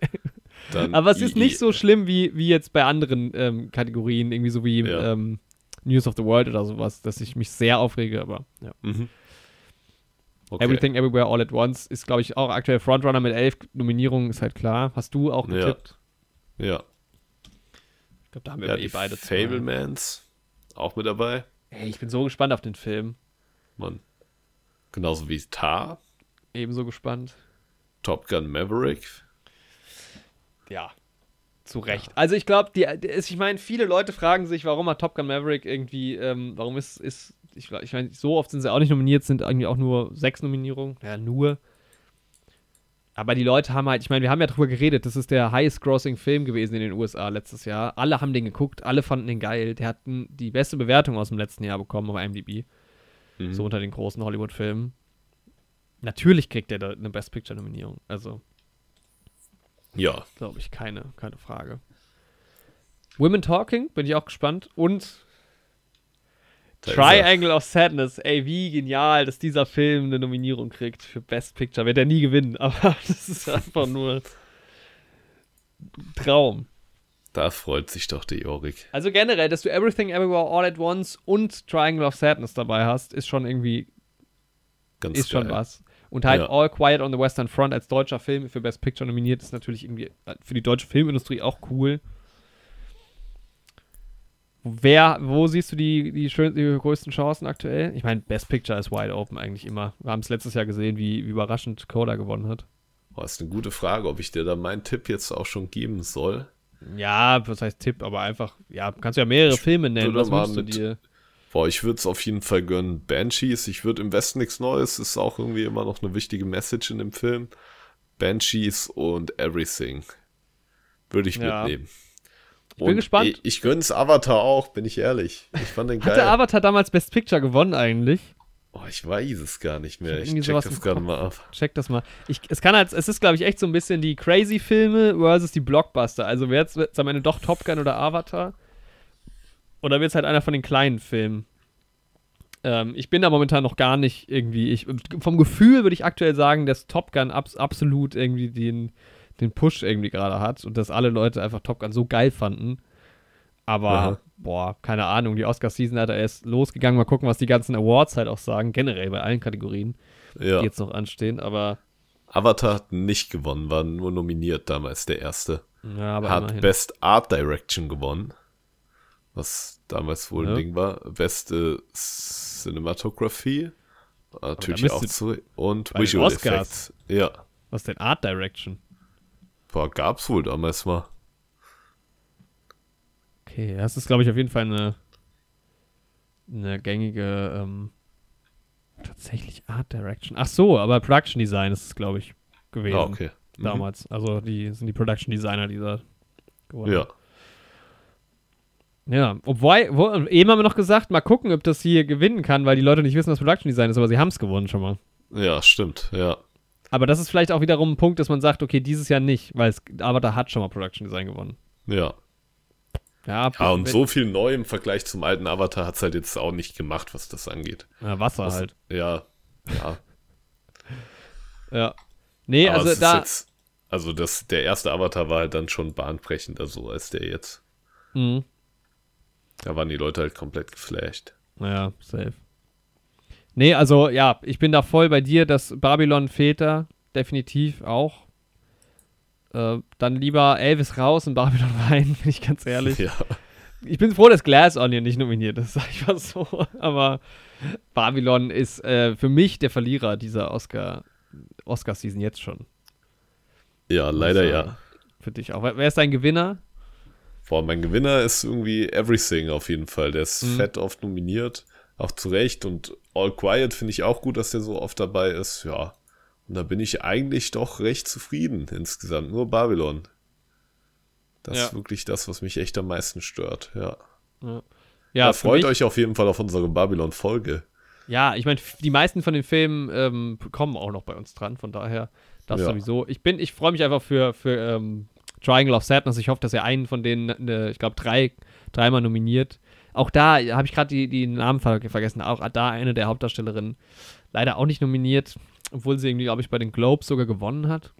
Dann Aber es ist II. nicht so schlimm wie, wie jetzt bei anderen ähm, Kategorien, irgendwie so wie Ja. ähm, News of the World oder sowas, dass ich mich sehr aufrege, aber ja. Mhm. Okay. Everything Everywhere All at Once ist, glaube ich, auch aktuell Frontrunner mit elf Nominierungen, ist halt klar. Hast du auch Ja. getippt? Ja. Ich glaube, da haben wir ja eh die beide. Fablemans auch mit dabei. Ey, ich bin so gespannt auf den Film. Mann. Genauso wie Tar, Ebenso gespannt. Top Gun Maverick. Ja. Zu Recht. Also ich glaube, die, ich meine, viele Leute fragen sich, warum hat Top Gun Maverick irgendwie, ähm, warum ist, ist ich, ich meine, so oft sind sie auch nicht nominiert, sind irgendwie auch nur sechs Nominierungen. Ja, nur. Aber die Leute haben halt, ich meine, wir haben ja drüber geredet, das ist der highest-grossing Film gewesen in den USA letztes Jahr. Alle haben den geguckt, alle fanden den geil. Der hat die beste Bewertung aus dem letzten Jahr bekommen auf IMDb. Mhm. so unter den großen Hollywood-Filmen. Natürlich kriegt er da eine Best Picture-Nominierung. Also, Ja, glaube ich, keine, keine Frage. Women Talking, bin ich auch gespannt. Und da. Triangle of Sadness, ey, wie genial, dass dieser Film eine Nominierung kriegt für Best Picture. Wird er nie gewinnen, aber das ist einfach nur Traum. Da freut sich doch der Jorik. Also generell, dass du Everything Everywhere All at Once und Triangle of Sadness dabei hast, ist schon irgendwie, Ganz ist schon geil. was. Und halt Ja. All Quiet on the Western Front als deutscher Film für Best Picture nominiert, ist natürlich irgendwie für die deutsche Filmindustrie auch cool. Wer, wo siehst du die, die, schön, die größten Chancen aktuell? Ich meine, Best Picture ist wide open eigentlich immer. Wir haben es letztes Jahr gesehen, wie, wie überraschend Coda gewonnen hat. Boah, ist eine gute Frage, ob ich dir da meinen Tipp jetzt auch schon geben soll. Ja, was heißt Tipp, aber einfach, ja, kannst du ja mehrere Ich Filme nennen. Was wünschst du dir? Boah, ich würde es auf jeden Fall gönnen. Banshees, ich würde im Westen nichts Neues, ist auch irgendwie immer noch eine wichtige Message in dem Film. Banshees und Everything. Würde ich Ja. mitnehmen. Ich bin gespannt. Ich, ich gönn's Avatar auch, bin ich ehrlich. Ich fand den geil. Hatte Avatar damals Best Picture gewonnen eigentlich? oh, ich weiß es gar nicht mehr. Ich, irgendwie check das gerade mal ab. Check das mal. Ich, es kann halt, es ist, glaube ich, echt so ein bisschen die Crazy-Filme versus die Blockbuster. Also wer jetzt am Ende doch Top Gun oder Avatar? Oder wird es halt einer von den kleinen Filmen? Ähm, ich bin da momentan noch gar nicht irgendwie. Ich, vom Gefühl würde ich aktuell sagen, dass Top Gun abs absolut irgendwie den, den Push irgendwie gerade hat und dass alle Leute einfach Top Gun so geil fanden. Aber, Aha. boah, keine Ahnung, die Oscar-Season hat er erst losgegangen. Mal gucken, was die ganzen Awards halt auch sagen. Generell bei allen Kategorien, Ja. die jetzt noch anstehen. Aber, Avatar hat nicht gewonnen, war nur nominiert damals, der erste. ja, aber hat immerhin. Best Art Direction gewonnen. Was damals wohl Ja. ein Ding war. Beste Cinematography. Natürlich auch zu. Und Visual. Effects. Ja. Was denn Art Direction? Boah, gab's wohl damals mal. Okay, das ist, glaube ich, auf jeden Fall eine, eine gängige, ähm, tatsächlich Art Direction. Ach so, aber Production Design ist es, glaube ich, gewesen. Ah, okay. Mhm. Damals. Also, die sind die Production Designer, die da gewonnen Ja. Ja, obwohl, wo, eben haben wir noch gesagt, mal gucken, ob das hier gewinnen kann, weil die Leute nicht wissen, was Production Design ist, aber sie haben es gewonnen schon mal. Ja, stimmt. Ja. Aber das ist vielleicht auch wiederum ein Punkt, dass man sagt, okay, dieses Jahr nicht, weil es, Avatar hat schon mal Production Design gewonnen. Ja. Ja, Ja, und so viel neu im Vergleich zum alten Avatar hat's halt jetzt auch nicht gemacht, was das angeht. Ja, Wasser Was- halt. Ja. Ja. Ja. Nee, Aber also es ist da. jetzt, also das, der erste Avatar war halt dann schon bahnbrechender so als der jetzt. Mhm. Da waren die Leute halt komplett geflasht. Naja, safe. Nee, also ja, ich bin da voll bei dir, dass Babylon fehlt da definitiv auch. Äh, dann lieber Elvis raus und Babylon rein, bin ich ganz ehrlich. Ja. Ich bin froh, dass Glass Onion nicht nominiert ist, sag ich mal so. Aber Babylon ist äh, für mich der Verlierer dieser Oscar, Oscar-Season jetzt schon. Ja, leider Also, ja. Für dich auch. Wer wer ist dein Gewinner? Boah, mein Gewinner ist irgendwie Everything auf jeden Fall. Der ist Mhm. fett oft nominiert, auch zu Recht. Und All Quiet finde ich auch gut, dass der so oft dabei ist. Ja. Und da bin ich eigentlich doch recht zufrieden insgesamt. Nur Babylon. Das Ja. ist wirklich das, was mich echt am meisten stört. Ja. Ja, Ja, freut euch auf jeden Fall auf unsere Babylon-Folge. Ja, ich meine, die meisten von den Filmen ähm, kommen auch noch bei uns dran, von daher das Ja. sowieso. Ich bin, ich freue mich einfach für, für ähm, Triangle of Sadness. Ich hoffe, dass er einen von denen, ne, ich glaube, drei, dreimal nominiert. Auch da habe ich gerade die, die Namen ver vergessen. Auch da eine der Hauptdarstellerinnen leider auch nicht nominiert, obwohl sie irgendwie, glaube ich, bei den Globes sogar gewonnen hat.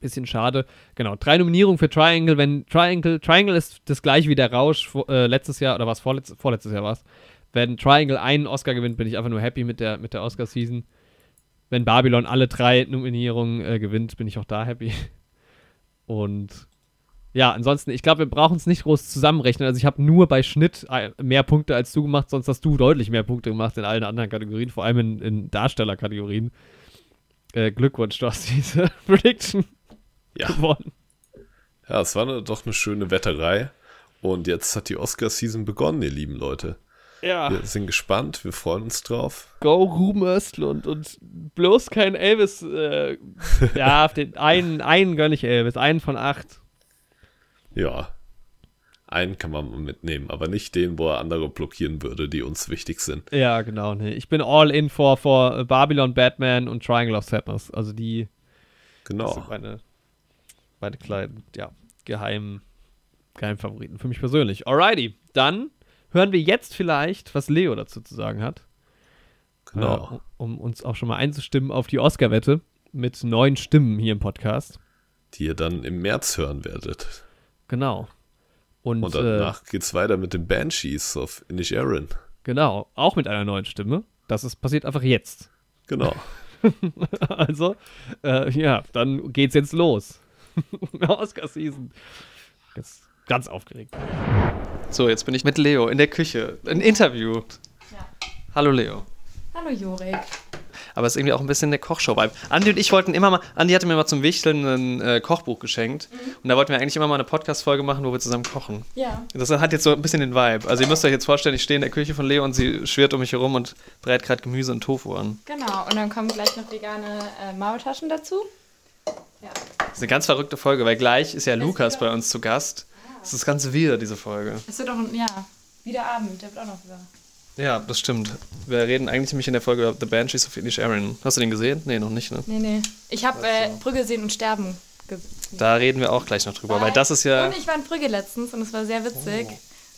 Bisschen schade. Genau, drei Nominierungen für Triangle. Wenn Triangle, Triangle ist das gleiche wie der Rausch äh, letztes Jahr, oder was, vorletz, vorletztes Jahr war es. Wenn Triangle einen Oscar gewinnt, bin ich einfach nur happy mit der, mit der Oscar-Season. Wenn Babylon alle drei Nominierungen äh, gewinnt, bin ich auch da happy. Und ja, ansonsten, ich glaube, wir brauchen es nicht groß zusammenrechnen. Also ich habe nur bei Schnitt äh, mehr Punkte als du gemacht, sonst hast du deutlich mehr Punkte gemacht in allen anderen Kategorien, vor allem in, in Darstellerkategorien. Äh, Glückwunsch, du hast diese Prediction Ja. gewonnen. Ja, es war eine, doch eine schöne Wetterei. Und jetzt hat die Oscar-Season begonnen, ihr lieben Leute. Ja. Wir sind gespannt, wir freuen uns drauf. Go Ruben Östlund und bloß kein Elvis. Äh, ja, auf den einen, einen gönne ich Elvis, einen von acht. Ja. einen kann man mitnehmen, aber nicht den, wo er andere blockieren würde, die uns wichtig sind. Ja, genau. Nee. Ich bin all in for, for Babylon, Batman und Triangle of Sadness. Also die Genau. sind meine, meine kleinen, ja, geheimen, geheimen Favoriten für mich persönlich. Alrighty, dann hören wir jetzt vielleicht, was Leo dazu zu sagen hat. Genau. Äh, um uns auch schon mal einzustimmen auf die Oscar-Wette mit neun Stimmen hier im Podcast. Die ihr dann im März hören werdet. Genau. Und, Und äh, danach geht's weiter mit den Banshees of Inisherin. genau, auch mit einer neuen Stimme. Das ist passiert einfach jetzt. Genau. also, äh, ja, dann geht's jetzt los. Oscar-Season. Jetzt ganz aufgeregt. So, jetzt bin ich mit Leo in der Küche. Ein Interview. Ja. Hallo Leo. Hallo Jorik. Aber es ist irgendwie auch ein bisschen der Kochshow-Vibe. Andi und ich wollten immer mal, Andi hatte mir mal zum Wichteln ein äh, Kochbuch geschenkt. Und da wollten wir eigentlich immer mal eine Podcast-Folge machen, wo wir zusammen kochen. Ja. Das hat jetzt so ein bisschen den Vibe. Also ihr müsst euch jetzt vorstellen, ich stehe in der Küche von Leo und sie schwirrt um mich herum und brät gerade Gemüse und Tofu an. Genau. Und dann kommen gleich noch vegane äh, Maultaschen dazu. Ja. Das ist eine ganz verrückte Folge, weil gleich ist ja Lukas bei uns zu Gast. Das ist ganz wirr, diese Folge. Es wird auch, ein- ja, wieder Abend. Der wird auch noch über. Ja, das stimmt. Wir reden eigentlich nämlich in der Folge über The Banshees of Inisherin. Hast du den gesehen? Nee, noch nicht, ne? Nee, nee. Ich habe äh, Brügge sehen und sterben gesehen. Da reden wir auch gleich noch drüber, weil das ist ja... Und ich war in Brügge letztens und es war sehr witzig,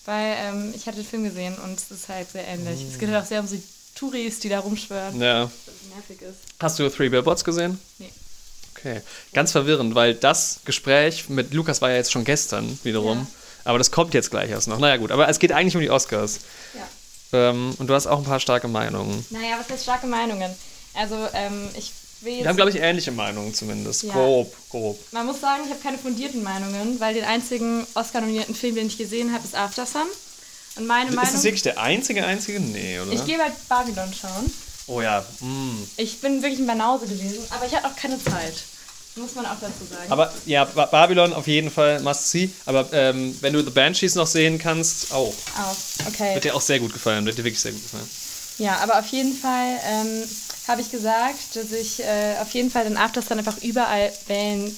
weil ähm, ich hatte den Film gesehen und es ist halt sehr ähnlich. Es geht halt auch sehr um so Touris, die da rumschwören, Ja. nervig ist. Hast du Three Billboards gesehen? Nee. Okay. Ganz verwirrend, weil das Gespräch mit Lukas war ja jetzt schon gestern wiederum. Ja. Aber das kommt jetzt gleich erst noch. Naja, gut. Aber es geht eigentlich um die Oscars. Ja. Ähm, und du hast auch ein paar starke Meinungen. Naja, was heißt starke Meinungen? Also, ähm, ich will jetzt Wir haben, glaube ich, ähnliche Meinungen zumindest. Ja. Grob, grob. Man muss sagen, ich habe keine fundierten Meinungen, weil den einzigen Oscar-nominierten Film, den ich gesehen habe, ist After Sun. Und meine Ist Meinung. das wirklich der einzige, einzige? Nee, oder? ich gehe halt Babylon schauen. oh ja. Mm. Ich bin wirklich ein Banause gewesen, aber ich hatte auch keine Zeit. Muss man auch dazu sagen. Aber ja, Ba- Babylon auf jeden Fall must see. Aber ähm, wenn du The Banshees noch sehen kannst, auch. auch. Okay. Wird dir auch sehr gut gefallen. Wird dir wirklich sehr gut gefallen. Ja, aber auf jeden Fall ähm, habe ich gesagt, dass ich äh, auf jeden Fall den After Sun einfach überall wählen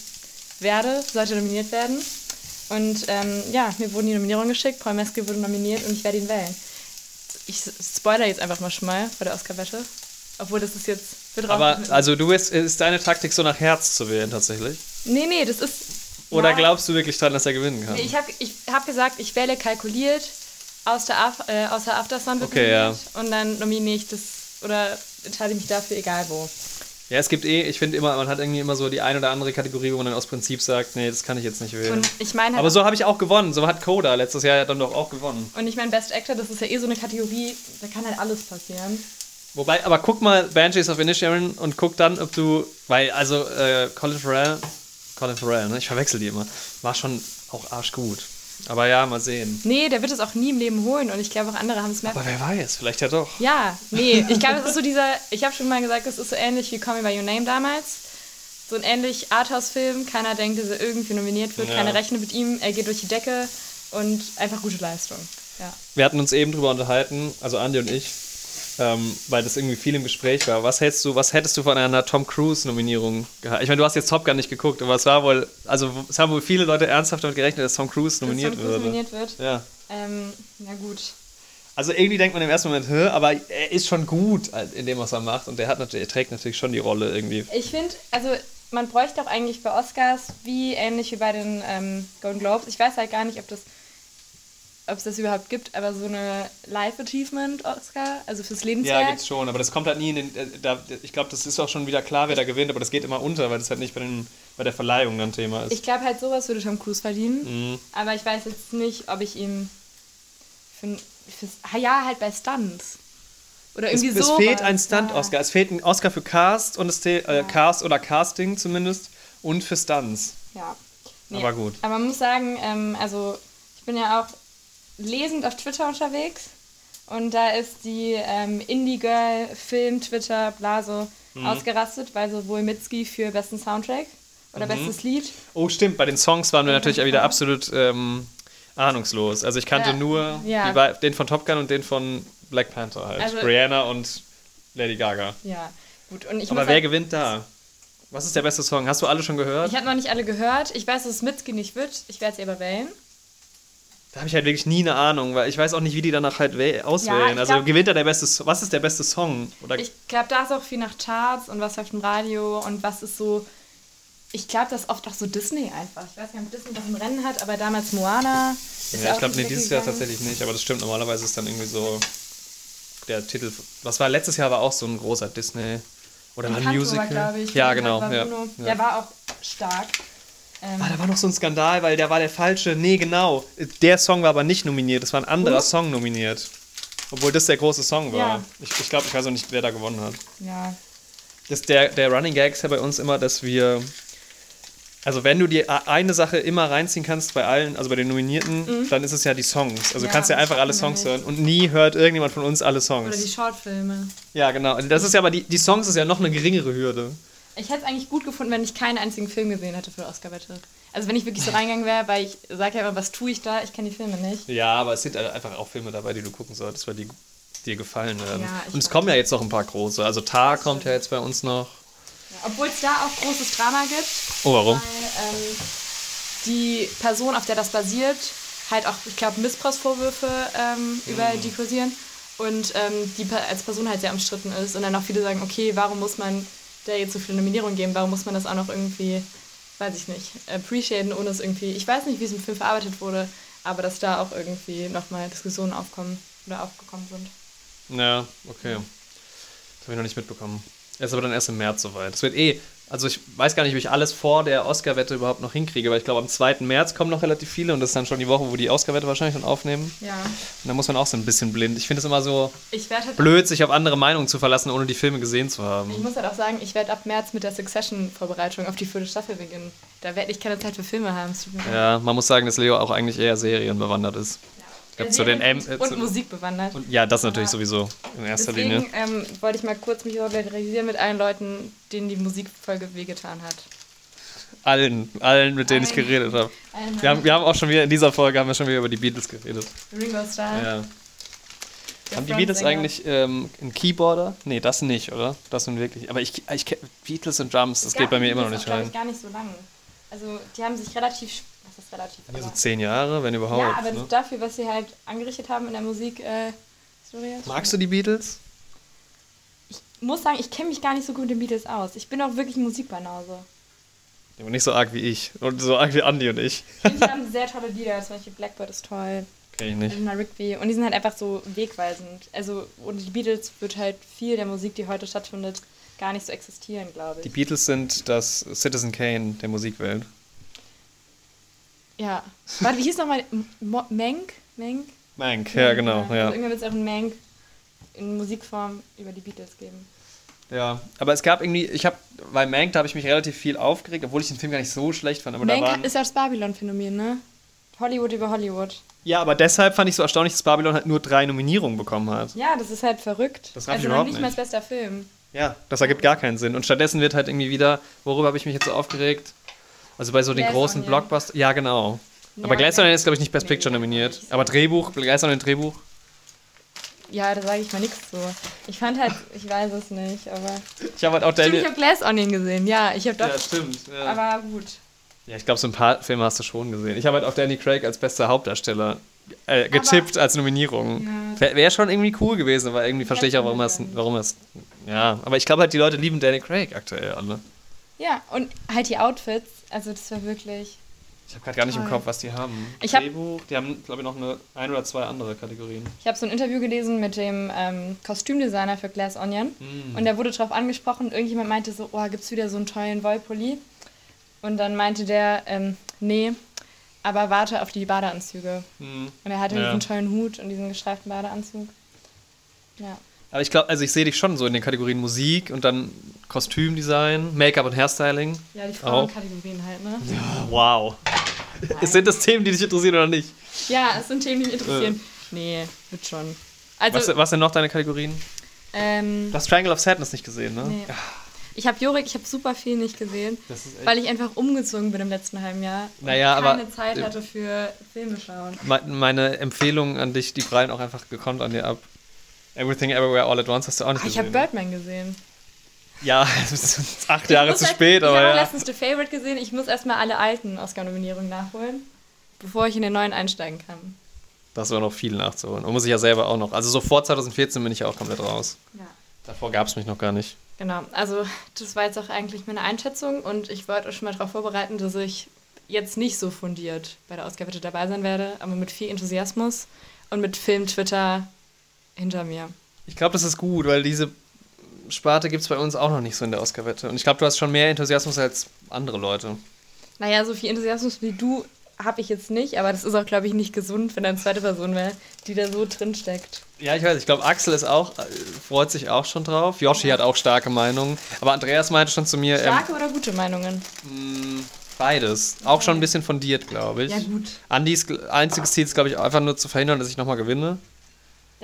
werde, sollte nominiert werden. Und ähm, ja, mir wurden die Nominierungen geschickt, Paul Meske wurde nominiert und ich werde ihn wählen. Ich spoiler jetzt einfach mal schon mal bei der Oscar-Wette. Obwohl das ist jetzt. Aber also du bist, ist deine Taktik so nach Herz zu wählen tatsächlich? Nee, nee, das ist. Oder ja, glaubst du wirklich dran, dass er gewinnen kann? Nee, ich habe ich hab gesagt, ich wähle kalkuliert aus der, Af äh, aus der After Sun wird Okay, ja. und dann nominiere ich das oder entscheide mich dafür, egal wo. Ja, es gibt eh, ich finde immer, man hat irgendwie immer so die ein oder andere Kategorie, wo man dann aus Prinzip sagt, nee, das kann ich jetzt nicht wählen. Und ich meine halt Aber so habe ich auch gewonnen. So hat Coda letztes Jahr ja dann doch auch gewonnen. Und ich meine, Best Actor, das ist ja eh so eine Kategorie, da kann halt alles passieren. Wobei, aber guck mal Banshees of Inisherin und guck dann, ob du, weil, also äh, Colin Farrell, Colin Farrell, ne, ich verwechsel die immer, war schon auch arschgut. Aber ja, mal sehen. Nee, der wird es auch nie im Leben holen und ich glaube auch andere haben es mehr. Aber wer weiß, vielleicht ja doch. Ja, nee, ich glaube, es ist so dieser, ich habe schon mal gesagt, es ist so ähnlich wie Call Me By Your Name damals. So ein ähnlich Arthouse-Film, keiner denkt, dass er irgendwie nominiert wird, Ja. keiner rechnet mit ihm, er geht durch die Decke und einfach gute Leistung. Ja. Wir hatten uns eben drüber unterhalten, also Andi und ich, ähm, weil das irgendwie viel im Gespräch war. Was hältst du, was hättest du von einer Tom Cruise-Nominierung gehalten? Ich meine, du hast jetzt Top Gun nicht geguckt, aber es war wohl, also es haben wohl viele Leute ernsthaft damit gerechnet, dass Tom Cruise nominiert dass Tom Cruise würde. nominiert wird. Ja. Ähm, na gut. Also irgendwie denkt man im ersten Moment, aber er ist schon gut in dem, was er macht und der hat natürlich, er trägt natürlich schon die Rolle irgendwie. Ich finde, also man bräuchte auch eigentlich bei Oscars wie ähnlich wie bei den ähm, Golden Globes. Ich weiß halt gar nicht, ob das ob es das überhaupt gibt, aber so eine Life Achievement Oscar, also fürs Ja, Lebenswerk. gibt's schon, aber das kommt halt nie in den, äh, da, ich glaube, das ist auch schon wieder klar, wer da gewinnt, aber das geht immer unter, weil das halt nicht bei, den, bei der Verleihung dann Thema ist. ich glaube halt sowas würde Tom Cruise verdienen, Mhm. aber ich weiß jetzt nicht, ob ich ihm für, fürs, ah ja, halt bei Stunts. Oder Es, irgendwie es so. fehlt ein Stunt-Oscar. Es fehlt ein Oscar für Cast und es äh, Cast oder Casting zumindest und für Stunts. Ja. Aber gut. Aber man muss sagen, ähm, also ich bin ja auch lesend auf Twitter unterwegs und da ist die ähm, Indie-Girl, Film, Twitter, bla so Mhm. ausgerastet, weil sowohl Mitski für besten Soundtrack oder bestes Lied. Oh, stimmt, bei den Songs waren wir Ja, natürlich wieder absolut ähm, ahnungslos. Also ich kannte Ja. nur Ja. die, den von Top Gun und den von Black Panther halt. Also- Brianna und Lady Gaga. Ja, gut. Und ich Aber wer halt, gewinnt da? Was ist der beste Song? Hast du alle schon gehört? Ich habe noch nicht alle gehört. Ich weiß, dass es Mitski nicht wird. Ich werde sie aber wählen. Da habe ich halt wirklich nie eine Ahnung, weil ich weiß auch nicht, wie die danach halt wäh- auswählen. ich also glaub- gewinnt da der beste, was ist der beste Song? Oder Ich glaube, da ist auch viel nach Charts und was läuft im Radio und was ist so. Ich glaube, das ist oft auch so Disney einfach. Ich weiß gar nicht, ob Disney das im Rennen hat, aber damals Moana. Ja, ich glaube, nee, dieses Jahr tatsächlich nicht, aber das stimmt. Normalerweise ist dann irgendwie so der Titel. Was war letztes Jahr war auch so ein großer Disney oder ein Musical? War, ich. ja, genau. war ja. Ja. Der war auch stark. Ähm, Ah, da war noch so ein Skandal, weil der war der falsche. Nee, genau. Der Song war aber nicht nominiert. Es war ein anderer Oh. Song nominiert. Obwohl das der große Song war. Ja. Ich, ich glaube, ich weiß auch nicht, wer da gewonnen hat. ja. Das, der, der Running Gag ist ja bei uns immer, dass wir. Also, wenn du die a- eine Sache immer reinziehen kannst bei allen, also bei den Nominierten, dann ist es ja die Songs. Also, Mhm. Ja, du kannst ja das einfach alle Songs hören und nie hört irgendjemand von uns alle Oder die Songs. Shortfilme. Ja, genau. Das ist ja aber die, die Songs ist ja noch eine geringere Hürde. Ich hätte es eigentlich gut gefunden, wenn ich keinen einzigen Film gesehen hätte für die Oscar-Wette. Also wenn ich wirklich so reingegangen wäre, weil ich sage ja immer, was tue ich da? Ich kenne die Filme nicht. Ja, aber es sind einfach auch Filme dabei, die du gucken solltest, weil die dir gefallen werden. Ja, und es kommen ja jetzt noch ein paar große. Also Tar kommt ja jetzt bei uns noch. Obwohl es da auch großes Drama gibt. Oh, warum? Weil ähm, die Person, auf der das basiert, halt auch, ich glaube, Missbrauchsvorwürfe ähm, über die kursieren. Und ähm, die als Person halt sehr umstritten ist. Und dann auch viele sagen, okay, warum muss man der jetzt so viele Nominierungen geben? Warum muss man das auch noch irgendwie, weiß ich nicht, appreciaten, ohne es irgendwie, ich weiß nicht, wie es im Film verarbeitet wurde, aber dass da auch irgendwie nochmal Diskussionen aufkommen oder aufgekommen sind. Ja, okay. Das habe ich noch nicht mitbekommen. Er ist aber dann erst im März soweit. Es wird eh, also ich weiß gar nicht, wie ich alles vor der Oscar-Wette überhaupt noch hinkriege, weil ich glaube, am 2. März kommen noch relativ viele und das ist dann schon die Woche, wo die Oscar-Wette wahrscheinlich dann aufnehmen. Ja. Und da muss man auch so ein bisschen blind. Ich finde es immer so Ich halt blöd, sich auf andere Meinungen zu verlassen, ohne die Filme gesehen zu Ich haben. muss halt auch sagen, ich werde ab März mit der Succession-Vorbereitung auf die vierte Staffel beginnen. Da werde ich keine Zeit für Filme haben. Ja, man muss sagen, dass Leo auch eigentlich eher serienbewandert ist. Ich glaub, zu den M und, und Musik bewandert. Und ja, das natürlich Ja. sowieso in erster Deswegen Linie. ähm, wollte ich mal kurz mich solidarisieren mit allen Leuten, denen die Musikfolge wehgetan hat. Allen, allen, mit denen ich Allen. geredet habe. Wir haben, wir haben auch schon wieder in dieser Folge haben wir schon wieder über die Beatles geredet. Ringo Starr. Ja. der Haben die Beatles eigentlich ähm, einen Keyboarder? Nee, das nicht, oder? Das nun wirklich. Aber ich, ich Beatles und Drums, das geht bei mir immer noch nicht rein. Ich, gar nicht so lange. Also die haben sich relativ, was ist relativ? Ja, so zehn Jahre, wenn überhaupt. ja, aber ne? dafür, was sie halt angerichtet haben in der Musik, äh. Magst du die Beatles? Ich muss sagen, ich kenne mich gar nicht so gut mit den Beatles aus. Ich bin auch wirklich Musikbanause. Aber nicht so arg wie ich. Und so arg wie Andy und ich. Die haben sehr tolle Lieder, zum Beispiel Blackbird ist toll, Kenn ich nicht. Eleanor Rigby. Und die sind halt einfach so wegweisend. Also ohne die Beatles wird halt viel der Musik, die heute stattfindet, gar nicht so existieren, glaube Die ich. Beatles sind das Citizen Kane der Musikwelt. Ja. Warte, wie hieß nochmal? Menk? Menk? Mank, ja, genau. Also Ja. irgendwann wird es auch einen Mank in Musikform über die Beatles geben. ja. Aber es gab irgendwie, ich habe, bei Mank, da habe ich mich relativ viel aufgeregt, obwohl ich den Film gar nicht so schlecht fand. Aber da Mank waren, ist ja das Babylon-Phänomen, ne? Hollywood über Hollywood. ja, aber deshalb fand ich so erstaunlich, dass Babylon halt nur drei Nominierungen bekommen hat. Ja, das ist halt verrückt. Das ich also noch überhaupt nicht mal als nicht. bester Film. Ja, das ergibt gar keinen Sinn. Und stattdessen wird halt irgendwie wieder, worüber habe ich mich jetzt so aufgeregt? Also bei so den großen Onion. Blockbuster. Ja, genau. Ja, aber Glass ja. Onion ist, glaube ich, nicht Best Picture nominiert. Aber Drehbuch, Glass Onion Drehbuch. Ja, da sage ich mal nichts zu. Ich fand halt, ich weiß es nicht, aber. Ich habe halt auch Stimmt, ich Daniel. habe Glass Onion gesehen, ja, ich habe doch. Ja, stimmt. Ja, Aber gut. ja ich glaube, so ein paar Filme hast du schon gesehen. Ich habe halt auch Danny Craig als bester Hauptdarsteller äh, getippt als Nominierung. Ja. Wäre wär schon irgendwie cool gewesen, aber irgendwie verstehe ich auch, warum er es. Warum Ja, aber ich glaube halt, die Leute lieben Danny Craig aktuell alle. Ja, und halt die Outfits, also das war wirklich. Ich habe gerade gar nicht im Toll. Kopf, was die haben. Ich hab- Drehbuch, die haben, glaube ich, noch eine, ein oder zwei andere Kategorien. Ich habe so ein Interview gelesen mit dem ähm, Kostümdesigner für Glass Onion. Mm. Und der wurde darauf angesprochen, irgendjemand meinte so, oh, gibt's wieder so einen tollen Wollpulli? Und dann meinte der, ähm, nee, aber warte auf die Badeanzüge. Hm. Und er hatte Ja. diesen tollen Hut und diesen gestreiften Badeanzug. Ja. Aber ich glaube, also ich sehe dich schon so in den Kategorien Musik und dann Kostümdesign, Make-up und Hairstyling. Ja, die. Frauenkategorien halt, ne? Wow. Sind das Themen, die dich interessieren oder nicht? Ja, es sind Themen, die mich interessieren. Nee, wird schon. Also, Was, was sind noch deine Kategorien? ähm, Du hast Triangle of Sadness nicht gesehen, ne? nee. ich habe Jorik, ich habe super viel nicht gesehen, weil ich einfach umgezogen bin im letzten halben Jahr. und Naja, keine aber- Zeit hatte für Filme schauen. Me- Meine Empfehlungen an dich, die prallen auch einfach gekonnt an dir ab. Everything Everywhere All at Once hast du auch nicht Ah, ich gesehen. habe Birdman gesehen. ja, es ist acht Ich Jahre zu spät, aber Ich habe ja. letztens The Favorite gesehen. Ich muss erstmal alle alten Oscar-Nominierungen nachholen, bevor ich in den neuen einsteigen kann. Das war noch viel nachzuholen. Und muss ich ja selber auch noch. Also so vor 2014 bin ich ja auch komplett raus. Ja. Davor gab es mich noch gar nicht. Genau, also das war jetzt auch eigentlich meine Einschätzung und ich wollte euch schon mal darauf vorbereiten, dass ich jetzt nicht so fundiert bei der Ausgabe dabei sein werde, aber mit viel Enthusiasmus und mit Film-Twitter hinter mir. Ich glaube, das ist gut, weil diese Sparte gibt es bei uns auch noch nicht so in der Oscar-Wette. Und ich glaube, du hast schon mehr Enthusiasmus als andere Leute. Naja, so viel Enthusiasmus wie du habe ich jetzt nicht, aber das ist auch, glaube ich, nicht gesund, wenn eine zweite Person wäre, die da so drin steckt. Ja, ich weiß, ich glaube, Axel ist auch, äh, freut sich auch schon drauf. Yoshi hat auch starke Meinungen. Aber Andreas meinte schon zu mir, ähm, Starke oder gute Meinungen? mh, beides. Auch schon ein bisschen fundiert, glaube ich. Ja, gut. Andys gl- einziges Ziel ist, glaube ich, einfach nur zu verhindern, dass ich nochmal gewinne.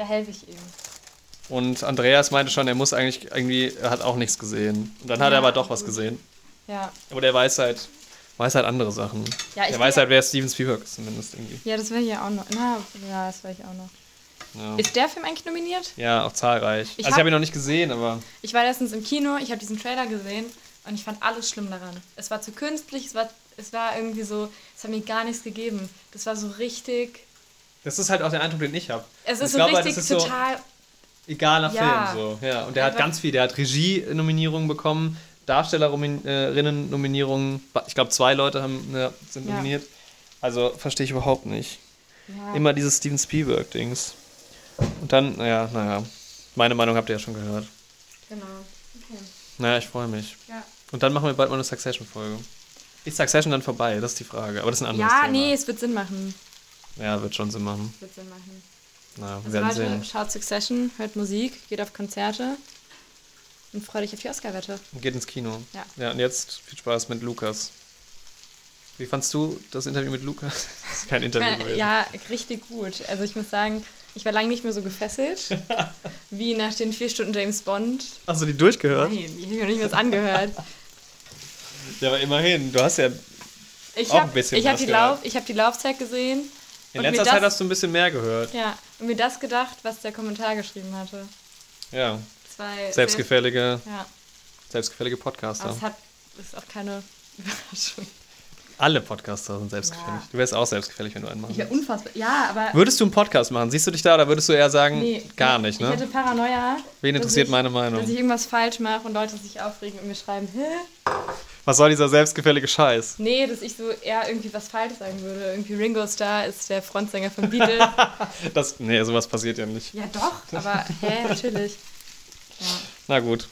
Da helfe ich ihm. Und Andreas meinte schon, er muss eigentlich irgendwie, er hat auch nichts gesehen. Und dann hat er Ja, aber doch was gesehen. Ja. Aber der weiß halt, weiß halt andere Sachen. Ja, ich der will weiß ja- halt, wer Steven Spielberg ist zumindest irgendwie. Ja, das wäre hier auch noch. Na, ja, das wäre ich auch noch. Ja, Ist der Film eigentlich nominiert? ja auch zahlreich. Ich also ich hab- habe ihn noch nicht gesehen, aber Ich war letztens im Kino, ich habe diesen Trailer gesehen und ich fand alles schlimm daran. Es war zu künstlich, es war, es war irgendwie so, es hat mir gar nichts gegeben. Das war so richtig. Das ist halt auch der Eindruck, den ich habe. Es Ich ist so glaube halt, richtig das ist so- total. Egaler Ja. Film, so. Ja, und der hat ganz viel. Der hat Regie-Nominierungen bekommen, Darstellerinnen-Nominierungen. Ich glaube, zwei Leute haben, ja, sind Ja. nominiert. Also verstehe ich überhaupt nicht. Ja. Immer dieses Steven Spielberg-Dings. Und dann, naja, naja. Meine Meinung habt ihr ja schon gehört. Genau. Okay. Naja, ich freue mich. Ja. Und dann machen wir bald mal eine Succession-Folge. Ist Succession dann vorbei? Das ist die Frage. Aber das ist ein anderes Ja, Thema. nee, es wird Sinn machen. Ja, wird schon Sinn machen. Wird Sinn machen. Na, Also werden Leute, sehen. schaut Succession, hört Musik, geht auf Konzerte und freut euch auf die Oscar-Wette. Und geht ins Kino. Ja. Ja, und jetzt viel Spaß mit Lukas. Wie fandst du das Interview mit Lukas? Das ist kein Interview gewesen. Ja, richtig gut. Also ich muss sagen, ich war lange nicht mehr so gefesselt wie nach den vier Stunden James Bond. Hast du die durchgehört? Nein, ich habe mir nicht was angehört. Ja, aber immerhin. Du hast ja Ich Auch ein habe bisschen ich hab was die. Lauf, ich hab die Laufzeit gesehen. Und letzter mir Zeit das, hast du ein bisschen mehr gehört. Ja, und mir das gedacht, was der Kommentar geschrieben hatte. Ja. Zwei Selbstgefällige, Ja, selbstgefällige aber Podcaster. es hat, ist auch keine Überraschung. Alle Podcaster sind selbstgefällig. Ja. Du wärst auch selbstgefällig, wenn du einen Ich wäre würdest. unfassbar. Ja, aber. Würdest du einen Podcast machen? Siehst du dich da oder würdest du eher sagen, Nee, gar nicht, Ich hätte ne? Paranoia. Wen interessiert ich, meine Meinung? Dass ich irgendwas falsch mache und Leute sich aufregen und mir schreiben, hä? Was soll dieser selbstgefällige Scheiß? Nee, dass ich so eher irgendwie was falsch sagen würde. Irgendwie Ringo Starr ist der Frontsänger von Beatles. Das, nee, sowas passiert ja nicht. ja, doch, aber hä, natürlich. Ja. Na gut.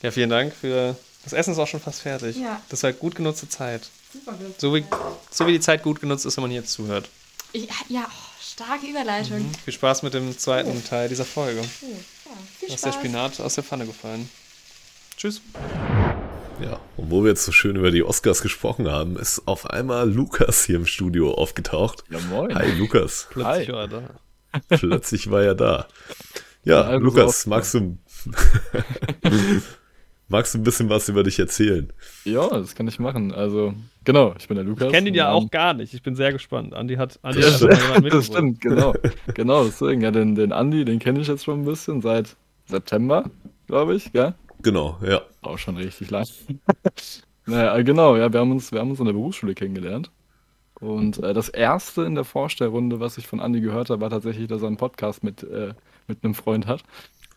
Ja, vielen Dank für. Das Essen ist auch schon fast fertig. Ja. Das war gut genutzte Zeit. Super gut. So wie, so wie die Zeit gut genutzt ist, wenn man hier jetzt zuhört. Ich, ja, oh, starke Überleitung. Viel Spaß mit dem zweiten Teil dieser Folge. Oh, ja, viel Da ist der Spaß. Spinat aus der Pfanne gefallen. Tschüss. Ja, und wo wir jetzt so schön über die Oscars gesprochen haben, ist auf einmal Lukas hier im Studio aufgetaucht. Ja, moin. Hi, Lukas. Plötzlich Hi. war er da. Plötzlich war er da. Ja, also Lukas, so magst du, magst du ein bisschen was über dich erzählen? Ja, das kann ich machen. Also, genau, ich bin der Lukas. Ich kenne ihn ja auch gar nicht. Ich bin sehr gespannt. Andi hat, Andi Das hat jemanden Das stimmt, genau. genau, deswegen. Ja, den, den Andi, den kenne ich jetzt schon ein bisschen seit September, glaube ich, gell? Genau, ja. Auch schon richtig lang. naja, äh, genau, ja, wir haben uns, wir haben uns in der Berufsschule kennengelernt. Und äh, das erste in der Vorstellrunde, was ich von Andi gehört habe, war tatsächlich, dass er einen Podcast mit, äh, mit einem Freund hat.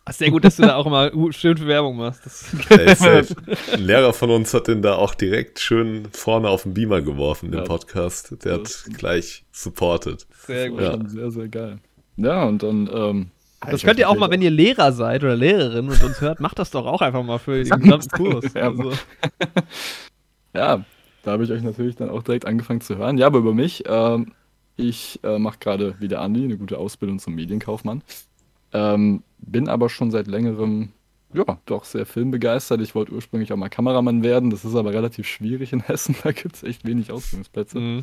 Ach, Sehr gut, dass du da auch immer schön viel Werbung machst. Das, Ey, safe. Ein Lehrer von uns hat den da auch direkt schön vorne auf den Beamer geworfen, den Ja. Podcast. Der Das hat gleich supported. sehr gut. Ja. sehr, sehr geil. Ja, und dann. Ähm, Das könnt ihr auch mal, wenn ihr Lehrer seid oder Lehrerin und uns hört, macht das doch auch einfach mal für den gesamten Kurs. Ja, Also, Ja, da habe ich euch natürlich dann auch direkt angefangen zu hören. Ja, aber über mich, ähm, ich äh, mache gerade wie der Andi eine gute Ausbildung zum Medienkaufmann. Ähm, bin aber schon seit längerem, ja, doch sehr filmbegeistert. Ich wollte ursprünglich auch mal Kameramann werden. Das ist aber relativ schwierig in Hessen. Da gibt es echt wenig Ausbildungsplätze. mh.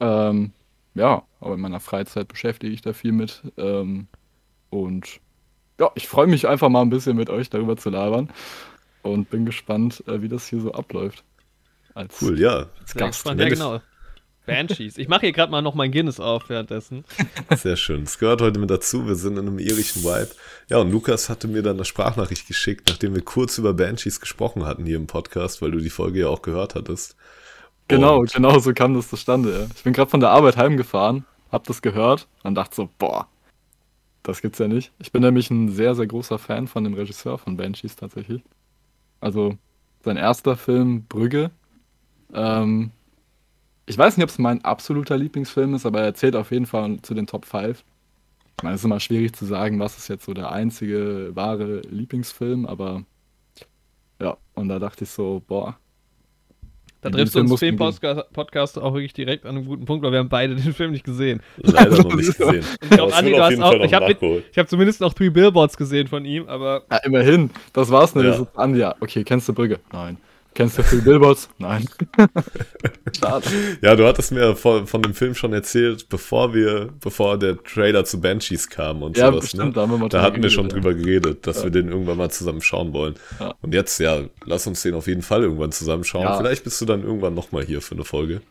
Ähm, ja, aber in meiner Freizeit beschäftige ich da viel mit. Ähm, und ja, ich freue mich einfach mal ein bisschen mit euch darüber zu labern und bin gespannt, äh, wie das hier so abläuft. Als Cool, ja. als Gast. Ja, genau. Banshees. Ich mache hier gerade mal noch mein Guinness auf währenddessen. Sehr schön. Es gehört heute mit dazu. Wir sind in einem irischen Vibe. Ja, und Lukas hatte mir dann eine Sprachnachricht geschickt, nachdem wir kurz über Banshees gesprochen hatten hier im Podcast, weil du die Folge ja auch gehört hattest. Genau, Und- genau so kam das zustande. Ja. Ich bin gerade von der Arbeit heimgefahren hab das gehört und dachte so, boah, das gibt's ja nicht. Ich bin nämlich ein sehr, sehr großer Fan von dem Regisseur von Banshees tatsächlich. Also sein erster Film Brügge. Ähm, ich weiß nicht, ob es mein absoluter Lieblingsfilm ist, aber er zählt auf jeden Fall zu den Top 5. Ich meine, es ist immer schwierig zu sagen, was ist jetzt so der einzige wahre Lieblingsfilm, aber ja, und da dachte ich so, boah. Da triffst du uns Film mussten Film-Podcast auch wirklich direkt an einem guten Punkt, weil wir haben beide den Film nicht gesehen. Leider noch nicht gesehen. Ich glaube, Andi, du hast auch. Ich habe hab zumindest noch Three Billboards gesehen von ihm, aber Ja, immerhin. Das war's nämlich. Ja. Andi, ja, okay, kennst du Brügge? Nein. Kennst du Three Billboards? Nein. Schade. Ja, du hattest mir von, von dem Film schon erzählt, bevor wir, bevor der Trailer zu Banshees kam und Ja, sowas. bestimmt, ne? da haben wir mal Da hatten wir schon geredet, drüber geredet, dass Ja. wir den irgendwann mal zusammen schauen wollen. Ja. Und jetzt, ja, lass uns den auf jeden Fall irgendwann zusammen schauen. Ja. Vielleicht bist du dann irgendwann nochmal hier für eine Folge.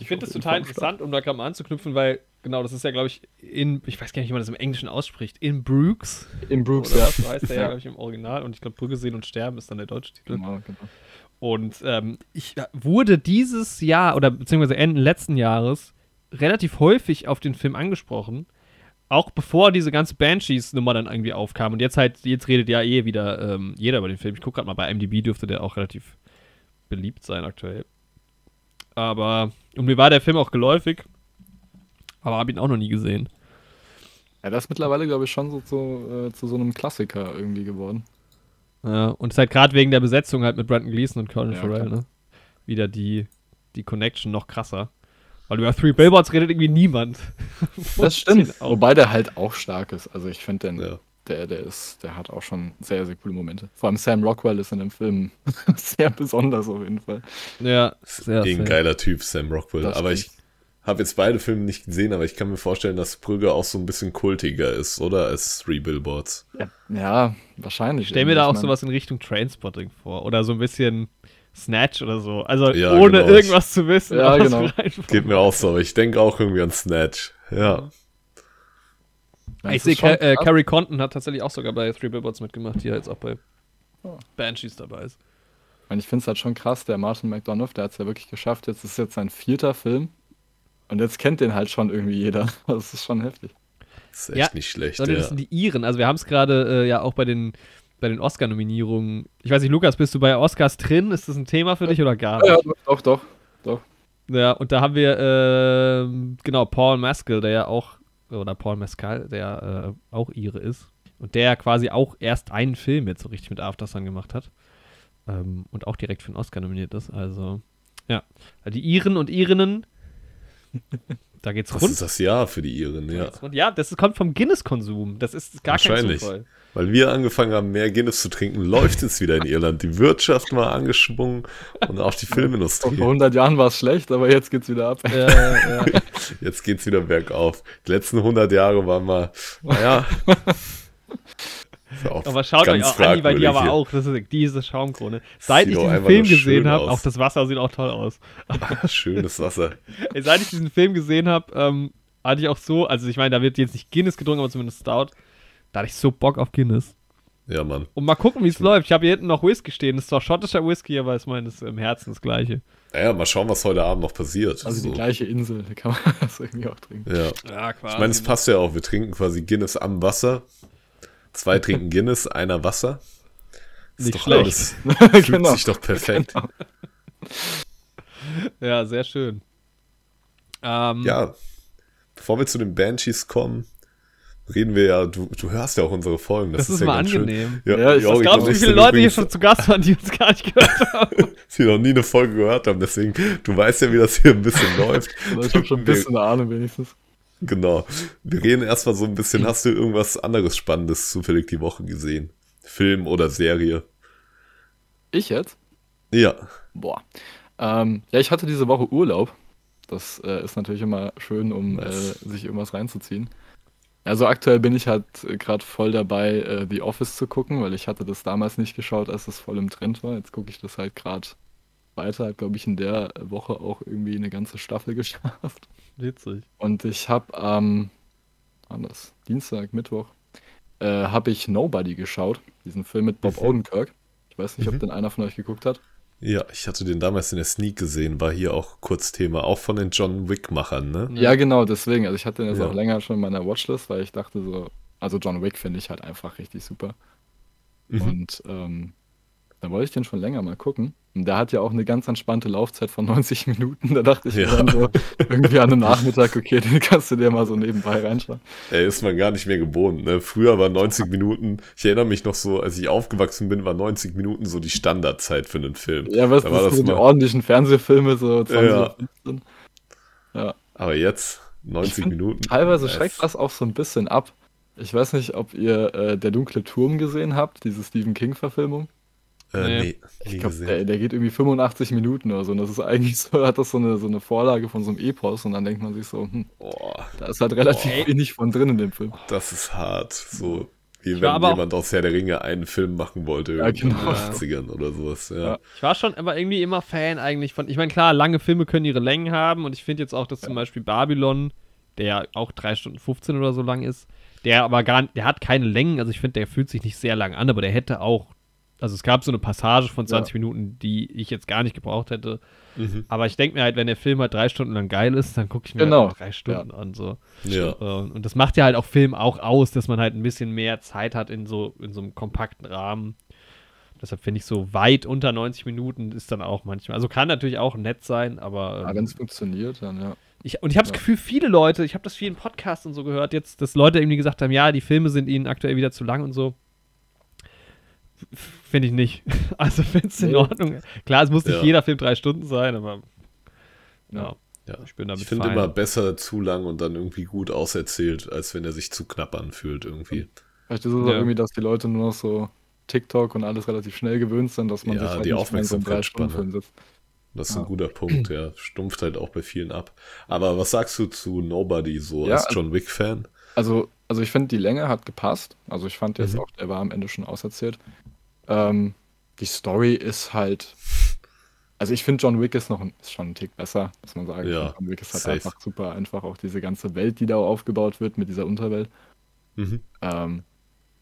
Ich finde das total interessant, um da gerade mal anzuknüpfen, weil, genau, das ist ja, glaube ich, in, ich weiß gar nicht, wie man das im Englischen ausspricht, in Brooks. In Brooks, Oder ja. so heißt der ja, Ja. glaube ich, im Original. Und ich glaube, Brücke sehen und sterben ist dann der deutsche Titel. Genau, genau. Und ähm, ich wurde dieses Jahr oder beziehungsweise Ende letzten Jahres relativ häufig auf den Film angesprochen. Auch bevor diese ganze Banshees-Nummer dann irgendwie aufkam. Und jetzt halt, jetzt redet ja eh wieder ähm, jeder über den Film. Ich gucke gerade mal bei MDB, dürfte der auch relativ beliebt sein aktuell. Aber, und mir war der Film auch geläufig, aber habe ihn auch noch nie gesehen. Ja, das ist mittlerweile, glaube ich, schon so zu, äh, zu so einem Klassiker irgendwie geworden. Ja, und es ist halt gerade wegen der Besetzung halt mit Brandon Gleason und Colin Ja, Farrell, klar. ne? Wieder die, die Connection noch krasser. Weil über Three Billboards redet irgendwie niemand. Das stimmt. Wobei der halt auch stark ist. Also ich finde den, Ja. der, der ist, der hat auch schon sehr, sehr coole Momente. Vor allem Sam Rockwell ist in dem Film sehr besonders auf jeden Fall. Ja, sehr, Eh ein sehr. geiler Typ, Sam Rockwell. Das aber ich. Habe jetzt beide Filme nicht gesehen, aber ich kann mir vorstellen, dass Brügge auch so ein bisschen kultiger ist, oder? Als Three Billboards. Ja, ja wahrscheinlich. Ich stell mir da auch Ich mein, sowas in Richtung Trainspotting vor. Oder so ein bisschen Snatch oder so. Also Ja, ohne genau. irgendwas zu wissen. Ja, genau. Geht mir auch so, ich denke auch irgendwie an Snatch. Ja. ja, Ich sehe, ist schon Ca äh. Carrie Condon hat tatsächlich auch sogar bei Three Billboards mitgemacht, die ja jetzt auch bei Oh. Banshees dabei ist. Ich, meine, ich finde es halt schon krass, der Martin McDonough, der hat es ja wirklich geschafft. Jetzt ist jetzt sein vierter Film. Und jetzt kennt den halt schon irgendwie jeder. Das ist schon heftig. Ist echt Ja, nicht schlecht. Leute, das Ja. sind die Iren. Also wir haben es gerade äh, ja auch bei den, bei den Oscar-Nominierungen. Ich weiß nicht, Lukas, bist du bei Oscars drin? Ist das ein Thema für dich oder gar nicht? Ja, ja, doch, doch, doch. Ja, und da haben wir, ähm, genau, Paul Mescal, der ja auch, oder Paul Mescal, der äh, auch Ire ist. Und der quasi auch erst einen Film jetzt so richtig mit Aftersun gemacht hat. Ähm, und auch direkt für den Oscar nominiert ist. Also, ja. Die Iren und Irinnen, da geht's Das rund. ist das Jahr für die Iren, ja. ja, das kommt vom Guinness-Konsum. Das ist gar kein Wahrscheinlich. Zufall. Weil wir angefangen haben, mehr Guinness zu trinken, läuft es wieder in Irland. Die Wirtschaft war angeschwungen und auch die Vor Filmindustrie. 100 Jahren war es schlecht, aber jetzt geht's wieder ab. Ja, ja, ja. Jetzt geht's wieder bergauf. Die letzten 100 Jahre waren mal, naja. Aber schaut euch auch an, die bei dir aber hier. auch. Das ist diese Schaumkrone. Seit Sieht ich diesen Film gesehen habe, auch das Wasser sieht auch toll aus. Schönes Wasser. Seit ich diesen Film gesehen habe, ähm, hatte ich auch so, also ich meine, da wird jetzt nicht Guinness getrunken, aber zumindest Stout. Da hatte ich so Bock auf Guinness. Ja, Mann. Und mal gucken, wie es läuft. Ich habe hier hinten noch Whisky stehen. Das ist zwar schottischer Whisky, aber ich meine, das ist im Herzen das Gleiche. Naja, mal schauen, was heute Abend noch passiert. Also die So. gleiche Insel, da kann man das irgendwie auch trinken. Ja. Ja, quasi. Ich meine, es passt ja auch. Wir trinken quasi Guinness am Wasser. Zwei trinken Guinness, einer Wasser. Ist Nicht doch schlecht. alles- Fühlt Genau. sich doch perfekt. Ja, sehr schön. Ähm, Ja, bevor wir zu den Banshees kommen, reden wir ja, du, du hörst ja auch unsere Folgen. Das, Das ist ja mal ganz schön. angenehm. Ja, Ja, ich- ja, du, wie viele Leute hier schon zu Gast waren, die uns gar nicht gehört haben? die noch nie eine Folge gehört haben. Deswegen, du weißt ja, wie das hier ein bisschen läuft. Ich habe schon ein bisschen eine Ahnung wenigstens. Genau. Wir reden erstmal so ein bisschen. Hast du irgendwas anderes Spannendes zufällig die Woche gesehen? Film oder Serie? Ich jetzt? Ja. Boah. Ähm, ja, ich hatte diese Woche Urlaub. Das äh, ist natürlich immer schön, um Nice. äh, sich irgendwas reinzuziehen. Also aktuell bin ich halt gerade voll dabei, äh, The Office zu gucken, weil ich hatte das damals nicht geschaut, als es voll im Trend war. Jetzt gucke ich das halt gerade weiter. Hat, glaube ich, in der Woche auch irgendwie eine ganze Staffel geschafft. Witzig. Und ich habe am anders, Dienstag, Mittwoch, äh, habe ich Nobody geschaut. Diesen Film mit Bob Mhm. Odenkirk. Ich weiß nicht, ob Mhm. den einer von euch geguckt hat. Ja, ich hatte den damals in der Sneak gesehen, war hier auch kurz Thema, auch von den John Wick-Machern, ne? Ja, genau, deswegen. Also ich hatte den jetzt Ja. auch länger schon in meiner Watchlist, weil ich dachte so, also John Wick finde ich halt einfach richtig super. Mhm. Und ähm, da wollte ich den schon länger mal gucken. Und der hat ja auch eine ganz entspannte Laufzeit von 90 Minuten. Da dachte ich mir Ja. dann so irgendwie an einem Nachmittag, okay, den kannst du dir mal so nebenbei reinschauen. Ey, ist man gar nicht mehr gewohnt, ne? Früher war 90 Minuten, ich erinnere mich noch so, als ich aufgewachsen bin, war 90 Minuten so die Standardzeit für einen Film. Ja, was Da das war das so die ordentlichen Fernsehfilme, so 20 Ja. oder 15. Ja. Aber jetzt, Ich 90 find, Minuten. Teilweise das- schreckt das auch so ein bisschen ab. Ich weiß nicht, ob ihr äh, Der dunkle Turm gesehen habt, diese Stephen King-Verfilmung. Äh, Nee. nee, Ich glaube, gesehen. der, der geht irgendwie 85 Minuten oder so. Und das ist eigentlich so, hat das so eine, so eine Vorlage von so einem Epos. Und dann denkt man sich so, hm, Boah, da ist halt relativ Boah. wenig von drin in dem Film. das ist hart. So, wie Ich wenn jemand aus Herr der Ringe einen Film machen wollte, Ja, irgendwo in genau. den 80ern oder sowas. Ja. Ja. Ich war schon aber irgendwie immer Fan eigentlich von. Ich meine, klar, lange Filme können ihre Längen haben und ich finde jetzt auch, dass zum Beispiel Babylon, der ja auch 3 Stunden 15 oder so lang ist, der aber gar der hat keine Längen, also ich finde, der fühlt sich nicht sehr lang an, aber der hätte auch. Also es gab so eine Passage von 20 Minuten, die ich jetzt gar nicht gebraucht hätte. Mhm. Aber ich denke mir halt, wenn der Film halt drei Stunden lang geil ist, dann gucke ich mir Genau. halt drei Stunden an. So. Ja. Äh, Und das macht ja halt auch Film auch aus, dass man halt ein bisschen mehr Zeit hat in so, in so einem kompakten Rahmen. Deshalb finde ich so weit unter 90 Minuten ist dann auch manchmal. Also kann natürlich auch nett sein, aber. Ja, ähm, wenn es funktioniert, dann ja. ich, und ich habe das ja. Gefühl, viele Leute, ich habe das vielen Podcasts und so gehört jetzt, dass Leute irgendwie gesagt haben, ja, die Filme sind ihnen aktuell wieder zu lang und so. Finde ich nicht. Also finde es in Nee. Ordnung. Klar, es muss nicht Ja. jeder Film drei Stunden sein, aber ja, Ja. Ich bin damit Ich finde immer besser zu lang und dann irgendwie gut auserzählt, als wenn er sich zu knapp anfühlt irgendwie. Vielleicht ist es auch irgendwie, dass die Leute nur noch so TikTok und alles relativ schnell gewöhnt sind, dass man Ja, sich halt die nicht mehr so einem Aufmerksamkeitsspanne. Drei-Stunden-Film sitzt. Das ist ein guter Punkt, ja. Stumpft halt auch bei vielen ab. Aber was sagst du zu Nobody so Ja, als also- John Wick-Fan? Also, also ich finde, die Länge hat gepasst. Also ich fand jetzt Mhm. auch, der war am Ende schon auserzählt. Ähm, die Story ist halt. Also ich finde, John Wick ist noch ein, ist schon ein Tick besser, muss man sagen. Ja, John Wick ist halt safe. einfach super einfach. Auch diese ganze Welt, die da aufgebaut wird mit dieser Unterwelt. Mhm. Ähm,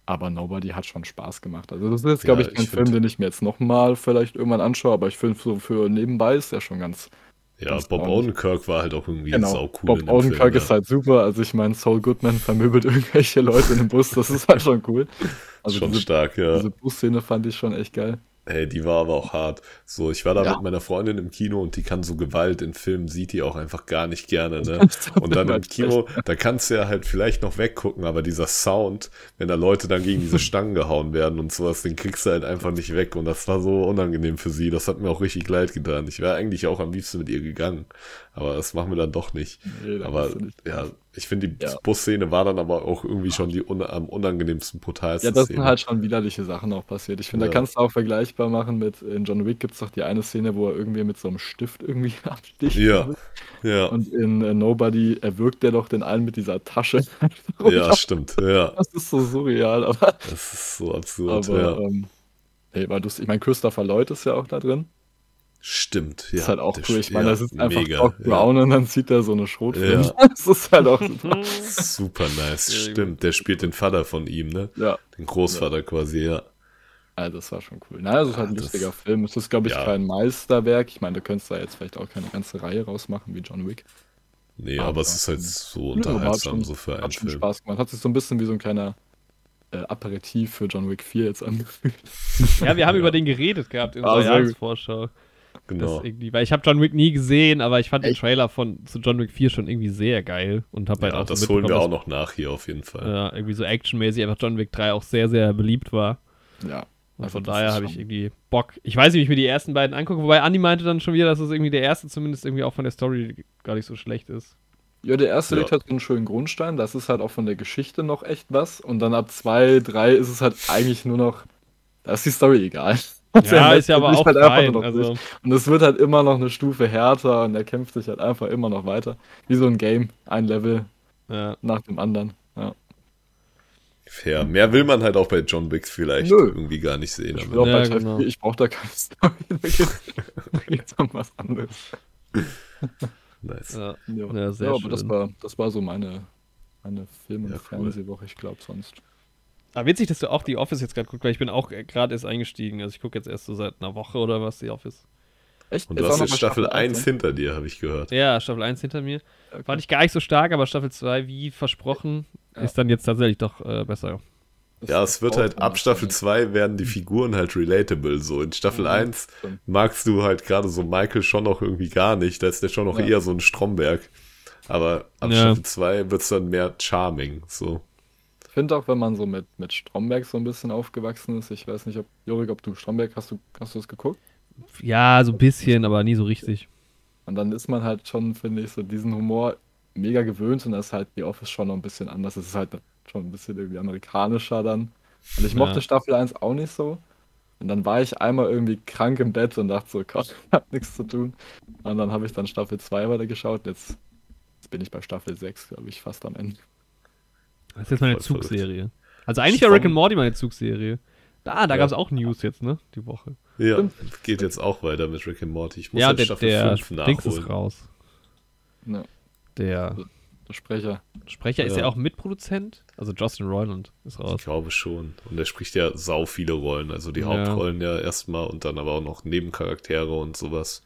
aber Nobody hat schon Spaß gemacht. Also das ist jetzt, glaube Ja, ich, kein ich Film, den ich mir jetzt nochmal vielleicht irgendwann anschaue, aber ich finde, so für nebenbei ist der schon ganz. Ja, Ganz Bob ordentlich. Odenkirk war halt auch irgendwie Genau. sau cool Bob in dem Odenkirk Film, ist halt super. Also ich meine, Saul Goodman vermöbelt irgendwelche Leute in dem Bus. Das ist halt schon cool. Also schon diese, stark, ja. diese Busszene fand ich schon echt geil. Hey, die war aber auch hart. So, ich war da Ja. mit meiner Freundin im Kino und die kann so Gewalt in Filmen, sieht die auch einfach gar nicht gerne, ne? Und dann im Kino, da kannst du ja halt vielleicht noch weggucken, aber dieser Sound, wenn da Leute dann gegen diese Stangen gehauen werden und sowas, den kriegst du halt einfach nicht weg. Und das war so unangenehm für sie. Das hat mir auch richtig leid getan. Ich wäre eigentlich auch am liebsten mit ihr gegangen. Aber das machen wir dann doch nicht. Nee, aber du nicht. ja, ich finde, die Ja. Busszene war dann aber auch irgendwie schon die un am unangenehmsten, brutalste Ja, das sind Szene. halt schon widerliche Sachen auch passiert. Ich finde, Ja. da kannst du auch vergleichbar machen mit, in John Wick gibt es doch die eine Szene, wo er irgendwie mit so einem Stift irgendwie absticht. Ja, ja, Und in äh, Nobody erwürgt er doch den einen mit dieser Tasche. ja, stimmt, ja. Das ist so surreal, aber, Das ist so absurd, aber ja. ähm, nee, war lustig. Ich meine, Christopher Lloyd ist ja auch da drin. Stimmt, ja. ist halt auch der cool. Ich meine, ja, das ist einfach mega, Doc ja. Brown und dann zieht er so eine Schrotflinte. Ja. Das ist halt auch super. Super nice, stimmt. Der spielt den Vater von ihm, ne? Ja, Den Großvater quasi, ja. also das war schon cool. Naja, es ist halt ein das- lustiger Film. Es ist, glaube ich, ja. kein Meisterwerk. Ich meine, du könntest da jetzt vielleicht auch keine ganze Reihe rausmachen wie John Wick. Nee, Aber- aber es ist halt so hat unterhaltsam, schon- so für einen Hat Film. Spaß gemacht. Hat sich so ein bisschen wie so ein kleiner äh, Aperitif für John Wick 4 jetzt angefühlt. Ja, wir haben Ja. über den geredet gehabt in Ah, unserer sehr gut. Jahresvorschau. Genau. Das irgendwie, weil ich habe John Wick nie gesehen, aber ich fand den Echt? Trailer von zu John Wick 4 schon irgendwie sehr geil und habe halt Ja, auch so das holen wir auch noch nach hier auf jeden Fall. äh, irgendwie so actionmäßig einfach John Wick 3 auch sehr, sehr beliebt war. Ja. Und Also von daher habe ich irgendwie Bock. Ich weiß nicht, wie ich mir die ersten beiden angucke, wobei Andi meinte dann schon wieder, dass es irgendwie der erste zumindest irgendwie auch von der Story gar nicht so schlecht ist. Ja, der erste Ja. legt halt so einen schönen Grundstein. Das ist halt auch von der Geschichte noch echt was. Und dann ab zwei, drei ist es halt eigentlich nur noch. Da ist die Story egal. Ja, ist ja aber auch halt einfach fein. nur noch Also, durch. Und es wird halt immer noch eine Stufe härter und er kämpft sich halt einfach immer noch weiter. Wie so ein Game. Ein Level ja. nach dem anderen. Ja. Fair. Mehr will man halt auch bei John Wick vielleicht Nö. irgendwie gar nicht sehen. Ich, Ja, bei Teil genau. 4, ich brauche da keine Story. Da geht's, um was anderes. nice. Ja. Ja, Ja, sehr ja aber das schön. war, das war so meine, meine Film- und Ja, cool. Fernsehwoche, ich glaube sonst. Aber witzig, dass du auch die Office jetzt gerade guckst, weil ich bin auch gerade erst eingestiegen. Also ich gucke jetzt erst so seit einer Woche oder was, die Office. Echt? Und du Jetzt hast jetzt Staffel 1 ne? hinter dir, habe ich gehört. Ja, Staffel 1 hinter mir. Okay. Fand ich gar nicht so stark, aber Staffel 2, wie versprochen, Ja. ist dann jetzt tatsächlich doch äh, besser. Das Ja, es wird halt, ab Staffel nicht. 2 werden die Figuren halt relatable. So in Staffel Mhm, 1 stimmt. magst du halt gerade so Michael schon noch irgendwie gar nicht. Da ist der schon noch Ja. eher so ein Stromberg. Aber ab Ja. Staffel 2 wird's dann mehr charming. So. Ich finde auch, wenn man so mit, mit Stromberg so ein bisschen aufgewachsen ist, ich weiß nicht, ob, Jorik, ob du Stromberg, hast du, hast du das geguckt? Ja, so ein bisschen, aber nie so richtig. Und dann ist man halt schon, finde ich, so diesen Humor mega gewöhnt und da ist halt die Office schon noch ein bisschen anders. Es ist halt schon ein bisschen irgendwie amerikanischer dann. Und ich mochte Ja. Staffel 1 auch nicht so. Und dann war ich einmal irgendwie krank im Bett und dachte so, Gott, ich hab nichts zu tun. Und dann habe ich dann Staffel 2 weitergeschaut. Jetzt, jetzt bin ich bei Staffel 6, glaube ich, fast am Ende. Das ist jetzt meine Zugserie. Also eigentlich war Rick and Morty meine Zugserie. Da, da Ja. gab es auch News jetzt, ne? Die Woche. Ja, Stimmt. geht jetzt auch weiter mit Rick and Morty. Ich muss ja, halt der, Staffel der 5 Dings ist nachholen. raus. Ja, Der der Sprecher. Sprecher ist Ja. ja auch Mitproduzent. Also Justin Roiland ist raus. Ich glaube schon. Und er spricht ja sau viele Rollen. Also die Ja. Hauptrollen ja erstmal und dann aber auch noch Nebencharaktere und sowas.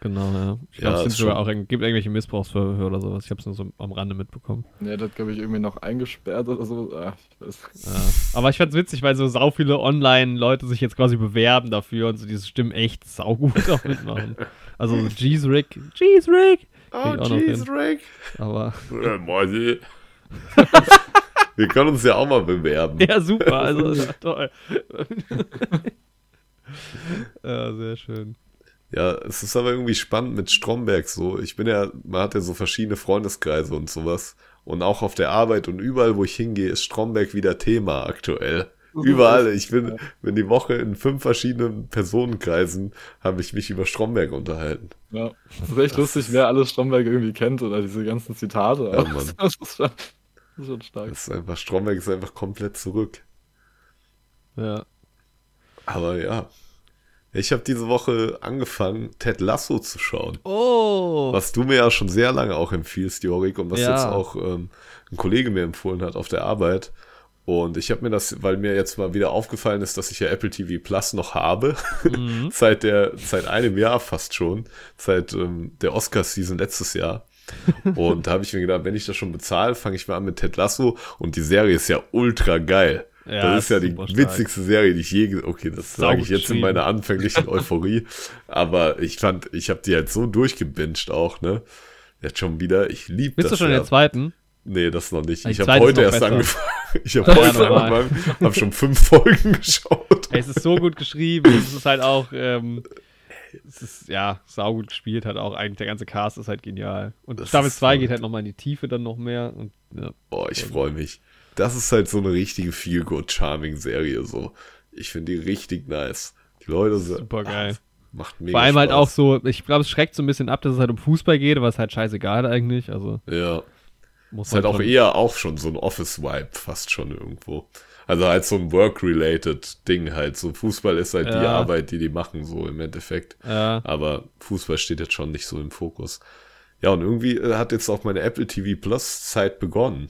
Genau, ja. Ich Ja, glaube, es sind ist sogar schon- auch gibt irgendwelche Missbrauchsverhöre oder sowas. Ich habe es nur so am Rande mitbekommen. Ja, der hat, glaube ich, irgendwie noch eingesperrt oder so. Ah, ich weiß. Ja. Aber ich fand's witzig, weil so sau viele Online-Leute sich jetzt quasi bewerben dafür und so diese Stimmen echt saugut auch mitmachen. Also Jeez Rick, Jeez Rick. Noch hin. Rick. Aber Morty. Wir können uns ja auch mal bewerben. ja, super, also ja, toll. ja, sehr schön. Ja, es ist aber irgendwie spannend mit Stromberg so. Ich bin ja, man hat ja so verschiedene Freundeskreise und sowas. Und auch auf der Arbeit und überall, wo ich hingehe, ist Stromberg wieder Thema aktuell. Überall. Ich bin, bin die Woche in fünf verschiedenen Personenkreisen, habe ich mich über Stromberg unterhalten. Ja, das ist echt lustig, wer alles Stromberg irgendwie kennt oder diese ganzen Zitate. Ja, Mann. Das ist schon, das ist schon stark. Das ist einfach, Stromberg ist einfach komplett zurück. Ja. Aber ja. Ich habe diese Woche angefangen, Ted Lasso zu schauen. Oh! Was du mir ja schon sehr lange auch empfiehlst, Jorik, und was Ja. jetzt auch ähm, ein Kollege mir empfohlen hat auf der Arbeit. Und ich habe mir das, weil mir jetzt mal wieder aufgefallen ist, dass ich ja Apple TV Plus noch habe, Mhm. seit der, seit einem Jahr fast schon, seit ähm, der Oscar-Season letztes Jahr. Und da habe ich mir gedacht, wenn ich das schon bezahle, fange ich mal an mit Ted Lasso. Und die Serie ist ja ultra geil. Ja, das ist ja die stark. witzigste Serie, die ich je, ge- okay, das sage ich jetzt in meiner anfänglichen Euphorie, aber ich fand, ich habe die halt so durchgebinged auch, ne? Jetzt schon wieder, ich liebe das. Bist du schon in ja. der zweiten? Nee, das noch nicht. Die Ich habe heute erst besser. angefangen. Ich habe Ja, heute normal. angefangen, habe schon fünf Folgen geschaut. Ey, es ist so gut geschrieben. es ist halt auch, ähm, es ist, ja, saugut gespielt halt auch. Eigentlich der ganze Cast ist halt genial. Und Das Staffel ist 2 voll. geht halt nochmal in die Tiefe dann noch mehr. Und, ja. Boah, ich freue mich. Das ist halt so eine richtige Feel-Good-Charming-Serie, so. Ich finde die richtig nice. Die Leute sind. Super geil. Macht mega Vor allem halt Spaß. auch so, ich glaube, es schreckt so ein bisschen ab, dass es halt um Fußball geht, aber es ist halt scheißegal eigentlich. Also Ja. muss Ist halt auch eher auch schon so ein Office-Vibe, fast schon irgendwo. Also halt so ein Work-related Ding halt. So Fußball ist halt die Ja. Arbeit, die die machen, so im Endeffekt. Ja, Aber Fußball steht jetzt schon nicht so im Fokus. Ja, und irgendwie äh, hat jetzt auch meine Apple TV Plus Zeit begonnen.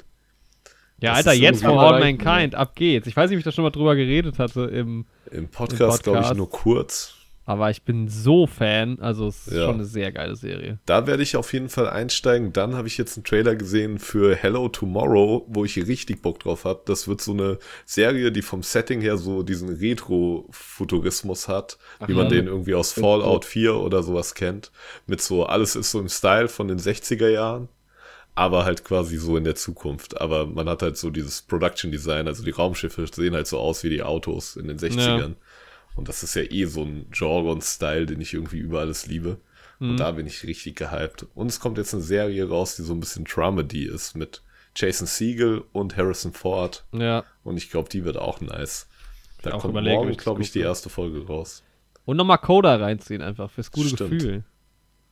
Ja Das Alter, jetzt for All Mankind, ab geht's. Ich weiß nicht, ob ich da schon mal drüber geredet hatte, im, Im Podcast, glaube ich, Podcast. nur kurz. aber ich bin so Fan. Also es ist Ja. schon eine sehr geile Serie. Da werde ich auf jeden Fall einsteigen. Dann habe ich jetzt einen Trailer gesehen für Hello Tomorrow, wo ich richtig Bock drauf habe. Das wird so eine Serie, die vom Setting her so diesen Retro-Futurismus hat, Ach wie man ja, den irgendwie aus Fallout 4 oder sowas kennt. Mit so, alles ist so im Style von den 60er Jahren, aber halt quasi so in der Zukunft. Aber man hat halt so dieses Production Design, also die Raumschiffe sehen halt so aus wie die Autos in den 60ern. Und das ist ja eh so ein Genre und Style, den ich irgendwie über alles liebe. Und da bin ich richtig gehypt. Und es kommt jetzt eine Serie raus, die so ein bisschen Dramedy ist mit Jason Segel und Harrison Ford. Ja. Und ich glaube, die wird auch nice. Da auch kommt morgen, glaube ich, die erste Folge raus. Und nochmal Coda reinziehen einfach, fürs gute Stimmt. Gefühl.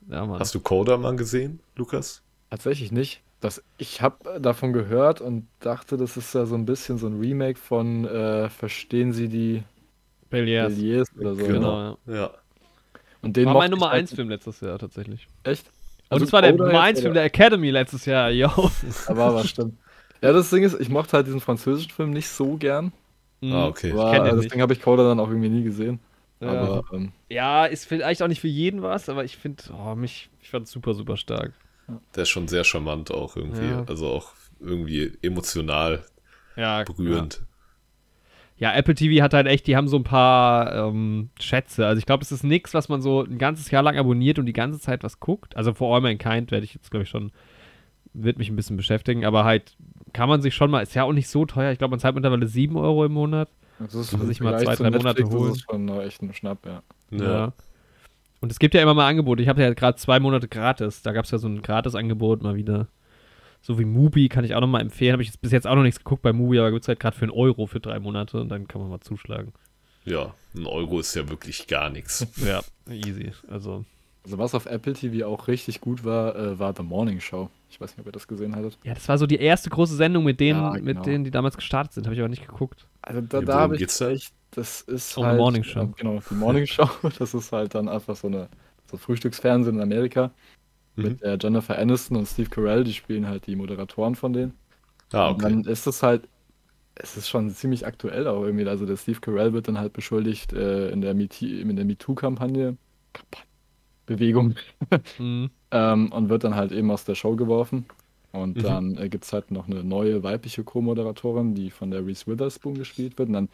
Ja. Hast du Coda mal gesehen, Lukas? Tatsächlich nicht. Das, ich habe davon gehört und dachte, das ist ja so ein bisschen so ein Remake von äh, Verstehen Sie die Belliers. Beliers oder so. Genau, ne? ja. Ja. Und den War mein Nummer ich halt 1 Film letztes Jahr tatsächlich. Echt? Also, es war der Nummer jetzt, 1 Film der Academy letztes Jahr, yo. Da war was, stimmt. Ja, das Ding ist, ich mochte halt diesen französischen Film nicht so gern. Mhm. Ah, okay. Aber, kenn den deswegen habe ich Coda dann auch irgendwie nie gesehen. Ja. Aber ähm, ja, ist vielleicht auch nicht für jeden was, aber ich finde, oh, mich, ich fand super, super stark. Der ist schon sehr charmant auch irgendwie. Ja. Also auch irgendwie emotional Ja, berührend. Ja, Apple TV hat halt echt, die haben so ein paar ähm, Schätze. Also ich glaube, es ist nichts, was man so ein ganzes Jahr lang abonniert und die ganze Zeit was guckt. Also For All Mankind werde ich jetzt, glaube ich, schon, wird mich ein bisschen beschäftigen, aber halt kann man sich schon mal, ist ja auch nicht so teuer. Ich glaube, man zahlt mittlerweile 7 Euro im Monat. das ist Kann sich mal zwei, drei Monate holen. Das ist schon echt ein Schnapp, ja. Ja. Und es gibt ja immer mal Angebote. Ich habe ja gerade zwei Monate gratis. Da gab es ja so ein Gratis-Angebot mal wieder. So wie Mubi kann ich auch noch mal empfehlen. Habe ich jetzt bis jetzt auch noch nichts geguckt bei Mubi, aber gibt es halt gerade für einen Euro für drei Monate und dann kann man mal zuschlagen. ja, ein Euro ist ja wirklich gar nichts. Ja, easy. Also, Also was auf Apple TV auch richtig gut war, äh, war The Morning Show. Ich weiß nicht, ob ihr das gesehen hattet. ja, das war so die erste große Sendung mit denen, Ja, mit genau. denen, die damals gestartet sind. Habe ich aber nicht geguckt. Also da, Ja, da habe ich echt, das ist die halt, Morning Show. Äh, genau, die Morning Show. Das ist halt dann einfach so eine so Frühstücksfernsehen in Amerika Mhm. mit äh, Jennifer Aniston und Steve Carell. Die spielen halt die Moderatoren von denen. Ah, Und okay. dann ist es halt, es ist schon ziemlich aktuell auch irgendwie. Also der Steve Carell wird dann halt beschuldigt äh, in der der MeToo-Kampagne, Kampagne, Bewegung, Mhm. ähm, und wird dann halt eben aus der Show geworfen. Und Mhm. dann äh, gibt es halt noch eine neue weibliche Co-Moderatorin, die von der Reese Witherspoon gespielt wird. Und dann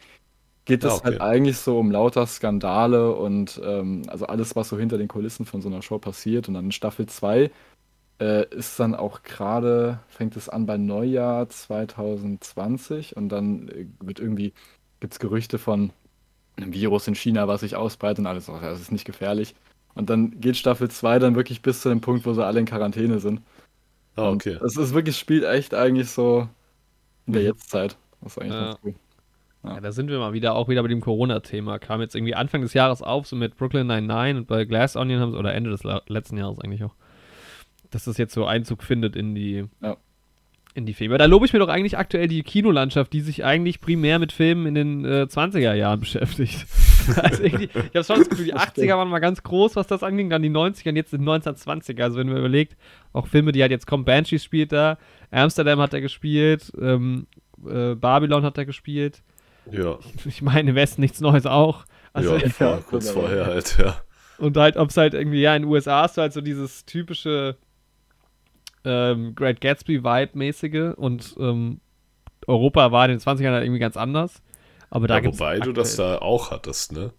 geht es Ah, okay. halt eigentlich so um lauter Skandale und ähm, also alles, was so hinter den Kulissen von so einer Show passiert. Und dann in Staffel 2 äh, ist dann auch gerade, fängt es an bei Neujahr 2020 und dann äh, wird irgendwie, gibt es Gerüchte von einem Virus in China, was sich ausbreitet und alles, oh, das ist nicht gefährlich. Und dann geht Staffel 2 dann wirklich bis zu dem Punkt, wo sie alle in Quarantäne sind. Ah, Und okay. Es ist wirklich, spielt echt eigentlich so in der Mhm. Jetztzeit. Das ist eigentlich Ja. ganz cool. Ja, da sind wir mal wieder, auch wieder bei dem Corona-Thema. Kam jetzt irgendwie Anfang des Jahres auf, so mit Brooklyn 99 und bei Glass Onion haben sie, oder Ende des letzten Jahres eigentlich auch, dass das jetzt so Einzug findet in die, Ja. in die Filme. Da lobe ich mir doch eigentlich aktuell die Kinolandschaft, die sich eigentlich primär mit Filmen in den äh, 20er Jahren beschäftigt. also ich habe schon das Gefühl, die Das 80er waren mal ganz groß, was das anging, dann die 90er und jetzt sind 1920er. Also wenn man überlegt, auch Filme, die halt jetzt kommen, Banshees spielt da, Amsterdam hat er gespielt, ähm, äh, Babylon hat er gespielt. Ja, Ich meine, im Westen nichts Neues auch. Also, ja, vor, ja, kurz vorher halt, ja. Und halt, ob es halt irgendwie, ja, in den USA hast du halt so dieses typische ähm, Great Gatsby-Vibe-mäßige und ähm, Europa war in den 20ern halt irgendwie ganz anders. Aber da ja gibt's wobei du das da auch hattest, ne?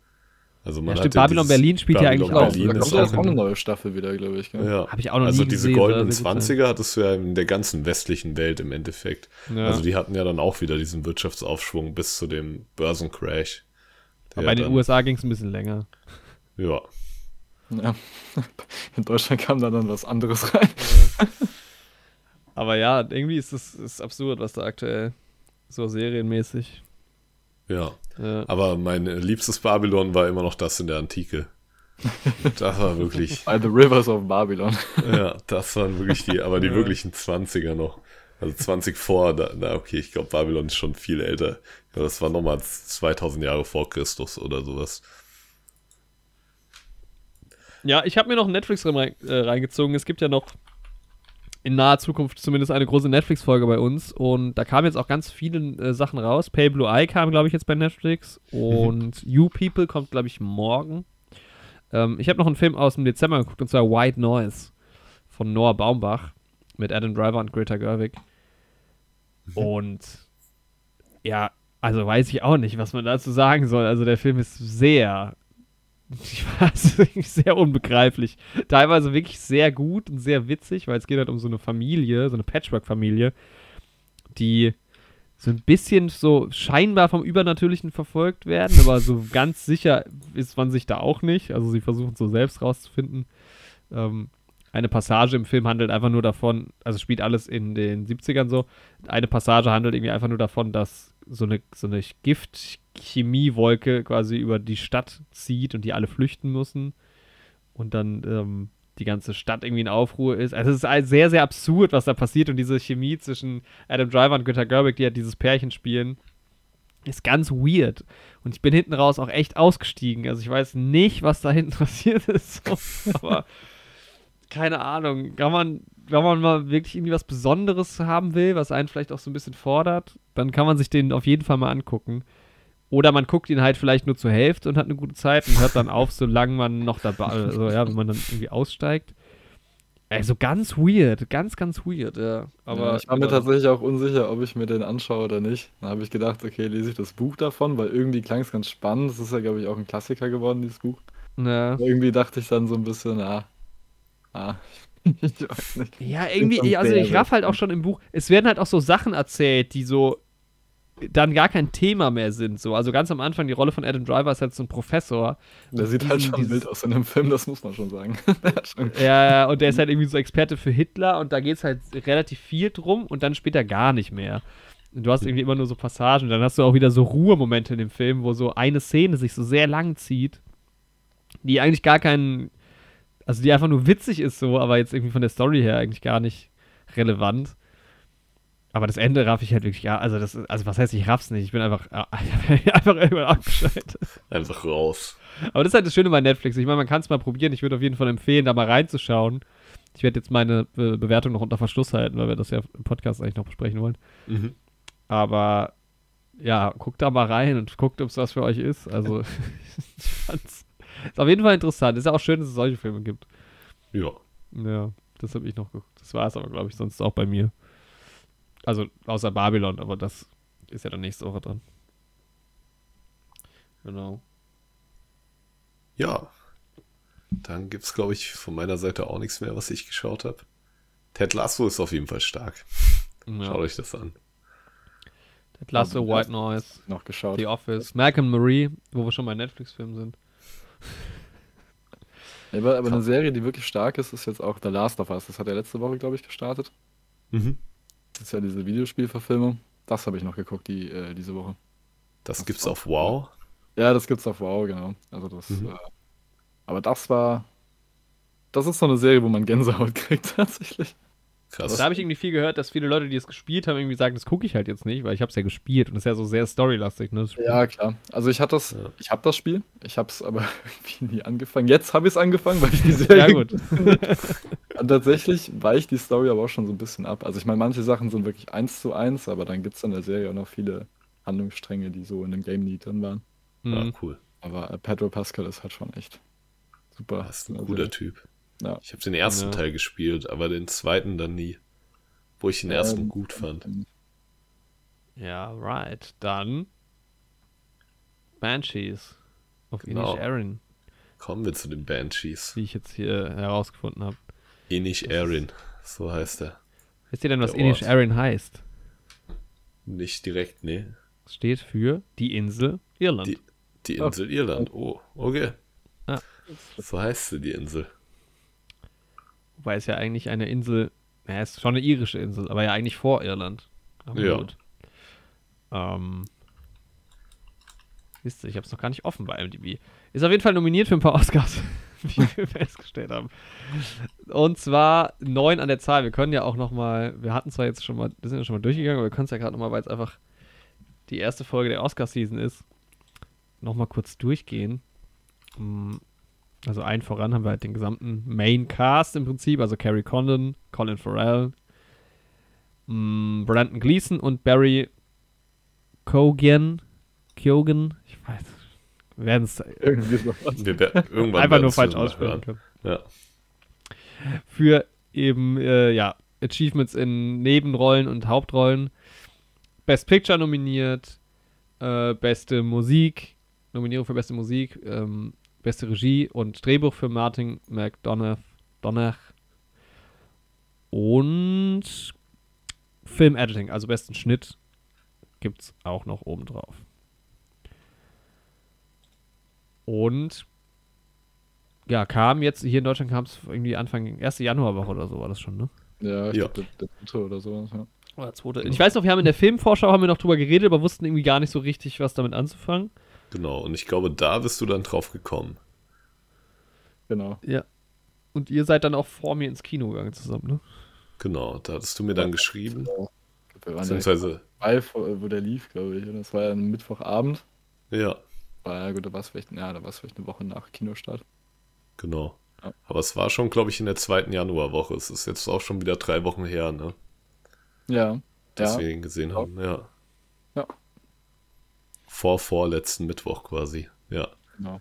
Also man Ja, hat stimmt, Babylon Berlin spielt ja eigentlich Babylon auch. Berlin da kommt auch auch eine neue Staffel wieder, glaube ich. Gell? ja. Hab ich auch noch also nie diese gesehen, goldenen soll sehr gut 20er hattest du ja in der ganzen westlichen Welt im Endeffekt. Ja. Also die hatten ja dann auch wieder diesen Wirtschaftsaufschwung bis zu dem Börsencrash. Aber in den USA ging es ein bisschen länger. Ja, Ja. In Deutschland kam da dann was anderes rein. Aber ja, irgendwie ist es absurd, was da aktuell so serienmäßig. Ja. Ja. Aber mein liebstes Babylon war immer noch das in der Antike. Das war wirklich, By the Rivers of Babylon. ja, das waren wirklich die, aber die Ja. wirklichen 20er noch. Also 20 vor, da, na okay, ich glaube Babylon ist schon viel älter. Ja, das war nochmal 2000 Jahre vor Christus oder sowas. Ja, ich habe mir noch einen Netflix äh, reingezogen. Es gibt ja noch in naher Zukunft zumindest eine große Netflix-Folge bei uns. Und da kamen jetzt auch ganz viele äh, Sachen raus. Pay Blue Eye kam, glaube ich, jetzt bei Netflix. Und You People kommt, glaube ich, morgen. Ähm, ich habe noch einen Film aus dem Dezember geguckt, und zwar White Noise von Noah Baumbach mit Adam Driver und Greta Gerwig. Und ja, also weiß ich auch nicht, was man dazu sagen soll. Also der Film ist sehr, ich weiß, sehr unbegreiflich. Teilweise wirklich sehr gut und sehr witzig, weil es geht halt um so eine Familie, so eine Patchwork-Familie, die so ein bisschen so scheinbar vom Übernatürlichen verfolgt werden, aber so ganz sicher ist man sich da auch nicht. Also sie versuchen so selbst rauszufinden. Ähm, eine Passage im Film handelt einfach nur davon, also spielt alles in den 70ern so. Eine Passage handelt irgendwie einfach nur davon, dass so eine, so eine Gift-Chemiewolke quasi über die Stadt zieht und die alle flüchten müssen. Und dann ähm, die ganze Stadt irgendwie in Aufruhr ist. Also es ist sehr, sehr absurd, was da passiert. Und diese Chemie zwischen Adam Driver und Greta Gerwig, die halt dieses Pärchen spielen, ist ganz weird. Und ich bin hinten raus auch echt ausgestiegen. Also ich weiß nicht, was da hinten passiert ist. Aber keine Ahnung. Kann man, wenn man mal wirklich irgendwie was Besonderes haben will, was einen vielleicht auch so ein bisschen fordert, dann kann man sich den auf jeden Fall mal angucken. Oder man guckt ihn halt vielleicht nur zur Hälfte und hat eine gute Zeit und hört dann auf, solange man noch dabei, also ja, wenn man dann irgendwie aussteigt. Also ganz weird, ganz, ganz weird, ja. Aber ja, ich war mir tatsächlich auch unsicher, ob ich mir den anschaue oder nicht. Dann habe ich gedacht, okay, lese ich das Buch davon, weil irgendwie klang es ganz spannend. Das ist ja, glaube ich, auch ein Klassiker geworden, dieses Buch. Ja. Irgendwie dachte ich dann so ein bisschen, ah, ah, ich weiß nicht. Ja, irgendwie, also ich raff halt auch schon im Buch, es werden halt auch so Sachen erzählt, die so dann gar kein Thema mehr sind. So. Also ganz am Anfang, die Rolle von Adam Driver ist halt so ein Professor. Der sieht halt schon wild aus in dem Film, das muss man schon sagen. ja, und der ist halt irgendwie so Experte für Hitler und da geht es halt relativ viel drum und dann später gar nicht mehr. Und du hast irgendwie immer nur so Passagen, dann hast du auch wieder so Ruhemomente in dem Film, wo so eine Szene sich so sehr lang zieht, die eigentlich gar keinen, also die einfach nur witzig ist so, aber jetzt irgendwie von der Story her eigentlich gar nicht relevant. Aber das Ende raff ich halt wirklich, ja, also das, also was heißt, ich raff's nicht, ich bin einfach, einfach irgendwann abgeschaltet. Einfach raus. Aber das ist halt das Schöne bei Netflix. Ich meine, man kann es mal probieren. Ich würde auf jeden Fall empfehlen, da mal reinzuschauen. Ich werde jetzt meine Be Bewertung noch unter Verschluss halten, weil wir das ja im Podcast eigentlich noch besprechen wollen. Mhm. Aber ja, guckt da mal rein und guckt, ob es was für euch ist. Also, ich fand's. Ist auf jeden Fall interessant. Ist ja auch schön, dass es solche Filme gibt. Ja. Ja, das habe ich noch geguckt. Das war es aber, glaube ich, sonst auch bei mir. Also außer Babylon, aber das ist ja dann nächste Woche dran. Genau. Ja. Dann gibt es, glaube ich, von meiner Seite auch nichts mehr, was ich geschaut habe. Ted Lasso ist auf jeden Fall stark. Ja. Schaut euch das an. Ted Lasso, also, White Noise, noch geschaut. The Office, Malcolm Marie, wo wir schon bei Netflix-Filmen sind. aber, aber eine Serie, die wirklich stark ist, ist jetzt auch The Last of Us. Das hat er letzte Woche, glaube ich, gestartet. Mhm. Das ist ja diese Videospielverfilmung. Das habe ich noch geguckt die, äh, diese Woche. Das, das gibt's auf Wow? Ja, das gibt's auf Wow, genau. Also das, mhm. äh, aber das war, das ist so eine Serie, wo man Gänsehaut kriegt tatsächlich. Krass. Da habe ich irgendwie viel gehört, dass viele Leute, die es gespielt haben, irgendwie sagen, das gucke ich halt jetzt nicht, weil ich habe es ja gespielt und es ist ja so sehr storylastig. Ne, ja, klar. Also ich hatte das, ja. ich habe das Spiel, ich habe es aber irgendwie nie angefangen. Jetzt habe ich es angefangen, weil ich die Serie. ja, gut. und tatsächlich weicht die Story aber auch schon so ein bisschen ab. Also ich meine, manche Sachen sind wirklich eins zu eins, aber dann gibt es in der Serie auch noch viele Handlungsstränge, die so in dem Game nie drin waren. Ja, cool. Aber äh, Pedro Pascal ist halt schon echt super. Das ist ein guter Typ. Ja. Ich habe den ersten ja. Teil gespielt, aber den zweiten dann nie. Wo ich den ähm, ersten gut fand. Ja, right. Dann Banshees auf genau. Inish Erin. Kommen wir zu den Banshees. Wie ich jetzt hier herausgefunden habe. Inish Erin, so heißt er. Wisst ihr denn, was Inish Erin heißt? Nicht direkt, nee. Steht für die Insel Irland. Die, die Insel oh. Irland, oh, okay. Ah. So heißt sie, die Insel. Wobei es ja eigentlich eine Insel, ja, es ist schon eine irische Insel, aber ja eigentlich vor Irland. Aber ja. Gut. Ähm, wisst ihr, ich habe es noch gar nicht offen bei MDB. Ist auf jeden Fall nominiert für ein paar Oscars, wie wir festgestellt haben. Und zwar neun an der Zahl. Wir können ja auch noch mal, wir hatten zwar jetzt schon mal, wir sind ja schon mal durchgegangen, aber wir können es ja gerade noch mal, weil es einfach die erste Folge der Oscar-Season ist, noch mal kurz durchgehen. Also ein voran haben wir halt den gesamten Main Cast im Prinzip, also Carrie Condon, Colin Farrell, mh, Brandon Gleason und Barry Kogan. Kyogen, ich weiß, wir werden es irgendwann einfach nur falsch aussprechen können. Ja. Für eben, äh, ja, Achievements in Nebenrollen und Hauptrollen. Best Picture nominiert, äh, beste Musik, Nominierung für beste Musik, ähm, Beste Regie und Drehbuch für Martin McDonough. Donner. Und Film-Editing, also besten Schnitt, gibt es auch noch oben drauf. Und ja, kam jetzt, hier in Deutschland kam es irgendwie Anfang, erste Januarwoche oder so war das schon, ne? Ja, ich ja. glaube, der, der dritte oder so. Ja. Oder zweite. Ich weiß noch, wir haben in der Filmvorschau haben wir noch drüber geredet, aber wussten irgendwie gar nicht so richtig, was damit anzufangen. Genau, und ich glaube, da bist du dann drauf gekommen. Genau. Ja. Und ihr seid dann auch vor mir ins Kino gegangen zusammen, ne? Genau, da hattest du mir dann geschrieben. Genau. Beziehungsweise. Bei, wo der lief, glaube ich. Das war ja ein Mittwochabend. Ja. War ja gut, da war es vielleicht, ja, da war es vielleicht eine Woche nach Kinostart. Genau. Aber es war schon, glaube ich, in der zweiten Januarwoche. Es ist jetzt auch schon wieder drei Wochen her, ne? Ja. Dass ja. wir ihn gesehen Ja. haben, ja. Ja. Vor vorletzten Mittwoch quasi, ja. Genau.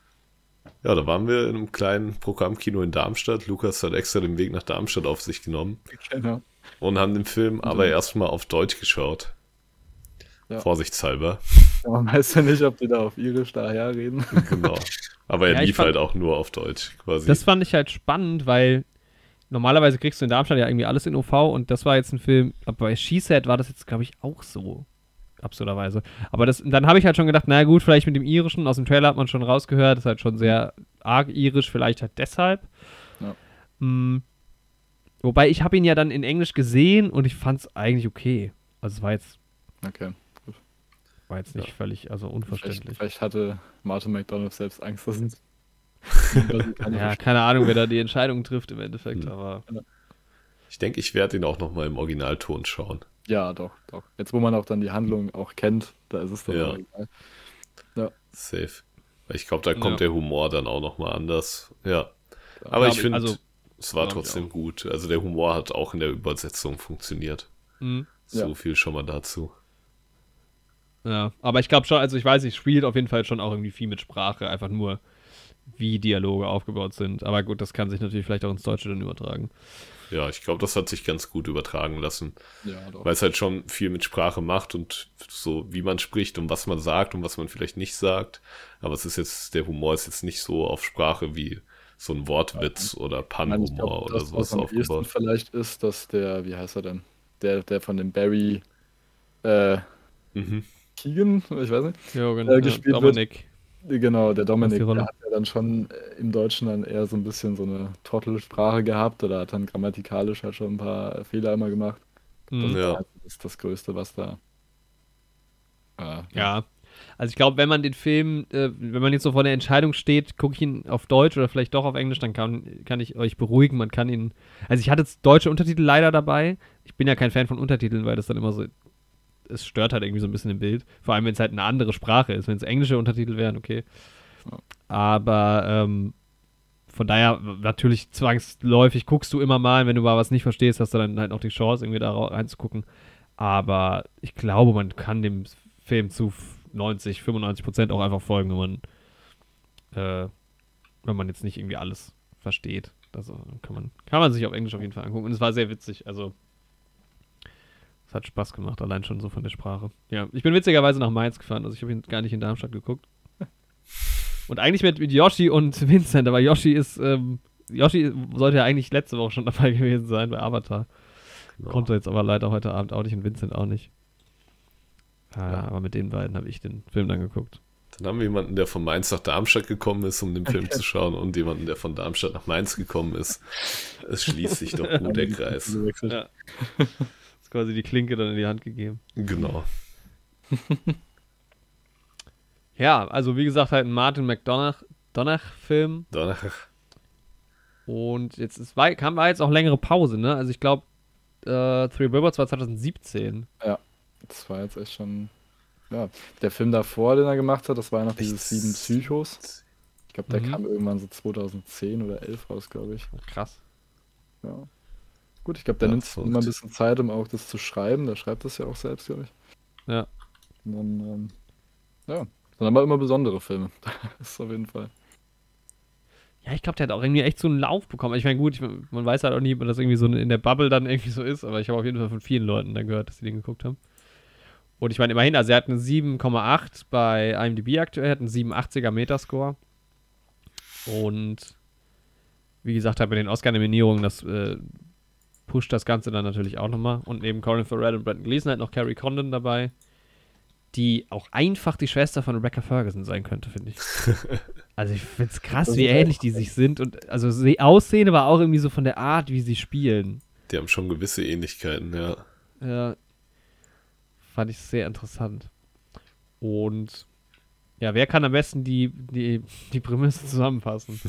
Ja, da waren wir in einem kleinen Programmkino in Darmstadt. Lukas hat extra den Weg nach Darmstadt auf sich genommen genau. und haben den Film aber dann- erstmal auf Deutsch geschaut. Ja. Vorsichtshalber. Man weiß ja nicht, ob die da auf Irisch daher reden. Genau. Aber er Ja, lief fand- halt auch nur auf Deutsch quasi. Das fand ich halt spannend, weil normalerweise kriegst du in Darmstadt ja irgendwie alles in OV und das war jetzt ein Film, aber bei She-Set war das jetzt, glaube ich, auch so. Absurderweise. Aber das, dann habe ich halt schon gedacht, na gut, vielleicht mit dem Irischen, aus dem Trailer hat man schon rausgehört, ist halt schon sehr arg irisch, vielleicht halt deshalb. Ja. Mm, wobei ich habe ihn ja dann in Englisch gesehen und ich fand es eigentlich okay. Also es war jetzt, Okay. war jetzt nicht völlig, also Vielleicht, unverständlich. vielleicht hatte Martin McDonald selbst Angst, dass es. Ja, keine Ahnung, wer da die Entscheidung trifft im Endeffekt, Hm. aber ich denke, ich werde ihn auch nochmal im Originalton schauen. Ja, doch, doch. Jetzt, wo man auch dann die Handlung auch kennt, da ist es dann Ja. egal. Safe. Weil ich glaube, da kommt Ja. der Humor dann auch nochmal anders. Ja. Aber Ja, ich finde, also- es war trotzdem gut. Also der Humor hat auch in der Übersetzung funktioniert. mm. So Ja. viel schon mal dazu. Ja, aber ich glaube schon, also ich weiß, ich spielt auf jeden Fall schon auch irgendwie viel mit Sprache, einfach nur, wie Dialoge aufgebaut sind. Aber gut, das kann sich natürlich vielleicht auch ins Deutsche dann übertragen. Ja, ich glaube, das hat sich ganz gut übertragen lassen. Ja, doch. Weil es halt schon viel mit Sprache macht und so, wie man spricht und was man sagt und was man vielleicht nicht sagt. Aber es ist jetzt, der Humor ist jetzt nicht so auf Sprache wie so ein Wortwitz oder ich Pannenhumor glaub, oder das, sowas was am aufgebaut. vielleicht ist, dass der, wie heißt er denn? Der, der von dem Barry äh, Mhm. Keegan, ich weiß nicht. Jürgen, Äh, gespielt wird. Genau, der Dominik, der hat ja dann schon äh, im Deutschen dann eher so ein bisschen so eine Trottelsprache gehabt oder hat dann grammatikalisch halt schon ein paar äh, Fehler immer gemacht. Das Mhm. Ja. ist das, das Größte, was da. Äh, Ja. Also ich glaube, wenn man den Film, äh, wenn man jetzt so vor der Entscheidung steht, gucke ich ihn auf Deutsch oder vielleicht doch auf Englisch, dann kann, kann ich euch beruhigen. Man kann ihn. Also ich hatte jetzt deutsche Untertitel leider dabei. Ich bin ja kein Fan von Untertiteln, weil das dann immer so. Es stört halt irgendwie so ein bisschen im Bild. Vor allem, wenn es halt eine andere Sprache ist. Wenn es englische Untertitel wären, okay. Aber ähm, von daher, natürlich zwangsläufig guckst du immer mal, wenn du mal was nicht verstehst, hast du dann halt noch die Chance, irgendwie da reinzugucken. Aber ich glaube, man kann dem Film zu 90, 95 Prozent auch einfach folgen, wenn man, äh, wenn man jetzt nicht irgendwie alles versteht. Also kann man, kann man sich auf Englisch auf jeden Fall angucken. Und es war sehr witzig. Also, es hat Spaß gemacht, allein schon so von der Sprache. Ja, ich bin witzigerweise nach Mainz gefahren. Also, ich habe ihn gar nicht in Darmstadt geguckt. Und eigentlich mit, mit Yoshi und Vincent, aber Yoshi ist, ähm, Yoshi sollte ja eigentlich letzte Woche schon dabei gewesen sein bei Avatar. Genau. Konnte jetzt aber leider heute Abend auch nicht und Vincent auch nicht. Äh, Ja. Aber mit den beiden habe ich den Film dann geguckt. Dann haben wir jemanden, der von Mainz nach Darmstadt gekommen ist, um den Film zu schauen, und jemanden, der von Darmstadt nach Mainz gekommen ist. Es schließt sich doch gut der Kreis. Ja. Quasi die Klinke dann in die Hand gegeben. Genau. Ja, also wie gesagt, halt ein Martin McDonagh-Film. Danach, Und jetzt ist, war, kam, war jetzt auch längere Pause, ne? Also ich glaube, äh, Three Billboards war 2017. Das war jetzt echt schon. Ja, der Film davor, den er gemacht hat, das war ja noch dieses? Sieben Psychos. Ich glaube, der Mhm. kam irgendwann so 2010 oder 11 raus, glaube ich. Krass. Ja. Gut, ich glaube, der Ja, nimmt sich immer ein bisschen Zeit, um auch das zu schreiben. Der schreibt das ja auch selbst, glaube ich. Ja. Und dann, ähm, ja, sind aber immer besondere Filme. das ist auf jeden Fall. Ja, ich glaube, der hat auch irgendwie echt so einen Lauf bekommen. Ich meine, gut, ich, man weiß halt auch nie, ob das irgendwie so in der Bubble dann irgendwie so ist, aber ich habe auf jeden Fall von vielen Leuten dann gehört, dass sie den geguckt haben. Und ich meine, immerhin, also er hat eine 7,8 bei IMDb aktuell, hat einen 87er Metascore. Und wie gesagt, halt bei den Oscar-Nominierungen, das äh, pusht das Ganze dann natürlich auch nochmal. Und neben Colin Farrell und Brandon Gleason halt noch Carrie Condon dabei, die auch einfach die Schwester von Rebecca Ferguson sein könnte, finde ich. Also ich finde es krass, wie ähnlich die sich sind. Und also sie Aussehen, aber auch irgendwie so von der Art, wie sie spielen. die haben schon gewisse Ähnlichkeiten, ja. Ja, fand ich sehr interessant. Und ja, wer kann am besten die, die, die Prämisse zusammenfassen?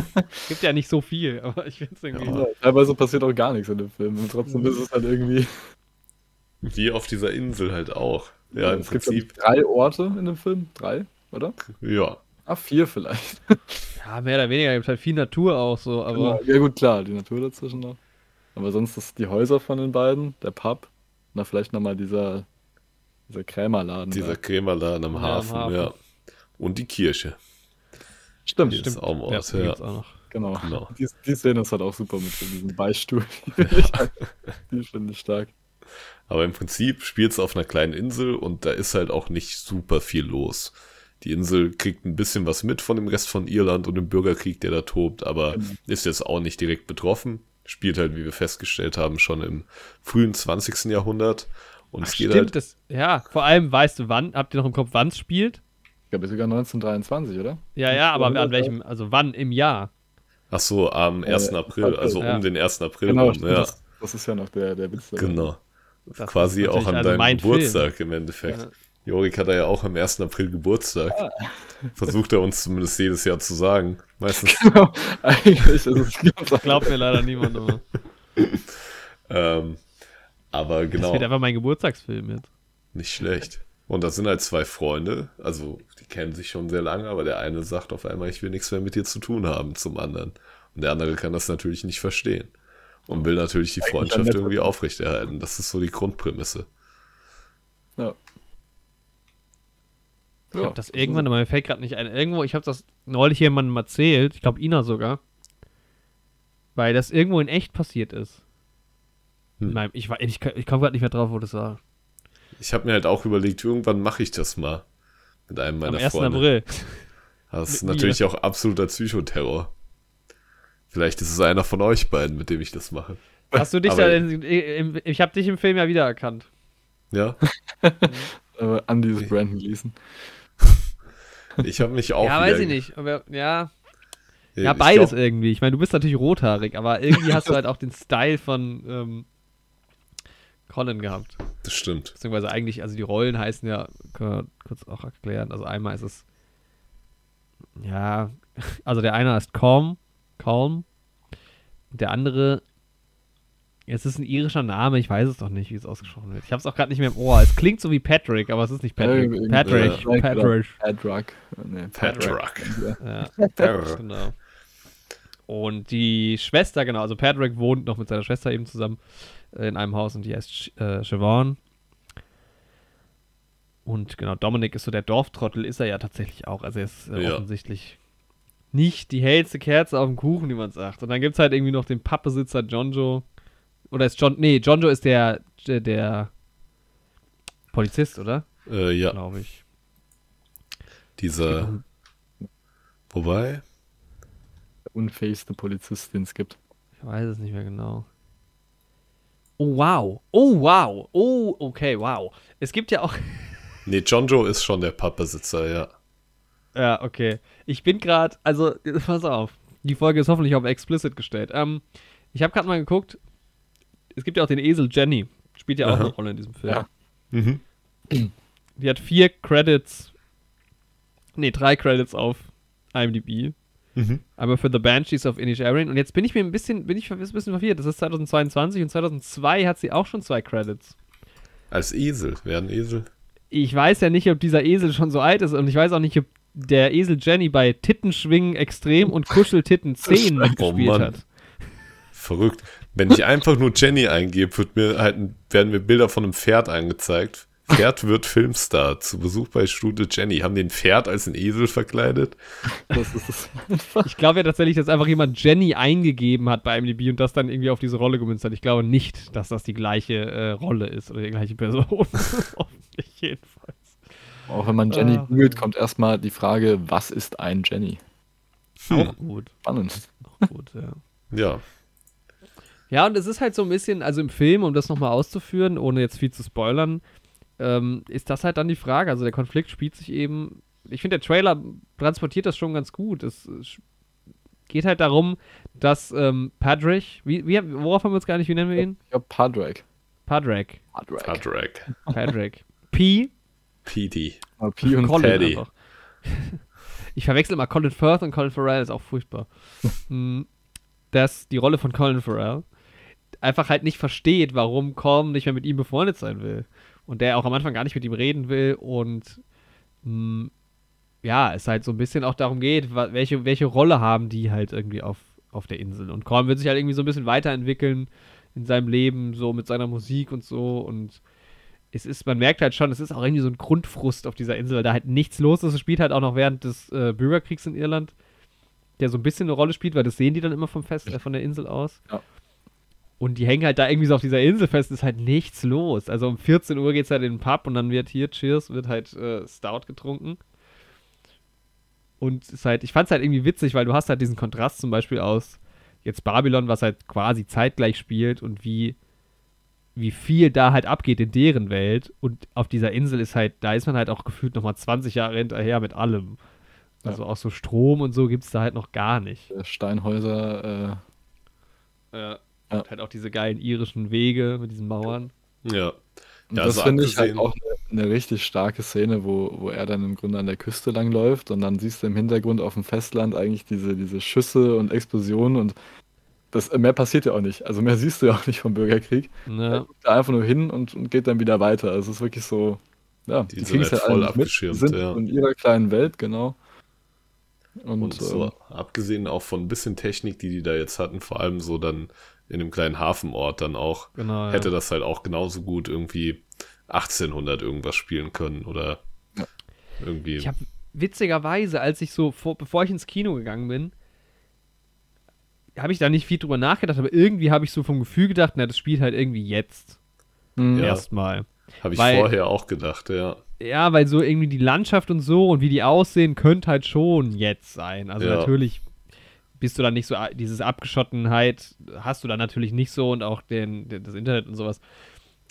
Gibt ja nicht so viel, aber ich finde es irgendwie. Ja. Ja, teilweise passiert auch gar nichts in dem Film. Und trotzdem ist es halt irgendwie. Wie auf dieser Insel halt auch. Ja, im es gibt Prinzip, drei Orte in dem Film. Drei, oder? ja. Ah, vier vielleicht. Ja, mehr oder weniger. Gibt halt viel Natur auch so, aber. ja, gut, klar, die Natur dazwischen noch. Aber sonst ist die Häuser von den beiden, der Pub, na vielleicht nochmal dieser, dieser Krämerladen. Dieser da. Krämerladen am Ja, am Hafen. ja. Und die Kirche. Stimmt, Die ist auch im Ja, ja. gibt's auch noch. genau. Genau. Die, die Szene ist halt auch super mit so diesem Beistuhl. Die finde ich, halt- die finde ich stark. Aber im Prinzip spielt es auf einer kleinen Insel und da ist halt auch nicht super viel los. Die Insel kriegt ein bisschen was mit von dem Rest von Irland und dem Bürgerkrieg, der da tobt, aber Genau. ist jetzt auch nicht direkt betroffen. Spielt halt, wie wir festgestellt haben, schon im frühen 20. Jahrhundert. Und Ach, es geht stimmt, halt. das, ja, vor allem weißt du wann, habt ihr noch im Kopf, wann es spielt? Glaube sogar 1923, oder? Ja, ja, aber an 200, welchem, also wann im Jahr? Ach so, am 1. Äh, April, also ja. um den 1. April Genau, rum, ja. das, das ist ja noch der, der Witz. dabei. Genau. Das Quasi auch an also deinem Geburtstag im Endeffekt. Ja. Jorik hat er ja auch am 1. April Geburtstag. Ah. Versucht er uns zumindest jedes Jahr zu sagen. Meistens. Genau, eigentlich ist es ganz Glaubt mir leider niemand, aber ähm, aber das genau, wird einfach mein Geburtstagsfilm jetzt. nicht schlecht. Und das sind halt zwei Freunde, also die kennen sich schon sehr lange, aber der eine sagt auf einmal, ich will nichts mehr mit dir zu tun haben zum anderen. Und der andere kann das natürlich nicht verstehen. Und will natürlich die Freundschaft irgendwie aufrechterhalten. Das ist so die Grundprämisse. Ja. Ich habe das irgendwann, aber mir fällt gerade nicht ein. Irgendwo, ich habe das neulich jemandem erzählt, ich glaube Ina sogar, weil das irgendwo in echt passiert ist. Hm. Nein, ich, ich, ich komme gerade nicht mehr drauf, wo das war. Ich habe mir halt auch überlegt, irgendwann mache ich das mal. Mit einem meiner Am 1. Freunde. April. Das ist Mit mir. natürlich auch absoluter Psychoterror. Vielleicht ist es einer von euch beiden, mit dem ich das mache. Hast du dich Aber- da, in, im, ich habe dich im Film ja wiedererkannt. Ja, Äh, Andy ist Brandon Gleason. ich habe mich auch. ja, weiß ich nicht. Aber, ja, ja, beides glaub, irgendwie. Ich meine, du bist natürlich rothaarig, aber irgendwie hast du halt auch den Style von ähm, Colin gehabt. Das stimmt. Beziehungsweise eigentlich, also die Rollen heißen ja, können wir kurz auch erklären. Also einmal ist es, ja, also der eine heißt Calm, Calm. Der andere, es ist ein irischer Name, ich weiß es doch nicht, wie es ausgesprochen wird. Ich habe es auch gerade nicht mehr im Ohr. Es klingt so wie Patrick, aber es ist nicht Patrick. Irgendwie- Patrick. Patrick. Patrick. Nee, Patrick. Ja, genau. Und die Schwester, genau, also Patrick wohnt noch mit seiner Schwester eben zusammen äh, in einem Haus und die heißt äh, Siobhan. Und genau, Dominic ist so der Dorftrottel, ist er ja tatsächlich auch. Also er ist äh, Ja. offensichtlich nicht die hellste Kerze auf dem Kuchen, wie man sagt. Und dann gibt es halt irgendwie noch den Pappbesitzer John Joe. Oder ist John, nee, John Joe ist der, der, der Polizist, oder? Äh, ja, Glaube ich. dieser. Wobei, Der unfähigste Polizist, den es gibt. Ich weiß es nicht mehr genau. Oh, wow. Oh, wow. Oh, okay, wow. Es gibt ja auch. nee, John Joe ist schon der Pappbesitzer, ja. ja, okay. Ich bin gerade. Also, pass auf. Die Folge ist hoffentlich auf explicit gestellt. Ähm, ich habe gerade mal geguckt. Es gibt ja auch den Esel Jenny. Spielt ja auch Aha. eine Rolle in diesem Film. Ja. Mhm. Die hat vier Credits. Nee, drei Credits auf IMDb. Mhm. Einmal für The Banshees of Inisherin. Und jetzt bin ich mir ein bisschen, bin ich ein bisschen verwirrt. Das ist 2022 und 2002 hat sie auch schon zwei Credits. Als Esel. Wer ein Esel? Ich weiß ja nicht, ob dieser Esel schon so alt ist und ich weiß auch nicht, ob der Esel Jenny bei Tittenschwingen extrem und Kuscheltitten 10 Oh gespielt Mann. hat. Verrückt. Wenn ich einfach nur Jenny eingebe, wird mir halt, werden mir Bilder von einem Pferd angezeigt. Pferd wird Filmstar. Zu Besuch bei Studio Jenny. Haben den Pferd als ein Esel verkleidet? Das ist es. Ich glaube ja tatsächlich, dass einfach jemand Jenny eingegeben hat bei IMDb und das dann irgendwie auf diese Rolle gemünzt hat. Ich glaube nicht, dass das die gleiche äh, Rolle ist oder die gleiche Person. Hoffentlich jedenfalls. Auch wenn man Jenny Ah. googelt, kommt erstmal die Frage, was ist ein Jenny? Auch gut. Spannend. Auch gut, ja. Ja. Ja, und es ist halt so ein bisschen, also im Film, um das nochmal auszuführen, ohne jetzt viel zu spoilern, ähm, ist das halt dann die Frage. Also der Konflikt spielt sich eben, ich finde, der Trailer transportiert das schon ganz gut. Es, es geht halt darum, dass ähm, Patrick, wie, wie, worauf haben wir uns gar nicht, wie nennen wir ihn? Ich glaube, Padraig. Padraig. Padraig. Patrick. Patrick. P. Ah, P und Colin Paddy. einfach. Ich verwechsel immer Colin Firth und Colin Farrell, ist auch furchtbar. Hm, Dass die Rolle von Colin Farrell einfach halt nicht versteht, warum Colm nicht mehr mit ihm befreundet sein will. Und der auch am Anfang gar nicht mit ihm reden will und hm, ja, es halt so ein bisschen auch darum geht, welche, welche Rolle haben die halt irgendwie auf, auf der Insel. Und Korn wird sich halt irgendwie so ein bisschen weiterentwickeln in seinem Leben, so mit seiner Musik und so. Und es ist, man merkt halt schon, es ist auch irgendwie so ein Grundfrust auf dieser Insel, weil da halt nichts los ist. Es spielt halt auch noch während des äh, Bürgerkriegs in Irland, der so ein bisschen eine Rolle spielt, weil das sehen die dann immer vom Fest, äh, von der Insel aus. Ja. Und die hängen halt da irgendwie so auf dieser Insel fest, ist halt nichts los. Also um 14 Uhr geht es halt in den Pub und dann wird hier, Cheers, wird halt äh, Stout getrunken. Und es ist halt, ich fand es halt irgendwie witzig, weil du hast halt diesen Kontrast zum Beispiel aus jetzt Babylon, was halt quasi zeitgleich spielt und wie wie viel da halt abgeht in deren Welt. Und auf dieser Insel ist halt, da ist man halt auch gefühlt nochmal 20 Jahre hinterher mit allem. Also ja. auch so Strom und so gibt es da halt noch gar nicht. Steinhäuser, äh, ja. Ja. halt auch diese geilen irischen Wege mit diesen Mauern. Ja. Und ja das finde ich halt auch eine, eine, richtig starke Szene, wo, wo er dann im Grunde an der Küste langläuft und dann siehst du im Hintergrund auf dem Festland eigentlich diese, diese Schüsse und Explosionen und das, mehr passiert ja auch nicht. Also mehr siehst du ja auch nicht vom Bürgerkrieg. Ja. Er guckt da einfach nur hin und, und geht dann wieder weiter. Also es ist wirklich so, ja, die, die es halt voll abgeschirmt. Mit, sind ja. in ihrer kleinen Welt, genau. Und, und so, äh, abgesehen auch von ein bisschen Technik, die die da jetzt hatten, vor allem so dann in dem kleinen Hafenort dann auch, genau, hätte ja. das halt auch genauso gut irgendwie 1800 irgendwas spielen können oder ja. irgendwie. Ich habe witzigerweise, als ich so, vor, bevor ich ins Kino gegangen bin, habe ich da nicht viel drüber nachgedacht, aber irgendwie habe ich so vom Gefühl gedacht, na, das spielt halt irgendwie jetzt. Mhm. Erstmal. Habe ich weil, vorher auch gedacht, ja. Ja, weil so irgendwie die Landschaft und so und wie die aussehen, könnte halt schon jetzt sein. Also ja. natürlich bist du dann nicht so, dieses Abgeschottenheit hast du dann natürlich nicht so und auch den, den das Internet und sowas.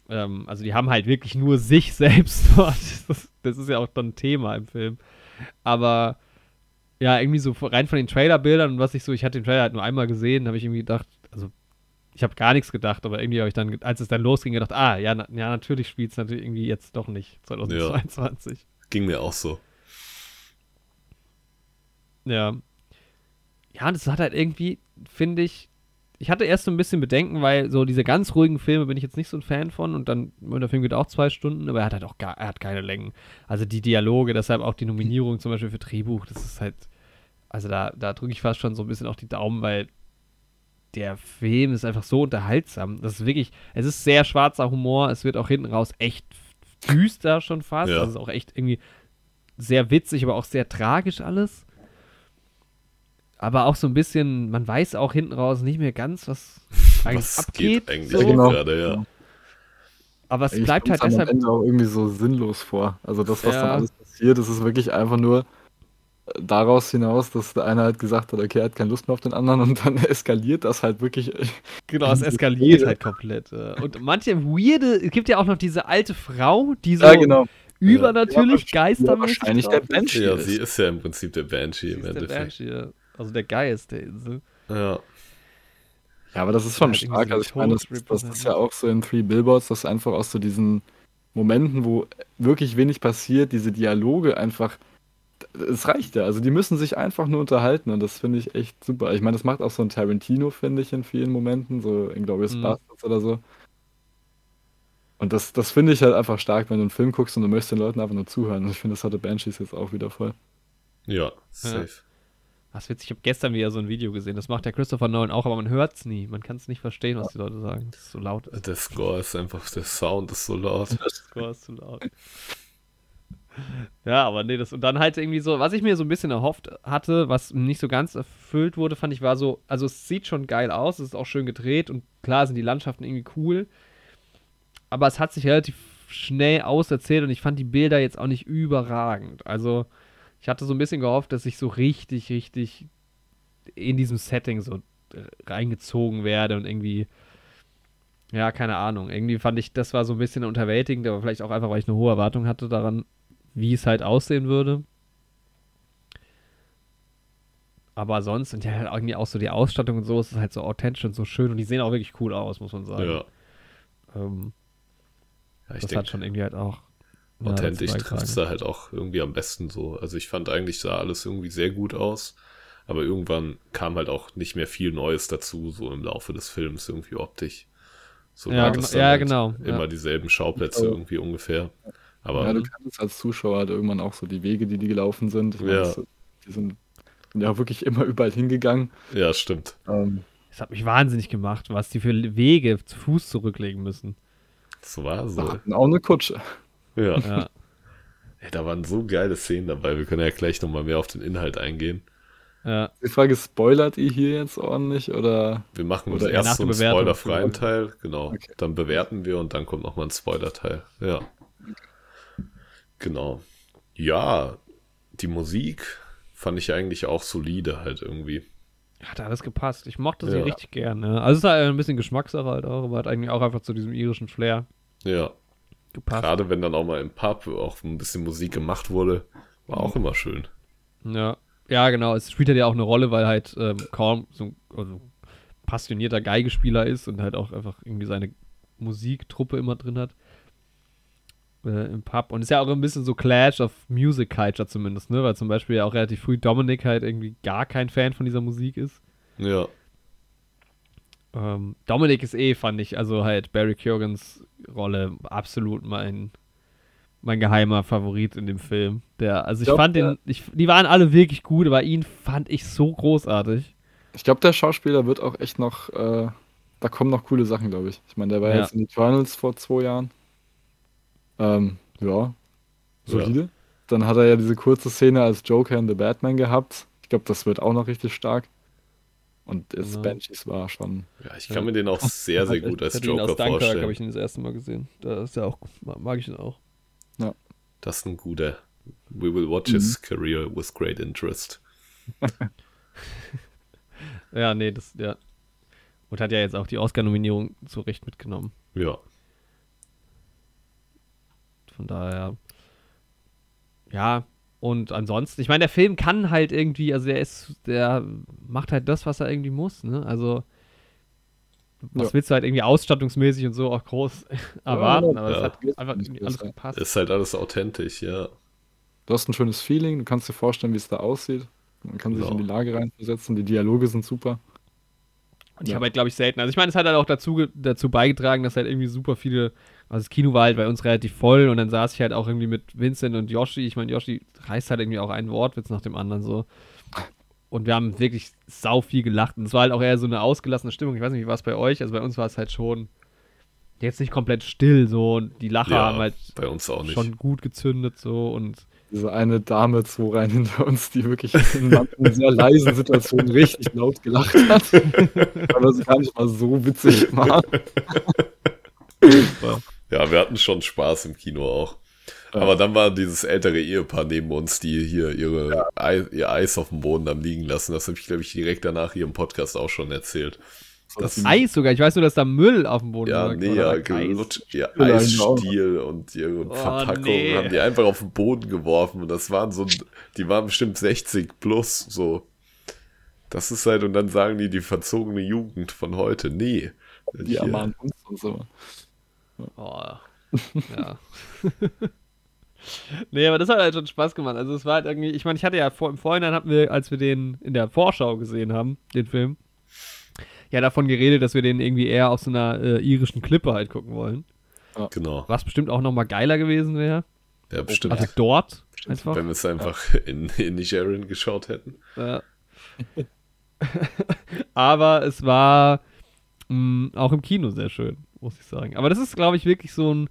Ähm, also die haben halt wirklich nur sich selbst dort. Das, das ist ja auch dann Thema im Film. Aber ja, irgendwie so rein von den Trailerbildern und was ich so, ich hatte den Trailer halt nur einmal gesehen, habe ich irgendwie gedacht, also ich habe gar nichts gedacht, aber irgendwie habe ich dann, als es dann losging, gedacht, ah, ja, na, ja natürlich spielt es natürlich irgendwie jetzt doch nicht 2022. Ja, ging mir auch so. Ja. Ja, das hat halt irgendwie, finde ich, ich hatte erst so ein bisschen Bedenken, weil so diese ganz ruhigen Filme bin ich jetzt nicht so ein Fan von und dann, der Film geht auch zwei Stunden, aber er hat halt auch gar, er hat keine Längen. Also die Dialoge, deshalb auch die Nominierung zum Beispiel für Drehbuch, das ist halt, also da, da drücke ich fast schon so ein bisschen auch die Daumen, weil der Film ist einfach so unterhaltsam. Das ist wirklich, es ist sehr schwarzer Humor, es wird auch hinten raus echt düster schon fast. Ja. Das ist auch echt irgendwie sehr witzig, aber auch sehr tragisch alles. Aber auch so ein bisschen, man weiß auch hinten raus nicht mehr ganz, was eigentlich was abgeht. Geht eigentlich so. genau. gerade, ja. Aber es ich bleibt halt deshalb. Am Ende auch irgendwie so sinnlos vor. Also das, was ja. dann alles passiert, das ist wirklich einfach nur daraus hinaus, dass der eine halt gesagt hat, okay, er hat keine Lust mehr auf den anderen und dann eskaliert das halt wirklich. Genau, es eskaliert halt komplett. Und manche weirde, es gibt ja auch noch diese alte Frau, die so ja, genau. übernatürlich ja, geistermäßig Wahrscheinlich der Banshee. Ja, sie ist ja im Prinzip der Banshee im Endeffekt. Der Banshee, ja. Also der Geist der Insel. Ja. Ja, aber das ist schon stark. Also ich meine, das, das ist ja auch so in Three Billboards, dass einfach aus so diesen Momenten, wo wirklich wenig passiert, diese Dialoge einfach es reicht ja. Also die müssen sich einfach nur unterhalten und das finde ich echt super. Ich meine, das macht auch so ein Tarantino, finde ich, in vielen Momenten, so in Glorious mhm. Bastards oder so. Und das, das finde ich halt einfach stark, wenn du einen Film guckst und du möchtest den Leuten einfach nur zuhören. Und ich finde, das hatte Banshees jetzt auch wieder voll. Ja, safe. Ja. Was witzig, ich habe gestern wieder so ein Video gesehen. Das macht der Christopher Nolan auch, aber man hört es nie. Man kann es nicht verstehen, was die Leute sagen. Das ist so laut. Ist. Der Score ist einfach, der Sound ist so laut. Der Score ist zu laut. Ja, aber nee, das und dann halt irgendwie so, was ich mir so ein bisschen erhofft hatte, was nicht so ganz erfüllt wurde, fand ich war so, also es sieht schon geil aus, es ist auch schön gedreht und klar sind die Landschaften irgendwie cool, aber es hat sich relativ schnell auserzählt und ich fand die Bilder jetzt auch nicht überragend. Also ich hatte so ein bisschen gehofft, dass ich so richtig, richtig in diesem Setting so reingezogen werde und irgendwie ja, keine Ahnung. Irgendwie fand ich, das war so ein bisschen unterwältigend, aber vielleicht auch einfach, weil ich eine hohe Erwartung hatte daran, wie es halt aussehen würde. Aber sonst sind ja halt irgendwie auch so die Ausstattung und so, es ist halt so authentisch und so schön und die sehen auch wirklich cool aus, muss man sagen. Ja. Ähm, ja das hat schon irgendwie halt auch. Authentisch ja, trifft es da halt auch irgendwie am besten so. Also ich fand eigentlich sah alles irgendwie sehr gut aus, aber irgendwann kam halt auch nicht mehr viel Neues dazu, so im Laufe des Films irgendwie optisch. So ja, genau, ja halt genau. Immer ja. dieselben Schauplätze irgendwie ungefähr. Aber Ja, du kannst als Zuschauer halt irgendwann auch so die Wege, die die gelaufen sind. Ich meine, Ja. die sind ja wirklich immer überall hingegangen. ja, stimmt. Ähm, Das hat mich wahnsinnig gemacht, was die für Wege zu Fuß zurücklegen müssen. Das war wir so. hatten auch eine Kutsche. Ja. Ja. Ey, da waren so geile Szenen dabei. Wir können ja gleich nochmal mehr auf den Inhalt eingehen. ja. Die Frage, spoilert ihr hier jetzt ordentlich oder? Wir machen Oder erst so einen spoilerfreien Teil, genau. Okay. Dann bewerten wir und dann kommt nochmal ein Spoiler-Teil. Ja. Genau. Ja, die Musik fand ich eigentlich auch solide halt irgendwie. Hat alles gepasst. Ich mochte sie Ja. richtig gern. Ne? Also es ist halt ein bisschen Geschmackssache halt auch, aber hat eigentlich auch einfach zu diesem irischen Flair Ja, gepasst. gerade wenn dann auch mal im Pub auch ein bisschen Musik gemacht wurde, war auch immer schön. Ja. ja, genau. Es spielt halt ja auch eine Rolle, weil halt ähm, kaum so ein also passionierter Geigespieler ist und halt auch einfach irgendwie seine Musiktruppe immer drin hat. Äh, Im Pub. Und ist ja auch ein bisschen so Clash of Music Culture zumindest, ne? Weil zum Beispiel ja auch relativ früh Dominic halt irgendwie gar kein Fan von dieser Musik ist. Ja, Ähm, Dominic ist eh, fand ich, also halt Barry Keogans Rolle absolut mein, mein geheimer Favorit in dem Film. Der, also ich, glaub, fand den, ich, die waren alle wirklich gut, aber ihn fand ich so großartig. Ich glaube, der Schauspieler wird auch echt noch, äh, da kommen noch coole Sachen, glaube ich. Ich meine, der war Ja. jetzt in Eternals vor zwei Jahren. Ähm, ja, solide. Dann hat er ja diese kurze Szene als Joker in The Batman gehabt. Ich glaube, das wird auch noch richtig stark. Und das Genau. Banshees war schon. ja ich kann mir den auch sehr, sehr gut als Joker aus Dunkirk vorstellen. habe ich ihn das erste Mal gesehen. Da ist er auch, mag ich ihn auch. Das ist ein guter. We will watch his career with great interest. Ja, nee, das, ja. Und hat ja jetzt auch die Oscar-Nominierung zu Recht mitgenommen. Ja, Von daher. Ja, und ansonsten, ich meine, der Film kann halt irgendwie, also der ist, der macht halt das, was er irgendwie muss, ne? Also, was Ja. willst du halt irgendwie ausstattungsmäßig und so auch groß erwarten, aber ja. es hat Geht einfach irgendwie alles besser. gepasst. ist halt alles authentisch, ja. Du hast ein schönes Feeling, du kannst dir vorstellen, wie es da aussieht. Man kann sich Genau. in die Lage reinversetzen, die Dialoge sind super. Und ich Ja. habe halt, glaube ich, selten. Also ich meine, es hat halt auch dazu, dazu beigetragen, dass halt irgendwie super viele. Also das Kino war halt bei uns relativ voll und dann saß ich halt auch irgendwie mit Vincent und Yoshi. Ich meine, Yoshi reißt halt irgendwie auch einen Wortwitz nach dem anderen so. Und wir haben wirklich sau viel gelacht. Und es war halt auch eher so eine ausgelassene Stimmung. Ich weiß nicht, wie war es bei euch? Also bei uns war es halt schon jetzt nicht komplett still so. Und die Lacher Ja, haben halt bei uns auch nicht. schon gut gezündet so. Und Diese eine Dame zwei Reihen hinter uns, die wirklich in manchen sehr leisen Situationen richtig laut gelacht hat. Aber sie gar nicht mal so witzig war. Ja, wir hatten schon Spaß im Kino auch. Aber dann war dieses ältere Ehepaar neben uns, die hier ihre Ei, ihr Eis auf dem Boden haben liegen lassen. Das habe ich, glaube ich, direkt danach hier im Podcast auch schon erzählt. Das, Eis sogar. Ich weiß nur, dass da Müll auf dem Boden ja, lag. nee, ja, gelutscht, ihr Ja, Eisstiel und ihre Oh, Verpackung nee. haben die einfach auf den Boden geworfen. Und das waren so, die waren bestimmt 60 plus, so. Das ist halt, und dann sagen die, die verzogene Jugend von heute. Nee. Die ermahnen uns und so. Oh, ja. nee, aber das hat halt schon Spaß gemacht. Also es war halt irgendwie, ich meine, ich hatte ja vor, im Vorhinein hatten wir, als wir den in der Vorschau gesehen haben, den Film, ja davon geredet, dass wir den irgendwie eher auf so einer äh, irischen Klippe halt gucken wollen. Genau. Was bestimmt auch nochmal geiler gewesen wäre. Ja, bestimmt. Also dort einfach. Wenn wir es einfach in, in Nigerien geschaut hätten. Ja. Aber es war mh, auch im Kino sehr schön, muss ich sagen. Aber das ist, glaube ich, wirklich so ein.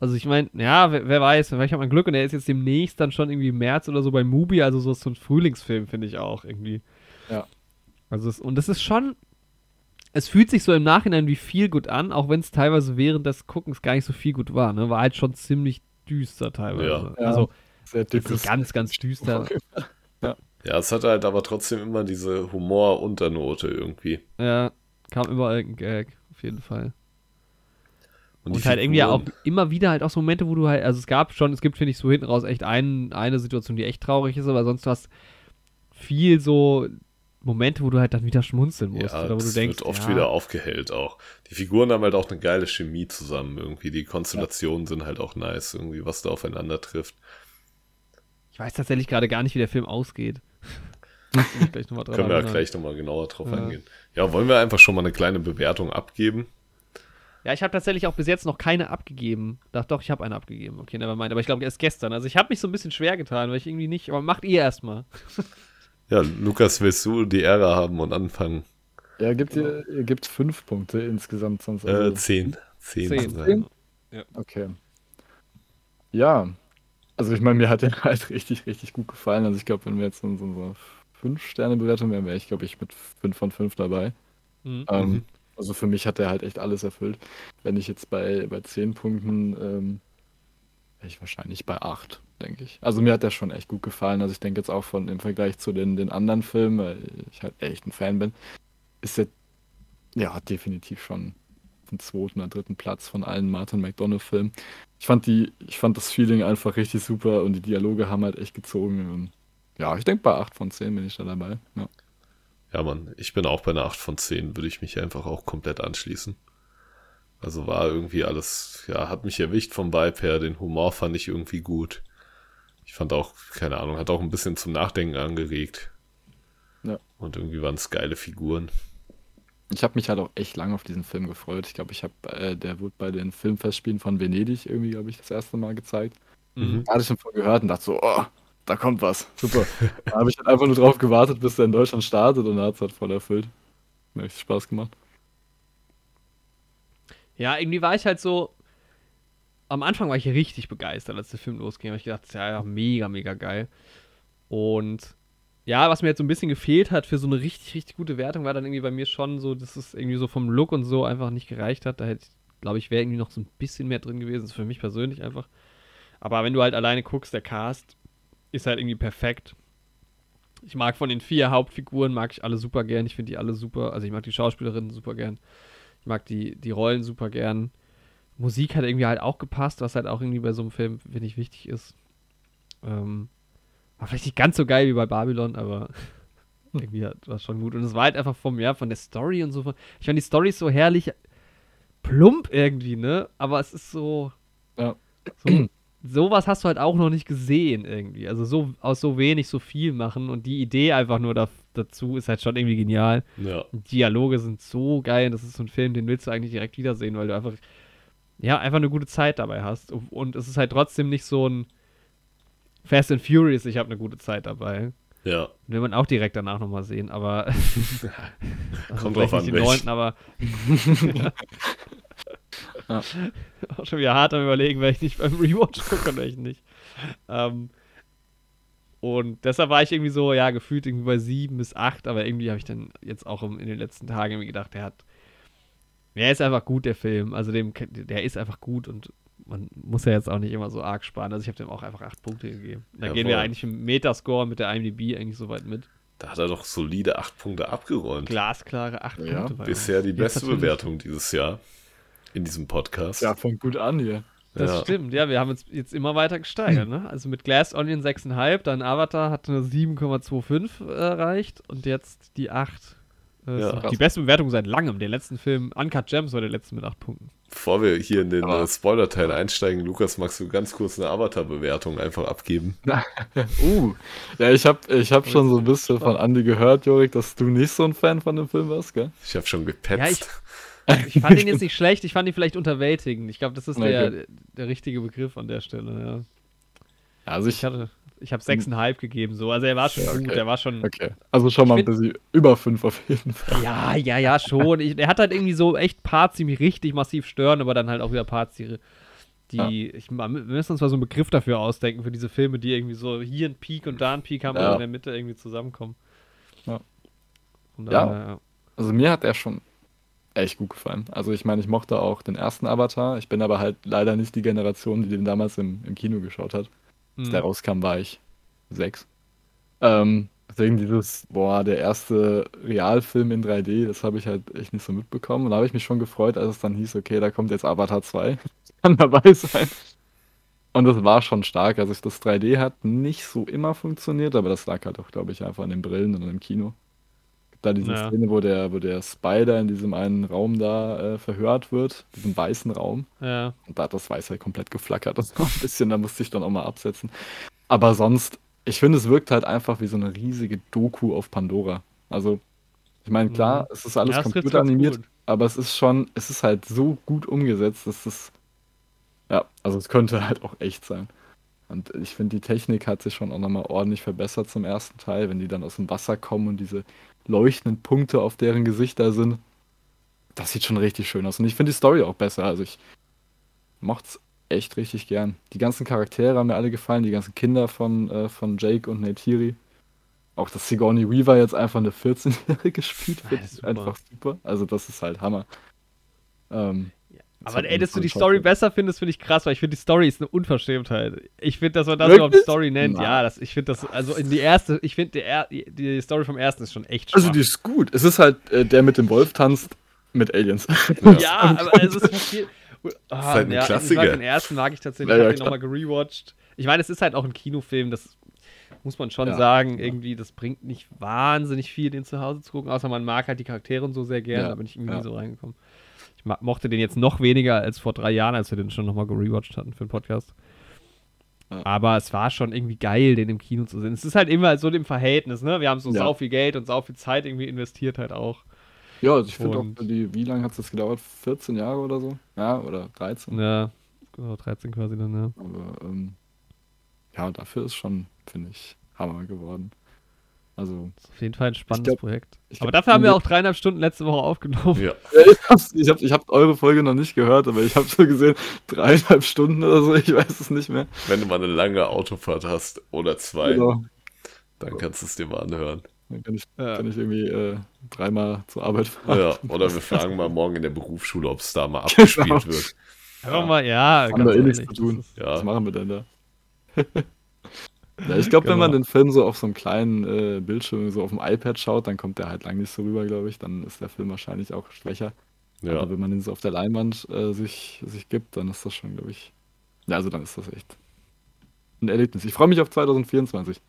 Also ich meine, ja, wer, wer weiß, vielleicht hat man Glück und der ist jetzt demnächst dann schon irgendwie im März oder so bei Mubi, also so, so ein Frühlingsfilm, finde ich auch irgendwie. Ja. Also es, und das ist schon, es fühlt sich so im Nachhinein wie viel gut an, auch wenn es teilweise während des Guckens gar nicht so viel gut war, ne? War halt schon ziemlich düster teilweise. Ja. Ja. Also Sehr dickes. ganz, ganz düster. Ja, es hatte halt aber trotzdem immer diese Humor-Unternote irgendwie. Ja, kam immer irgendein Gag, auf jeden Fall. Und, die halt irgendwie auch Figuren- immer wieder halt auch so Momente, wo du halt, also es gab schon, es gibt, finde ich, so hinten raus echt ein, eine Situation, die echt traurig ist, aber sonst du hast viel so Momente, wo du halt dann wieder schmunzeln musst. Ja, oder wo das du denkst, wird oft ja, wieder aufgehellt auch. Die Figuren haben halt auch eine geile Chemie zusammen irgendwie. Die Konstellationen sind halt auch nice, irgendwie, was da aufeinander trifft. Ich weiß tatsächlich gerade gar nicht, wie der Film ausgeht. Können wir ja gleich nochmal genauer drauf Ja. eingehen. Ja, wollen wir einfach schon mal eine kleine Bewertung abgeben? Ja, ich habe tatsächlich auch bis jetzt noch keine abgegeben. Doch, doch, ich habe eine abgegeben. Okay, never mind. Aber ich glaube erst gestern. Also ich habe mich so ein bisschen schwer getan, weil ich irgendwie nicht. Aber macht ihr erstmal. Ja, Lukas, willst du die Ehre haben und anfangen? Ja, gibt ihr, ihr gibt fünf Punkte insgesamt sonst. Äh, Also, zehn. Zehn. Zehn. sein. Okay. Ja, also ich meine, mir hat der halt richtig, richtig gut gefallen. Also ich glaube, wenn wir jetzt in so einer 5-Sterne-Bewertung wären, wäre ich, glaube ich, mit 5 von 5 dabei. Mhm. Ähm, Mhm. Also für mich hat er halt echt alles erfüllt. Wenn ich jetzt bei, bei 10 Punkten, ähm, wäre ich wahrscheinlich bei 8, denke ich. Also mir hat der schon echt gut gefallen. Also ich denke jetzt auch von im Vergleich zu den, den anderen Filmen, weil ich halt echt ein Fan bin, ist er ja definitiv schon den zweiten oder dritten Platz von allen Martin McDonough-Filmen. Ich fand die, ich fand das Feeling einfach richtig super und die Dialoge haben halt echt gezogen. Ja, ich denke bei 8 von 10 bin ich da dabei. Ja. Ja, Mann, ich bin auch bei einer 8 von 10, würde ich mich einfach auch komplett anschließen. Also war irgendwie alles, ja, hat mich erwischt vom Vibe her, den Humor fand ich irgendwie gut. Ich fand auch, keine Ahnung, hat auch ein bisschen zum Nachdenken angeregt. Ja. Und irgendwie waren es geile Figuren. Ich habe mich halt auch echt lange auf diesen Film gefreut. Ich glaube, ich habe, äh, der wurde bei den Filmfestspielen von Venedig irgendwie, glaube ich, das erste Mal gezeigt. Mhm. Hatte ich schon von gehört und dachte so, oh, da kommt was. Super. da habe ich halt einfach nur drauf gewartet, bis der in Deutschland startet und da hat es halt voll erfüllt. Mir richtig Spaß gemacht. Ja, irgendwie war ich halt so. Am Anfang war ich richtig begeistert, als der Film losging. Hab ich gedacht, ja, ja, mega, mega geil. Und ja, was mir jetzt so ein bisschen gefehlt hat für so eine richtig, richtig gute Wertung, war dann irgendwie bei mir schon so, dass es irgendwie so vom Look und so einfach nicht gereicht hat. Da hätte ich, glaube ich, wäre irgendwie noch so ein bisschen mehr drin gewesen. Das ist für mich persönlich einfach. Aber wenn du halt alleine guckst, der Cast ist halt irgendwie perfekt. Ich mag von den vier Hauptfiguren, mag ich alle super gern. Ich finde die alle super. Also ich mag die Schauspielerinnen super gern. Ich mag die, die Rollen super gern. Musik hat irgendwie halt auch gepasst, was halt auch irgendwie bei so einem Film, finde ich, wichtig ist. Ähm, war vielleicht nicht ganz so geil wie bei Babylon, aber irgendwie hat, war schon gut. Und es war halt einfach vom, ja, von der Story und so. Von, ich fand die Story ist so herrlich plump irgendwie, ne? Aber es ist so. Ja. so sowas hast du halt auch noch nicht gesehen irgendwie. Also so aus so wenig so viel machen und die Idee einfach nur da, dazu ist halt schon irgendwie genial. Ja. Dialoge sind so geil. Das ist so ein Film, den willst du eigentlich direkt wiedersehen, weil du einfach, ja, einfach eine gute Zeit dabei hast. Und es ist halt trotzdem nicht so ein Fast and Furious, ich habe eine gute Zeit dabei. Ja. Will man auch direkt danach nochmal sehen, aber. also Kommt vielleicht drauf an, den welch. neunten, aber. Ja. Auch schon wieder hart am Überlegen, weil ich nicht beim Rewatch gucke und welchen nicht. Ähm, und deshalb war ich irgendwie so, ja, gefühlt irgendwie bei sieben bis acht, aber irgendwie habe ich dann jetzt auch in den letzten Tagen irgendwie gedacht, der hat. Der ist einfach gut, der Film. Also dem, der ist einfach gut und man muss ja jetzt auch nicht immer so arg sparen. Also ich habe dem auch einfach acht Punkte gegeben. Da Jawohl. gehen wir eigentlich im Metascore mit der IMDb eigentlich so weit mit. Da hat er doch solide 8 Punkte abgeräumt. Glasklare acht Ja, Punkte. Bisher die beste Bewertung dieses Jahr in diesem Podcast. Ja, fängt gut an hier. Das Ja. stimmt, ja, wir haben uns jetzt immer weiter gesteigert, ne? Also mit Glass Onion 6,5, dann Avatar hat eine 7,25 erreicht und jetzt die 8. Äh, Ja. die beste Bewertung seit langem. Der letzten Film, Uncut Gems, war der letzte mit 8 Punkten. Bevor wir hier in den äh, Spoiler-Teil einsteigen, Lukas, magst du ganz kurz eine Avatar-Bewertung einfach abgeben? Uh, ja, ich habe ich hab schon so ein bisschen von Andi gehört, Jorik, dass du nicht so ein Fan von dem Film warst, gell? Ich habe schon gepetzt. Ich fand ihn jetzt nicht schlecht, ich fand ihn vielleicht unterwältigend. Ich glaube, das ist der, Okay. der richtige Begriff an der Stelle, ja. Ja, also Ich ich. hatte, ich habe 6,5 gegeben, so. Also er war schon Ja, gut, okay. der war schon. Okay. Also schon mal ein Ich bisschen über 5 auf jeden Fall. Ja, ja, ja, schon. Ich, er hat halt irgendwie so echt Parts, die mich richtig massiv stören, aber dann halt auch wieder Parts, die. die ich, wir müssen uns mal so einen Begriff dafür ausdenken, für diese Filme, die irgendwie so hier ein Peak und da ein Peak haben Ja. und in der Mitte irgendwie zusammenkommen. Ja. Von Ja. Also mir hat er schon echt gut gefallen. Also ich meine, ich mochte auch den ersten Avatar. Ich bin aber halt leider nicht die Generation, die den damals im, im Kino geschaut hat. Als Hm. der rauskam, war ich sechs. Ähm, deswegen dieses, boah, der erste Realfilm in 3D, das habe ich halt echt nicht so mitbekommen. Und da habe ich mich schon gefreut, als es dann hieß, okay, da kommt jetzt Avatar 2. Kann dabei sein. Und das war schon stark. Also das 3D hat nicht so immer funktioniert, aber das lag halt auch, glaube ich, einfach an den Brillen und im Kino. Da diese Ja. Szene, wo der, wo der Spider in diesem einen Raum da äh, verhört wird, diesem weißen Raum. ja. Und da hat das Weiß halt komplett geflackert. Das war ein bisschen, da musste ich dann auch mal absetzen. Aber sonst, ich finde, es wirkt halt einfach wie so eine riesige Doku auf Pandora. Also, ich meine, klar, Mhm. es ist alles Ja, computeranimiert. aber es ist schon, es ist halt so gut umgesetzt, dass es, ja, also es könnte halt auch echt sein. Und ich finde, die Technik hat sich schon auch nochmal ordentlich verbessert zum ersten Teil, wenn die dann aus dem Wasser kommen und diese leuchtenden Punkte auf deren Gesichter sind. Das sieht schon richtig schön aus. Und ich finde die Story auch besser. Also ich mochte es echt richtig gern. Die ganzen Charaktere haben mir alle gefallen, die ganzen Kinder von, äh, von Jake und Neytiri. Auch dass Sigourney Weaver jetzt einfach eine 14-Jährige spielt, Ja, finde ich super. einfach super. Also das ist halt Hammer. Ähm, Aber ey, dass du die. Story besser findest, finde ich krass, weil ich finde, die Story ist eine Unverschämtheit. Ich finde, dass man das überhaupt Wirklich? Story nennt, Nein. ja, das, ich finde das, also in die erste, ich finde, die, die Story vom ersten ist schon echt schwach. Also die ist gut. Es ist halt äh, der mit dem Wolf tanzt mit Aliens. ja, aber es ist viel. Ah, halt ein ja, Klassiker. Den ersten mag ich tatsächlich. Ja, ich ja, habe ihn nochmal gerewatcht. Ich meine, es ist halt auch ein Kinofilm, das muss man schon Ja. sagen. Irgendwie, das bringt nicht wahnsinnig viel, den zu Hause zu gucken, außer man mag halt die Charaktere und so sehr gerne. Ja, Da bin ich irgendwie ja. nie so reingekommen. Ich mochte den jetzt noch weniger als vor drei Jahren, als wir den schon nochmal gerewatcht hatten für den Podcast. Ja. Aber es war schon irgendwie geil, den im Kino zu sehen. Es ist halt immer so im Verhältnis, ne? Wir haben so Ja. sau viel Geld und sau viel Zeit irgendwie investiert halt auch. Ja, also ich finde auch, die, wie lange hat es das gedauert? 14 Jahre oder so? Ja, oder 13. Ja, genau, 13 quasi dann, ja. Aber ähm, ja, dafür ist schon, finde ich, Hammer geworden. Also, Ist auf jeden Fall ein spannendes glaub- Projekt. ich Aber glaub, dafür haben wir auch dreieinhalb Stunden letzte Woche aufgenommen. Ja. ja, ich hab's, ich hab, ich hab eure Folge noch nicht gehört, aber ich habe so gesehen, dreieinhalb Stunden oder so, ich weiß es nicht mehr. Wenn du mal eine lange Autofahrt hast oder zwei, Genau. dann kannst du es dir mal anhören. Dann kann ich, Ja. kann ich irgendwie äh, dreimal zur Arbeit fahren. Ja, oder wir fragen mal morgen in der Berufsschule, ob es da mal abgespielt Genau. wird. Einfach mal, ja, ganz wir eh nichts ehrlich, zu tun. Ja. Was machen wir denn da? ja, ich glaube, wenn man Genau. den Film so auf so einem kleinen äh, Bildschirm, so auf dem iPad schaut, dann kommt der halt lang nicht so rüber, glaube ich. Dann ist der Film wahrscheinlich auch schwächer. Ja, Aber wenn man den so auf der Leinwand äh, sich, sich gibt, dann ist das schon, glaube ich. Ja, also dann ist das echt ein Erlebnis. Ich freue mich auf 2024.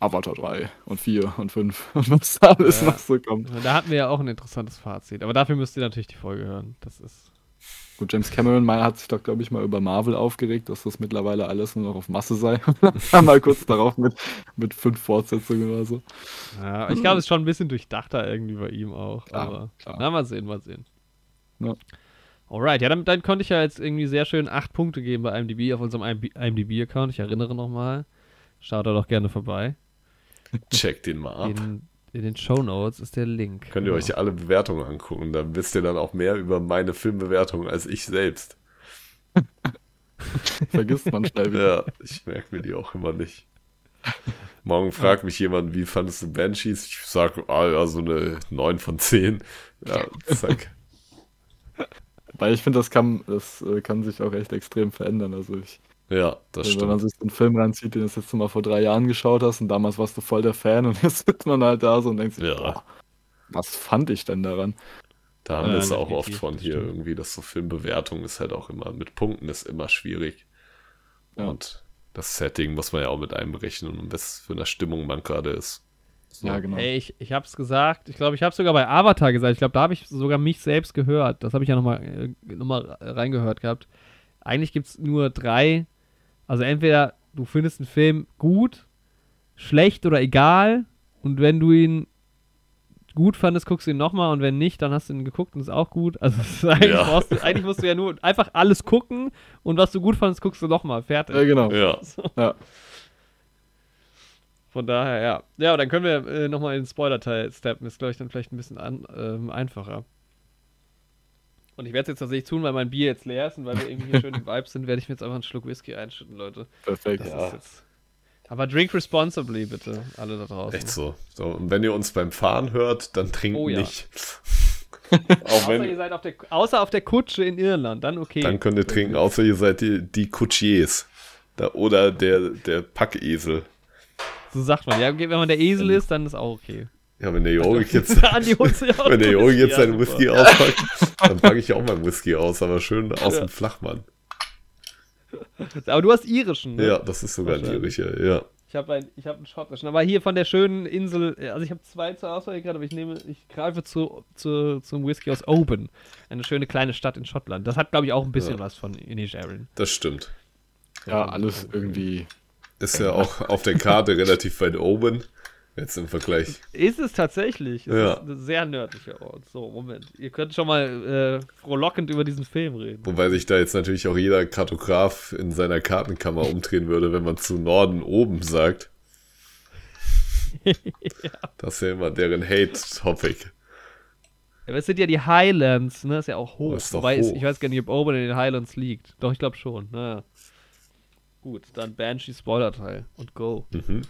Avatar 3 und 4 und 5 und was da alles Ja. noch so kommt. Da hatten wir ja auch ein interessantes Fazit. Aber dafür müsst ihr natürlich die Folge hören. Das ist. Gut, James Cameron mal hat sich doch, glaube ich, mal über Marvel aufgeregt, dass das mittlerweile alles nur noch auf Masse sei. Mal kurz darauf mit, mit fünf Fortsetzungen oder so. Ja, ich glaube, es ist schon ein bisschen durchdachter irgendwie bei ihm auch. Klar, aber klar. na, mal sehen, mal sehen. Ja. Alright, ja, dann, dann konnte ich ja jetzt irgendwie sehr schön acht Punkte geben bei IMDb auf unserem IMDb-Account. Ich erinnere nochmal. Schaut da doch gerne vorbei. check den mal ab. In, in den Show Notes ist der Link. Könnt ihr Genau. euch alle Bewertungen angucken. Dann wisst ihr dann auch mehr über meine Filmbewertung als ich selbst. Vergisst man schnell wieder. Ja, ich merke mir die auch immer nicht. Morgen fragt mich jemand, wie fandest du Banshees? Ich sag, ah, ja, so eine 9 von 10. Ja, zack. Weil ich finde, das kann, das äh, kann sich auch echt extrem verändern. Also ich, Ja, das wenn man stimmt. sich so einen Film reinzieht, den du das letzte Mal vor drei Jahren geschaut hast und damals warst du voll der Fan und jetzt sitzt man halt da so und denkt sich, Ja. boah, was fand ich denn daran? Da haben Ja, wir es auch oft von hier stimmt. irgendwie, dass so Filmbewertung ist halt auch immer, mit Punkten ist immer schwierig. Ja. Und das Setting muss man ja auch mit einberechnen und was für eine Stimmung man gerade ist. So. Ja, genau. Ey, ich, ich hab's gesagt. Ich glaube, ich habe sogar bei Avatar gesagt. Ich glaube, da habe ich sogar mich selbst gehört. Das habe ich ja nochmal äh, noch mal reingehört gehabt. Eigentlich gibt es nur drei. Also entweder du findest einen Film gut, schlecht oder egal. Und wenn du ihn gut fandest, guckst du ihn nochmal. Und wenn nicht, dann hast du ihn geguckt und ist auch gut. Also eigentlich, Ja. brauchst du, eigentlich musst du ja nur einfach alles gucken. Und was du gut fandest, guckst du nochmal. Fertig. Ja, genau. Ja, Ja. Von daher, ja. Ja, und dann können wir äh, nochmal in den Spoiler-Teil steppen. Ist, glaube ich, dann vielleicht ein bisschen an, ähm, einfacher. Und ich werde es jetzt tatsächlich tun, weil mein Bier jetzt leer ist und weil wir irgendwie hier schön im Vibe sind, werde ich mir jetzt einfach einen Schluck Whisky einschütten, Leute. Perfekt. Ja. Aber drink responsibly, bitte, alle da draußen. echt so. so. Und wenn ihr uns beim Fahren hört, dann trinkt Oh ja. nicht. auch Außer ihr wenn, seid auf der, außer auf der Kutsche in Irland, dann okay. dann könnt ihr trinken, außer ihr seid die, die Kutschiers. Da, oder der, der Packesel. So sagt man. Ja, wenn man der Esel ist, dann ist auch okay. Ja, wenn der Jorik jetzt, auch wenn der einen Jorik jetzt ja, seinen. Whisky auspackt, dann packe ich auch mal einen Whisky aus, aber schön aus Ja. dem Flachmann. Aber du hast irischen, ne? Ja, das ist sogar ein irischer, ja. Ich habe ein, ich hab einen schottischen. Aber hier von der schönen Insel, also ich habe zwei zur Auswahl gerade, aber ich nehme, ich greife zu, zu, zum Whisky aus Oban. Eine schöne kleine Stadt in Schottland. Das hat, glaube ich, auch ein bisschen Ja. was von Inisherin. Das stimmt. Ja, alles irgendwie. Ist ja auch auf der Karte relativ weit oben. Jetzt im Vergleich. Ist es tatsächlich. Es Ja. ist ein sehr nördlicher Ort. So, Moment. Ihr könnt schon mal äh, frohlockend über diesen Film reden. Wobei sich da jetzt natürlich auch jeder Kartograf in seiner Kartenkammer umdrehen würde, wenn man zu Norden oben sagt. Das ist ja immer deren Hate-Topic. Aber es sind ja die Highlands, ne? Ist ja auch hoch. Das ist doch Wobei hoch. ich weiß gar nicht, ob Oben in den Highlands liegt. Doch, ich glaube schon. Naja. Gut, dann Banshee Spoiler-Teil und go. Mhm.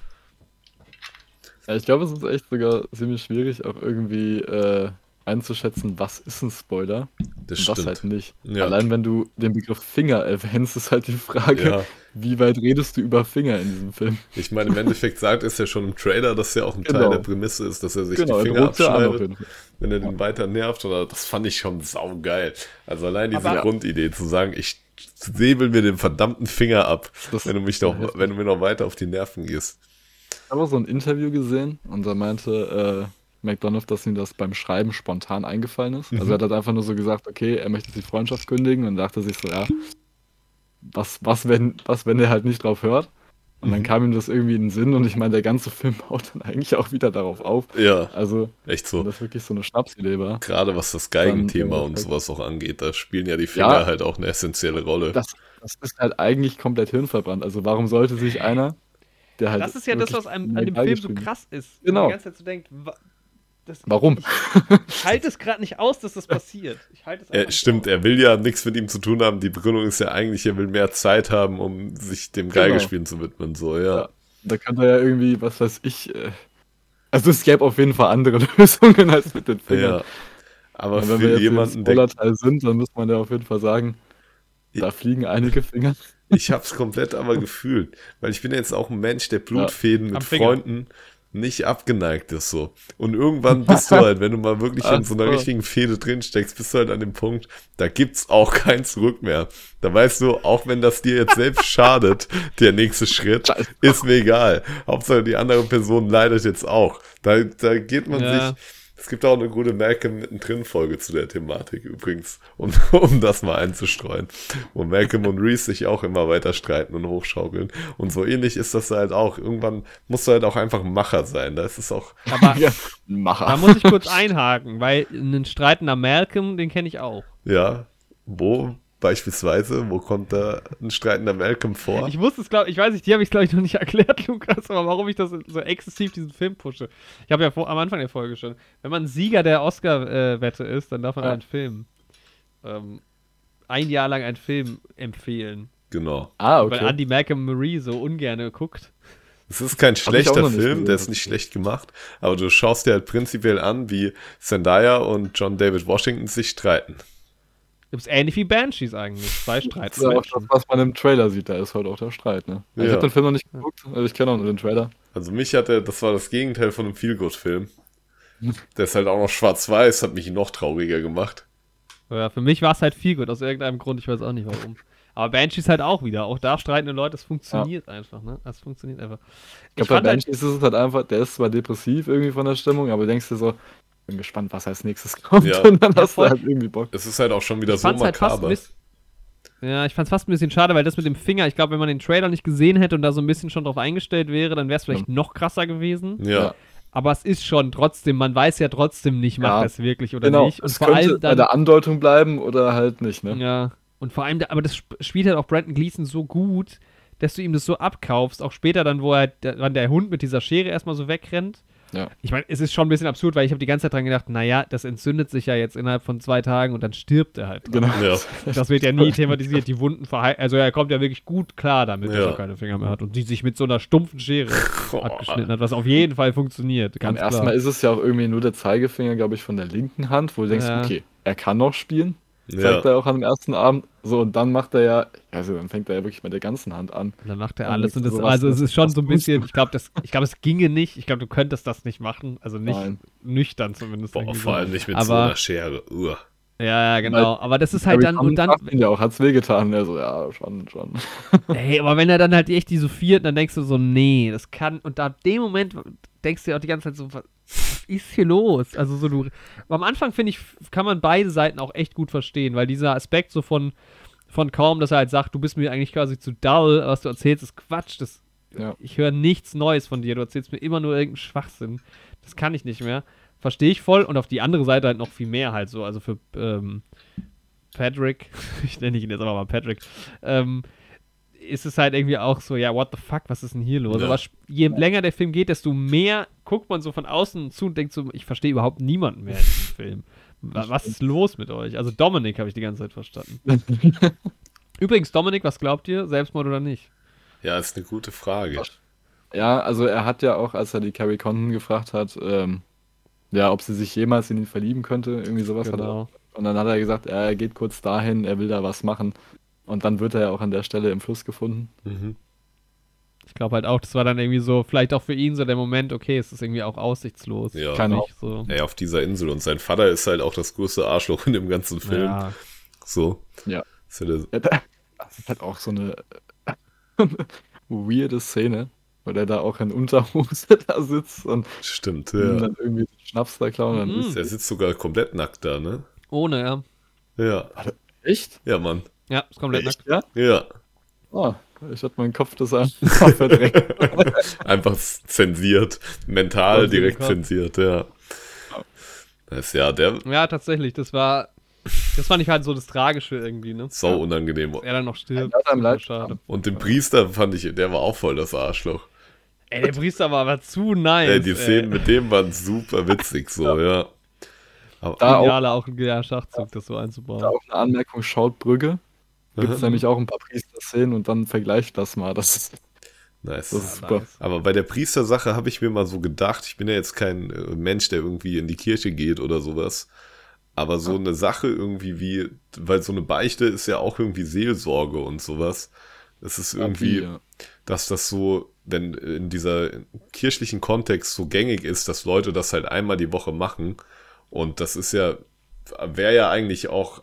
Ja, ich glaube, es ist echt sogar ziemlich schwierig, auch irgendwie äh, einzuschätzen, was ist ein Spoiler Das und was stimmt. halt nicht. Ja. Allein wenn du den Begriff Finger erwähnst, ist halt die Frage, Ja. wie weit redest du über Finger in diesem Film? Ich meine, im Endeffekt sagt es ja schon im Trailer, dass ja auch ein Teil Genau. der Prämisse ist, dass er sich Genau, die er Finger abschneidet, wenn er den weiter nervt. Oder das fand ich schon saugeil. Also allein diese Aber- Grundidee zu sagen, ich säbel mir den verdammten Finger ab, Das- wenn du mich noch, wenn du mir noch weiter auf die Nerven gehst. Ich habe auch so ein Interview gesehen und da meinte äh, McDonough, dass ihm das beim Schreiben spontan eingefallen ist. Also er hat halt einfach nur so gesagt, okay, er möchte die Freundschaft kündigen und dachte sich so, ja, was, was, wenn, was, wenn er halt nicht drauf hört? Und dann kam ihm das irgendwie in den Sinn und ich meine, der ganze Film baut dann eigentlich auch wieder darauf auf. Ja, Also, echt so. das wirklich so eine Schnapsidee war. Gerade was das Geigenthema Dann, und sowas auch angeht, da spielen ja die Finger Ja. halt auch eine essentielle Rolle. Das, das ist halt eigentlich komplett hirnverbrannt. Also warum sollte sich einer, halt. Das ist ja das, was einem, an dem Film so krass ist. Genau. Man die ganze Zeit so denkt, wa- das, Warum? ich halte es gerade nicht aus, dass das passiert. Ich halte es einfach Er, nicht stimmt, aus. er will ja nichts mit ihm zu tun haben. Die Begründung ist ja eigentlich, er will mehr Zeit haben, um sich dem Genau. Geigespielen zu widmen. So, ja. Ja. Da könnte er ja irgendwie, was weiß ich. Äh, also es gäbe auf jeden Fall andere Lösungen als mit den Fingern. Ja. Aber Und wenn wir jemanden, im der Spoilerteil sind, dann muss man ja auf jeden Fall sagen, da fliegen einige Finger. Ich hab's komplett aber gefühlt. Weil ich bin jetzt auch ein Mensch, der Blutfäden Am mit Finger. Freunden nicht abgeneigt ist so. Und irgendwann bist du halt, wenn du mal wirklich in so einer richtigen Fehde drin steckst, bist du halt an dem Punkt, da gibt's auch kein Zurück mehr. Da weißt du, auch wenn das dir jetzt selbst schadet, der nächste Schritt, ist mir egal. Hauptsache die andere Person leidet jetzt auch. Da, da geht man Ja. sich. Es gibt auch eine gute Malcolm mittendrin Folge zu der Thematik übrigens, um, um das mal einzustreuen. Wo Malcolm und Reese sich auch immer weiter streiten und hochschaukeln. Und so ähnlich ist das halt auch. Irgendwann musst du halt auch einfach ein Macher sein. Da ist es auch, Aber Ja, Macher. da muss ich kurz einhaken, weil einen streitender Malcolm, den kenne ich auch. ja, wo beispielsweise, wo kommt da ein streitender Malcolm vor? Ich wusste es, glaube ich, weiß nicht, die habe ich glaube ich noch nicht erklärt, Lukas, aber warum ich das so exzessiv diesen Film pushe. Ich habe ja vor, am Anfang der Folge schon, wenn man Sieger der Oscar-Wette ist, dann darf man Ja. einen Film, ähm, ein Jahr lang einen Film empfehlen. Genau. ah, Weil okay. Andy Malcolm Marie so ungern guckt. Es ist kein schlechter Film, gesehen. der ist nicht schlecht gemacht, aber du schaust dir halt prinzipiell an, wie Zendaya und John David Washington sich streiten. Ist ähnlich wie Banshees eigentlich. Zwei Das ist ja auch das, was man im Trailer sieht, da ist halt auch der Streit, ne? Also Ich Ja. habe den Film noch nicht geguckt, also ich kenne auch nur den Trailer. Also mich hatte, das war das Gegenteil von einem Feelgood-Film. Der ist halt auch noch schwarz-weiß, hat mich noch trauriger gemacht. Ja, für mich war es halt gut, aus irgendeinem Grund, ich weiß auch nicht warum. Aber Banshees halt auch wieder. Auch da streitende Leute, das funktioniert einfach, ne? Das funktioniert einfach. Ich glaube, bei Banshees ist es halt einfach, der ist zwar depressiv irgendwie von der Stimmung, aber du denkst dir so, bin gespannt, was als nächstes kommt Ja. und dann Ja, hast voll. du halt irgendwie Bock. Es ist halt auch schon wieder ich so fand's halt fast ein makaber. bisschen. Ja, ich fand's fast ein bisschen schade, weil das mit dem Finger, ich glaube, wenn man den Trailer nicht gesehen hätte und da so ein bisschen schon drauf eingestellt wäre, dann wäre es vielleicht noch krasser gewesen. ja. Ja. Aber es ist schon trotzdem, man weiß ja trotzdem nicht, macht Ja. es wirklich oder Genau, nicht. Und es vor könnte allem bei dann. der Andeutung bleiben oder halt nicht, ne? Ja. Und vor allem, da- aber das sp- spielt halt auch Brandon Gleason so gut, dass du ihm das so abkaufst. Auch später dann, wo er, wann der Hund mit dieser Schere erstmal so wegrennt. Ja. Ich meine, es ist schon ein bisschen absurd, weil ich habe die ganze Zeit dran gedacht, naja, das entzündet sich ja jetzt innerhalb von zwei Tagen und dann stirbt er halt. dran. Genau. Ja. Das wird ja nie thematisiert, die Wunden verheilen. Also er kommt ja wirklich gut klar damit, dass Ja. er keine Finger mehr hat und die sich mit so einer stumpfen Schere Boah. abgeschnitten hat, was auf jeden Fall funktioniert. Ganz ersten klar. Mal ist es ja auch irgendwie nur der Zeigefinger, glaube ich, von der linken Hand, wo du denkst, Ja. okay, er kann noch spielen. Ja. Zeigt er auch dem ersten Abend. So, und dann macht er ja, also dann fängt er ja wirklich mit der ganzen Hand an. Und dann macht er alles und das, was- also es ist schon so ein bisschen, ich glaube, das, ich glaube, es ginge nicht, ich glaube, du könntest das nicht machen, also nicht Nein. nüchtern zumindest. Boah, vor so. allem nicht mit aber, so einer Schere. Uah. Ja, ja, genau, aber das ist halt dann, und dann, ja auch, hat's wehgetan? Er so, ja, schon, schon. ey, aber wenn er dann halt echt die so viert, dann denkst du so, nee, das kann, und da ab dem Moment denkst du dir auch die ganze Zeit so, was ist hier los? Also so du, am Anfang finde ich, kann man beide Seiten auch echt gut verstehen, weil dieser Aspekt so von, von kaum, dass er halt sagt, du bist mir eigentlich quasi zu dull, was du erzählst, ist Quatsch, das Ja. ich höre nichts Neues von dir. Du erzählst mir immer nur irgendeinen Schwachsinn. Das kann ich nicht mehr. Verstehe ich voll. Und auf die andere Seite halt noch viel mehr halt so. Also für ähm, Patrick, ich nenne ihn jetzt aber mal Patrick, ähm, ist es halt irgendwie auch so, ja, what the fuck, was ist denn hier los? Ja. Aber je länger der Film geht, desto mehr guckt man so von außen zu und denkt so, ich verstehe überhaupt niemanden mehr in diesem Film. Wa- Was ist los mit euch? Also Dominik habe ich die ganze Zeit verstanden. Übrigens, Dominik, was glaubt ihr? Selbstmord oder nicht? Ja, ist eine gute Frage. Ja, also er hat ja auch, als er die Carrie Condon gefragt hat, ähm, ja, ob sie sich jemals in ihn verlieben könnte, irgendwie sowas hat er. Genau. Und dann hat er gesagt, er geht kurz dahin, er will da was machen. Und dann wird er ja auch an der Stelle im Fluss gefunden. Mhm. Ich glaube halt auch, das war dann irgendwie so, vielleicht auch für ihn so der Moment, okay, es ist irgendwie auch aussichtslos. Ja. Kann Nicht so. Ey, auf dieser Insel. Und sein Vater ist halt auch das größte Arschloch in dem ganzen Film. Ja. So. Ja. Ist ja der, Ja, da- Das ist halt auch so eine weirde Szene, wo der da auch in Unterhose da sitzt und stimmt, ja. dann irgendwie den Schnaps da klauen. Mhm. ist Der sitzt sogar komplett nackt da, ne? Ohne, ja. Ja. echt? Ja, Mann. Ja, ist komplett nackt. Ja? Ja. Oh, ich hatte meinen Kopf das einfach verdrängt. Einfach zensiert. Mental direkt zensiert, ja. Das ja der Ja, tatsächlich, das war, das fand ich halt so das Tragische irgendwie, ne? sau unangenehm. Dass er dann noch stirbt. Ja. Und den Priester fand ich, der war auch voll das Arschloch. Ey, der Priester war aber zu nice. Ey, die ey. Szenen mit dem waren super witzig, so, ja. Aber, Da auch, auch ein ja, Schachzug, das so da einzubauen. auch eine Anmerkung, schaut Brügge. Gibt es nämlich auch ein paar Priester-Szenen und dann vergleicht das mal. Das ist, nice. das ist super. Nice. Aber bei der Priestersache habe ich mir mal so gedacht, ich bin ja jetzt kein äh, Mensch, der irgendwie in die Kirche geht oder sowas. Aber so eine Sache irgendwie wie, weil so eine Beichte ist ja auch irgendwie Seelsorge und sowas. Es ist irgendwie, Ja. dass das so, wenn in dieser kirchlichen Kontext so gängig ist, dass Leute das halt einmal die Woche machen. Und das ist ja, wäre ja eigentlich auch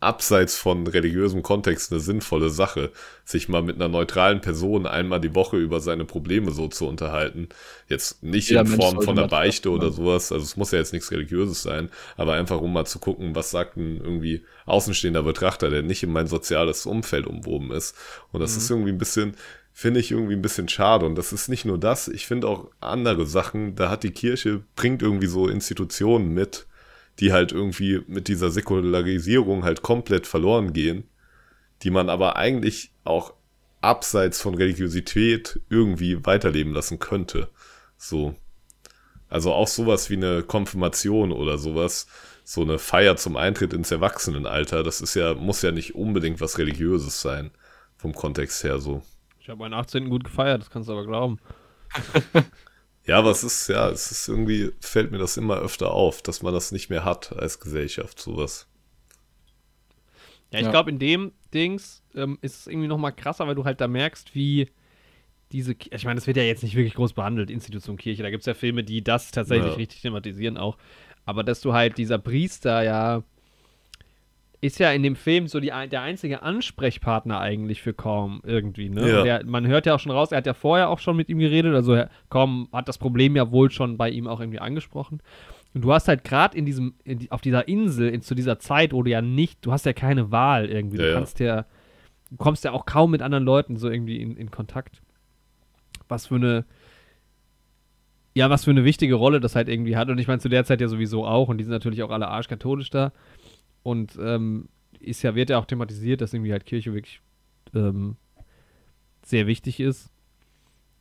abseits von religiösem Kontext eine sinnvolle Sache, sich mal mit einer neutralen Person einmal die Woche über seine Probleme so zu unterhalten. Jetzt nicht Jeder in Form von einer Beichte oder sowas, also es muss ja jetzt nichts Religiöses sein, aber einfach um mal zu gucken, was sagt ein irgendwie außenstehender Betrachter, der nicht in mein soziales Umfeld umwoben ist. Und das ist irgendwie ein bisschen, finde ich irgendwie ein bisschen schade. Und das ist nicht nur das, ich finde auch andere Sachen, da hat die Kirche, bringt irgendwie so Institutionen mit, die halt irgendwie mit dieser Säkularisierung halt komplett verloren gehen, die man aber eigentlich auch abseits von Religiosität irgendwie weiterleben lassen könnte. So. Also auch sowas wie eine Konfirmation oder sowas, so eine Feier zum Eintritt ins Erwachsenenalter, das ist ja, muss ja nicht unbedingt was Religiöses sein, vom Kontext her so. Ich habe meinen 18. gut gefeiert, das kannst du aber glauben. Ja, aber es ist, ja, es ist irgendwie, fällt mir das immer öfter auf, dass man das nicht mehr hat als Gesellschaft, sowas. Ja, ich Ja. glaube, in dem Dings ähm, ist es irgendwie noch mal krasser, weil du halt da merkst, wie diese, ich meine, das wird ja jetzt nicht wirklich groß behandelt, Institution Kirche. Da gibt es ja Filme, die das tatsächlich Ja. richtig thematisieren auch. Aber dass du halt dieser Priester ja ist ja in dem Film so die, der einzige Ansprechpartner eigentlich für Kaum irgendwie. Ne? Ja. Der, man hört ja auch schon raus, er hat ja vorher auch schon mit ihm geredet, also Kaum hat das Problem ja wohl schon bei ihm auch irgendwie angesprochen. Und du hast halt gerade in diesem, in auf dieser Insel, in, zu dieser Zeit, wo du ja nicht, du hast ja keine Wahl irgendwie. Du Ja, ja. kannst ja, du kommst ja auch kaum mit anderen Leuten so irgendwie in, in Kontakt. Was für eine, ja, was für eine wichtige Rolle das halt irgendwie hat. Und ich meine, zu der Zeit ja sowieso auch. Und die sind natürlich auch alle arschkatholisch da. Und ähm, ist ja, wird ja auch thematisiert, dass irgendwie halt Kirche wirklich ähm, sehr wichtig ist.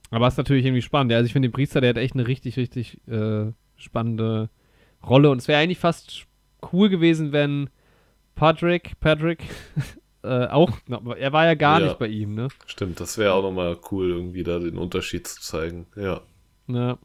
Aber es ist natürlich irgendwie spannend. Ja, also ich finde den Priester, der hat echt eine richtig, richtig äh, spannende Rolle. Und es wäre eigentlich fast cool gewesen, wenn Patrick, Patrick, äh, auch, er war ja gar Ja. nicht bei ihm, ne? Stimmt, das wäre auch nochmal cool, irgendwie da den Unterschied zu zeigen. Ja. Ja,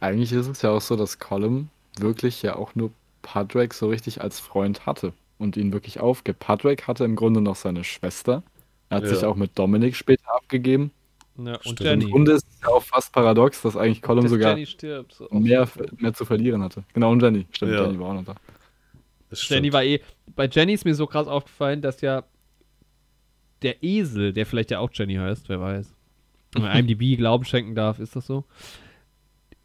Eigentlich ist es ja auch so, dass Colum wirklich ja auch nur Padraig so richtig als Freund hatte und ihn wirklich aufgibt. Padraig hatte im Grunde noch seine Schwester. Er hat Ja. sich auch mit Dominik später abgegeben. ja. und. Im. Grunde ist es ja auch fast paradox, dass eigentlich Colum Dass sogar stirbt. So. mehr, mehr zu verlieren hatte. Genau, und Jenny. Stimmt, Ja. Jenny war auch noch da. Das Jenny stimmt. war eh. Bei Jenny ist mir so krass aufgefallen, dass ja der Esel, der vielleicht ja auch Jenny heißt, wer weiß. Wenn man IMDb Glauben schenken darf, ist das so?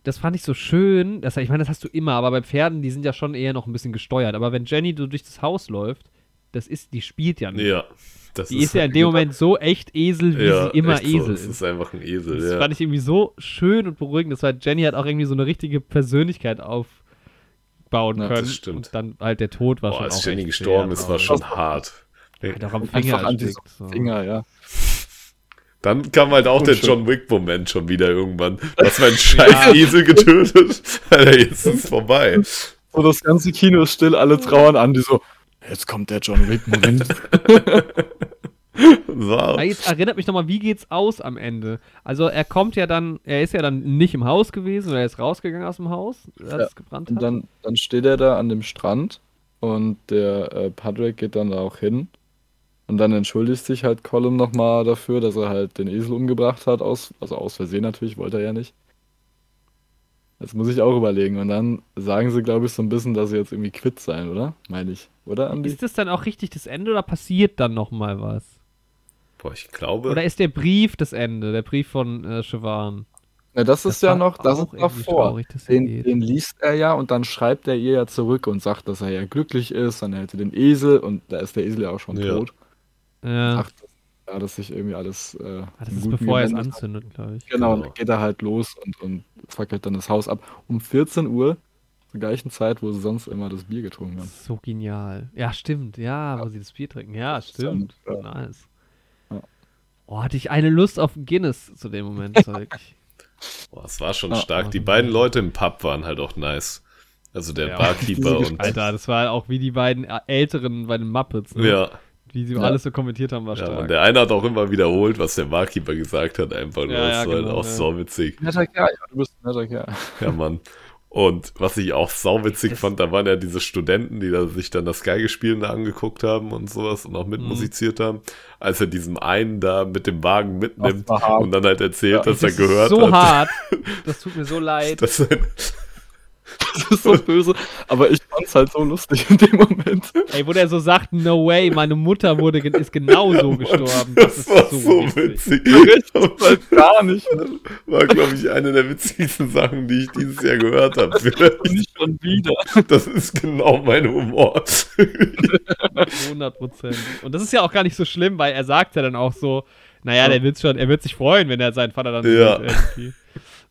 Das fand ich so schön. Das, ich meine, das hast du immer, aber bei Pferden, die sind ja schon eher noch ein bisschen gesteuert. Aber wenn Jenny so durch das Haus läuft, das ist, die spielt ja nicht. Ja. Das die ist ja in dem Moment so echt Esel, wie ja, sie immer echt so. Esel Es ist. ist einfach ein Esel, Das ja. fand ich irgendwie so schön und beruhigend. Das war, Jenny hat auch irgendwie so eine richtige Persönlichkeit aufbauen Ja, können. das stimmt. Und dann halt der Tod war Boah, schon als auch Jenny echt gestorben ist, war schon hart. Hat auch am Einfach Finger an so. Finger, ja. Dann kam halt auch der Unschön. John Wick-Moment schon wieder irgendwann. Du hast meinen scheiß Esel getötet. Alter, jetzt ist es vorbei. So das ganze Kino ist still, alle trauern an, die so, jetzt kommt der John Wick-Moment. So. Jetzt erinnert mich nochmal, wie geht's aus am Ende? Also er kommt ja dann, er ist ja dann nicht im Haus gewesen, oder er ist rausgegangen aus dem Haus, als Ja, es gebrannt Und hat. dann, dann steht er da an dem Strand und der äh, Patrick geht dann da auch hin. Und dann entschuldigt sich halt Colin nochmal dafür, dass er halt den Esel umgebracht hat, aus, also aus Versehen natürlich, wollte er ja nicht. Das muss ich auch überlegen. Und dann sagen sie, glaube ich, so ein bisschen, dass sie jetzt irgendwie quitt sein, oder? Meine ich. Oder, Andi? ist das dann auch richtig das Ende oder passiert dann nochmal was? Boah, ich glaube. Oder ist der Brief das Ende, der Brief von äh, Siobhan? Ja, das ist ja noch, das ist davor. traurig, er Den, den liest er ja und dann schreibt er ihr ja zurück und sagt, dass er ja glücklich ist, dann er hätte den Esel und da ist der Esel ja auch schon Ja. tot. Ja, Sagt, ja, dass sich irgendwie alles. Äh, Ah, das ist bevor er es anzündet, glaube ich. Genau, Genau. dann geht er halt los und, und fackelt dann das Haus ab. Um 14 Uhr, zur gleichen Zeit, wo sie sonst immer das Bier getrunken haben. So genial. Ja, stimmt. Ja, wo sie das Bier trinken. Ja, stimmt. Ja. Nice. Ja. Oh, hatte ich eine Lust auf Guinness zu dem Moment. So wirklich. Boah, es war schon Ah, stark. Die also- beiden Leute im Pub waren halt auch nice. Also der Ja. Barkeeper und. Alter, das war auch wie die beiden Älteren bei den Muppets. Ne? Ja, Wie sie Ja. alles so kommentiert haben, war ja stark. und der eine hat auch immer wiederholt, was der Barkeeper gesagt hat, einfach nur. Ja, das ja, war halt genau, auch ja. so witzig. Netter Kerl, ja, du bist ein netter Kerl. Ja, Mann. Und was ich auch sauwitzig fand, da waren ja diese Studenten, die da sich dann das Geigespielen da angeguckt haben und sowas und auch Mhm. mitmusiziert haben, als er diesem einen da mit dem Wagen mitnimmt Das war und dann halt erzählt, Ja, dass er das gehört ist so hat, hart. Das tut mir so leid. dass sein, Das ist so böse, aber ich fand's halt so lustig in dem Moment. Ey, wo der so sagt, no way, meine Mutter wurde, ist genau so gestorben. Das, das ist war so, so witzig. witzig. Halt gar nicht. War, glaube ich, eine der witzigsten Sachen, die ich dieses Jahr gehört habe. Nicht schon wieder. Das ist genau mein Humor. 100 Prozent. Und das ist ja auch gar nicht so schlimm, weil er sagt ja dann auch so, naja, der wird schon, er wird sich freuen, wenn er seinen Vater dann Ja. sieht irgendwie.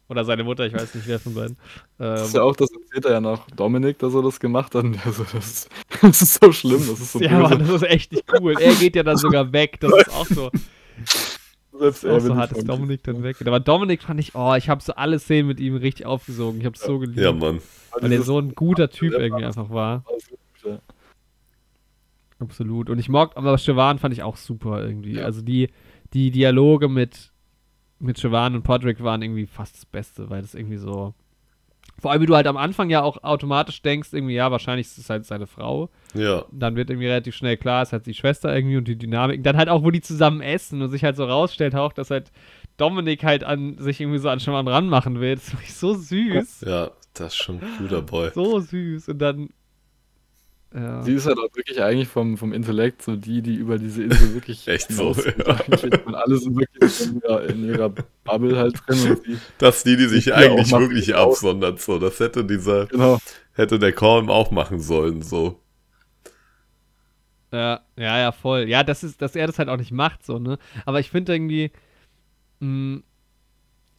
Oder seine Mutter, ich weiß nicht, wer von beiden. Das ist Ähm, ja auch, das erzählt er ja noch Dominik, dass er das gemacht hat. Und der so, das, das ist so schlimm, das ist so ja. Mann, das ist echt nicht cool. Er geht ja dann sogar weg. Das ist auch so, Selbst auch er so will hart, dass Dominik dann weg. Aber Dominik fand ich, oh, ich habe so alle Szenen mit ihm richtig aufgesogen. Ich habe es so geliebt. Ja, Mann. weil er so ein guter Typ irgendwie einfach war. Absolut. Und ich mag, aber Siobhan fand ich auch super irgendwie. Ja. Also die, die Dialoge mit, mit Siobhan und Podrick waren irgendwie fast das Beste, weil das irgendwie so. Vor allem, wie du halt am Anfang ja auch automatisch denkst, irgendwie, ja, wahrscheinlich ist es halt seine Frau. Ja. Dann wird irgendwie relativ schnell klar, es ist halt die Schwester irgendwie und die Dynamik. Dann halt auch, wo die zusammen essen und sich halt so rausstellt auch, dass halt Dominik halt an sich irgendwie so an Siobhan ranmachen will. Das ist so süß. Ja, das ist schon ein guter Boy. So süß. Und dann. Ja. Sie ist halt auch wirklich eigentlich vom, vom Intellekt so die, die über diese Insel wirklich Echt so, ja. Und alle sind wirklich in ihrer, in ihrer Bubble halt drin. Und sie, Dass die, die sich Ja, eigentlich wirklich absondert, so. Das hätte dieser, genau. hätte der Colm auch machen sollen, so. Ja, ja, ja, voll. Ja, das ist, dass er das halt auch nicht macht, so, ne? Aber ich finde irgendwie, mh,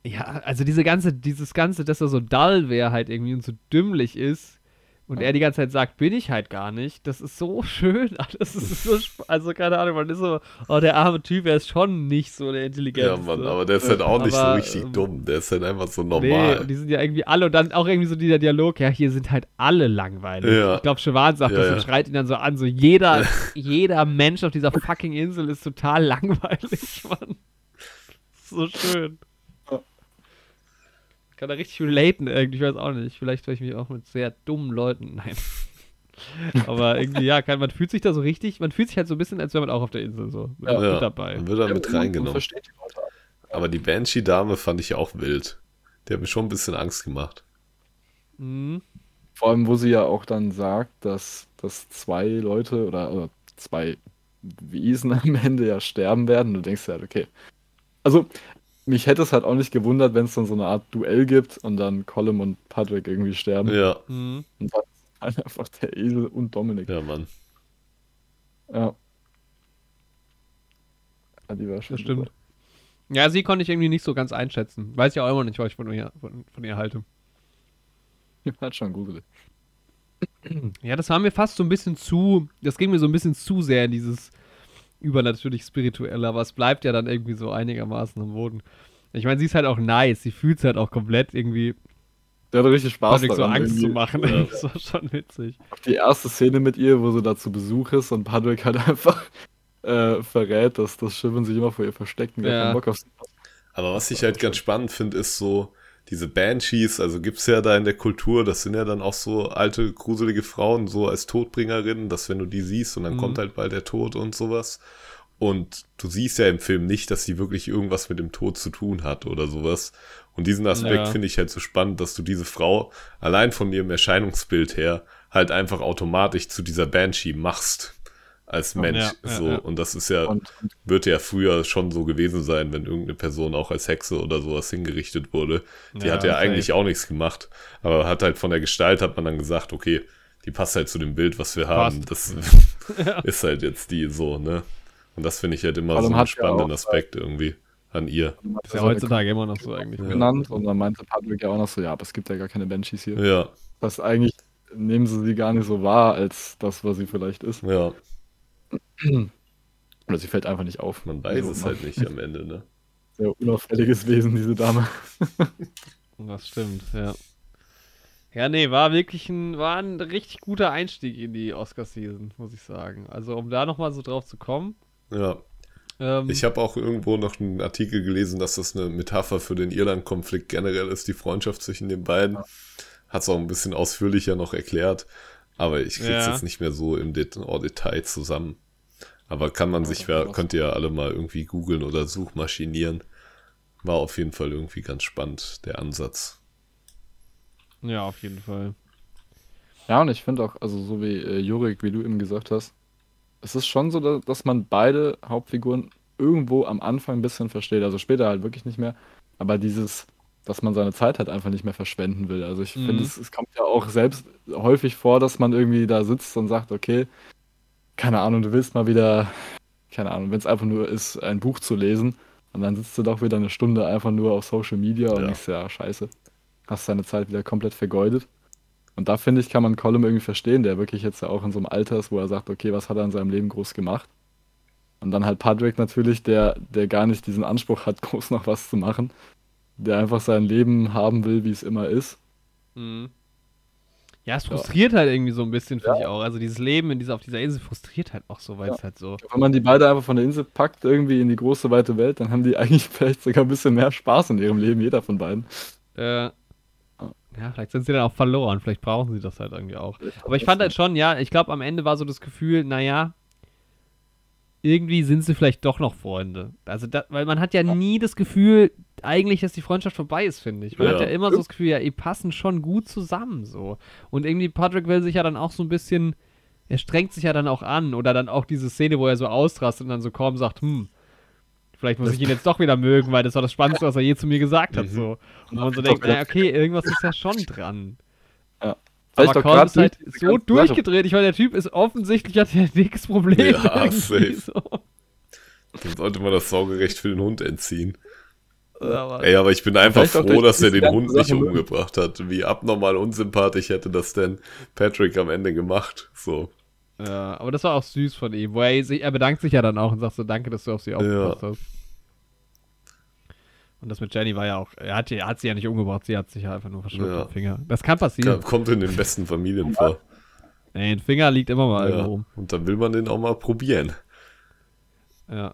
ja, also diese ganze, dieses ganze, dass er so dull wäre halt irgendwie und so dümmlich ist und er die ganze Zeit sagt, bin ich halt gar nicht, das ist so schön. Das ist so, also keine Ahnung, man ist so, oh, der arme Typ, er ist schon nicht so der Ja, Intelligenteste. Mann, aber der ist halt auch nicht so Aber, richtig ähm, dumm. Der ist halt einfach so Nee, normal. und die sind ja irgendwie alle und dann auch irgendwie so dieser Dialog, ja, hier sind halt alle langweilig. Ja. Ich glaube, Siobhan sagt Ja, das ja. und schreit ihn dann so an, so jeder, jeder Mensch auf dieser fucking Insel ist total langweilig, Mann. So schön. Ja. Ich kann da richtig relaten irgendwie, ich weiß auch nicht. Vielleicht weil ich mich auch mit sehr dummen Leuten, nein. Aber irgendwie, ja, kann, man fühlt sich da so richtig, man fühlt sich halt so ein bisschen, als wäre man auch auf der Insel so mit, Ja. mit dabei. Dann wird er Ja, mit man- man reingenommen. Aber die Banshee-Dame fand ich auch wild. Die hat mir schon ein bisschen Angst gemacht. Mhm. Vor allem, wo sie ja auch dann sagt, dass, dass zwei Leute oder, oder zwei Wesen am Ende ja sterben werden. Du denkst halt, okay. Also, mich hätte es halt auch nicht gewundert, wenn es dann so eine Art Duell gibt und dann Colin und Patrick irgendwie sterben. Ja, Mhm. Und dann ist halt einfach der Esel und Dominik. ja, Mann. Ja. ja die war schon Das stimmt. Ja, sie konnte ich irgendwie nicht so ganz einschätzen. Weiß ja auch immer nicht, was ich von ihr, von, von ihr halte. Die war schon gruselig. Ja, das war mir fast so ein bisschen zu, das ging mir so ein bisschen zu sehr in dieses übernatürlich spirituelle, aber es bleibt ja dann irgendwie so einigermaßen am Boden. Ich meine, sie ist halt auch nice, sie fühlt es halt auch komplett irgendwie Der hatte richtig Spaß Patrick so daran, Angst zu irgendwie. machen. Ja. Das war schon witzig. Die erste Szene mit ihr, wo sie da zu Besuch ist und Patrick halt einfach äh, verrät, dass das Schiff und sich immer vor ihr versteckt und Ja. keinen Bock auf sie hat. Aber was ich halt ganz spannend finde, ist so, diese Banshees, also gibt's ja da in der Kultur, das sind ja dann auch so alte, gruselige Frauen, so als Todbringerinnen, dass wenn du die siehst und dann Mhm. kommt halt bald der Tod und sowas. Und du siehst ja im Film nicht, dass sie wirklich irgendwas mit dem Tod zu tun hat oder sowas. Und diesen Aspekt Ja. finde ich halt so spannend, dass du diese Frau allein von ihrem Erscheinungsbild her halt einfach automatisch zu dieser Banshee machst. Als Mensch. Ja, ja, so. ja. Und das ist ja Und, wird ja früher schon so gewesen sein, wenn irgendeine Person auch als Hexe oder sowas hingerichtet wurde. Die Ja, hat ja safe. eigentlich auch nichts gemacht. Aber hat halt von der Gestalt hat man dann gesagt, okay, die passt halt zu dem Bild, was wir haben. Das ist halt jetzt die so, ne? Und das finde ich halt immer Vor so einen hat ja spannenden auch, Aspekt irgendwie an ihr. Ist ja heutzutage immer noch so eigentlich. Ja. genannt und dann meinte Patrick ja auch noch so, ja, aber es gibt ja gar keine Banshees hier. Ja, Das eigentlich nehmen sie sie gar nicht so wahr als das, was sie vielleicht ist. ja, Oder sie fällt einfach nicht auf. man weiß Also, es halt nicht am Ende, ne? Sehr unauffälliges Wesen, diese Dame. Das stimmt, ja. Ja, nee, war wirklich ein, war ein richtig guter Einstieg in die Oscar-Season, muss ich sagen. Also, um da nochmal so drauf zu kommen. Ja. Ähm, Ich habe auch irgendwo noch einen Artikel gelesen, dass das eine Metapher für den Irland-Konflikt generell ist, die Freundschaft zwischen den beiden. Hat es auch ein bisschen ausführlicher noch erklärt, aber ich krieg's Ja. jetzt nicht mehr so im Det Detail zusammen. Aber kann man sich, wer, könnt ihr ja alle mal irgendwie googeln oder suchmaschinieren. War auf jeden Fall irgendwie ganz spannend, der Ansatz. ja, auf jeden Fall. Ja, und ich finde auch, also so wie äh, Jurik, wie du eben gesagt hast, es ist schon so, dass, dass man beide Hauptfiguren irgendwo am Anfang ein bisschen versteht. Also später halt wirklich nicht mehr. Aber dieses, dass man seine Zeit halt einfach nicht mehr verschwenden will. Also ich Mhm. finde, es, es kommt ja auch selbst häufig vor, dass man irgendwie da sitzt und sagt, okay, keine Ahnung, du willst mal wieder, keine Ahnung, wenn es einfach nur ist, ein Buch zu lesen. Und dann sitzt du doch wieder eine Stunde einfach nur auf Social Media und Ja. denkst, ja, scheiße. Hast deine Zeit wieder komplett vergeudet. Und da finde ich, kann man Colum irgendwie verstehen, der wirklich jetzt ja auch in so einem Alter ist, wo er sagt, okay, was hat er in seinem Leben groß gemacht? Und dann halt Patrick natürlich, der, der gar nicht diesen Anspruch hat, groß noch was zu machen, der einfach sein Leben haben will, wie es immer ist. Mhm. Ja, es frustriert halt irgendwie so ein bisschen, finde ich auch. Also dieses Leben in dieser, auf dieser Insel frustriert halt auch so, weil Ja. es halt so. Wenn man die beide einfach von der Insel packt, irgendwie in die große, weite Welt, dann haben die eigentlich vielleicht sogar ein bisschen mehr Spaß in ihrem Leben, jeder von beiden. Äh, ja, vielleicht sind sie dann auch verloren, vielleicht brauchen sie das halt irgendwie auch. Aber ich fand halt schon, ja, ich glaube, am Ende war so das Gefühl, naja, irgendwie sind sie vielleicht doch noch Freunde. Also, da, weil man hat ja nie das Gefühl, eigentlich, dass die Freundschaft vorbei ist, finde ich. Man Ja. hat ja immer so das Gefühl, ja, die passen schon gut zusammen, so. Und irgendwie Patrick will sich ja dann auch so ein bisschen, er strengt sich ja dann auch an. Oder dann auch diese Szene, wo er so ausrastet und dann so kaum sagt, hm, vielleicht muss ich ihn jetzt doch wieder mögen, weil das war das Spannendste, was er je zu mir gesagt hat, Mhm. so. Und man so denkt, ja. naja, okay, irgendwas ist ja schon dran. Vielleicht Aber Colm grad ist halt durch so durchgedreht. Ich meine, der Typ ist offensichtlich, hat ein dickes Problem. Ja, safe. So. Dann sollte man das Saugerecht für den Hund entziehen. Aber, Ey, aber ich bin einfach froh, dass er den Hund nicht umgebracht hat. Wie abnormal unsympathisch hätte das denn Patrick am Ende gemacht. So. ja, aber das war auch süß von ihm. Wo er, sich, er bedankt sich ja dann auch und sagt so, danke, dass du auf sie aufgepasst hast. Und das mit Jenny war ja auch, er hat, er hat sie ja nicht umgebracht, sie hat sich ja einfach nur verschluckt Ja. Finger. Das kann passieren. Kommt in den besten Familien vor. Ey, ein Finger liegt immer mal Ja. irgendwo rum. Und dann will man den auch mal probieren. Ja.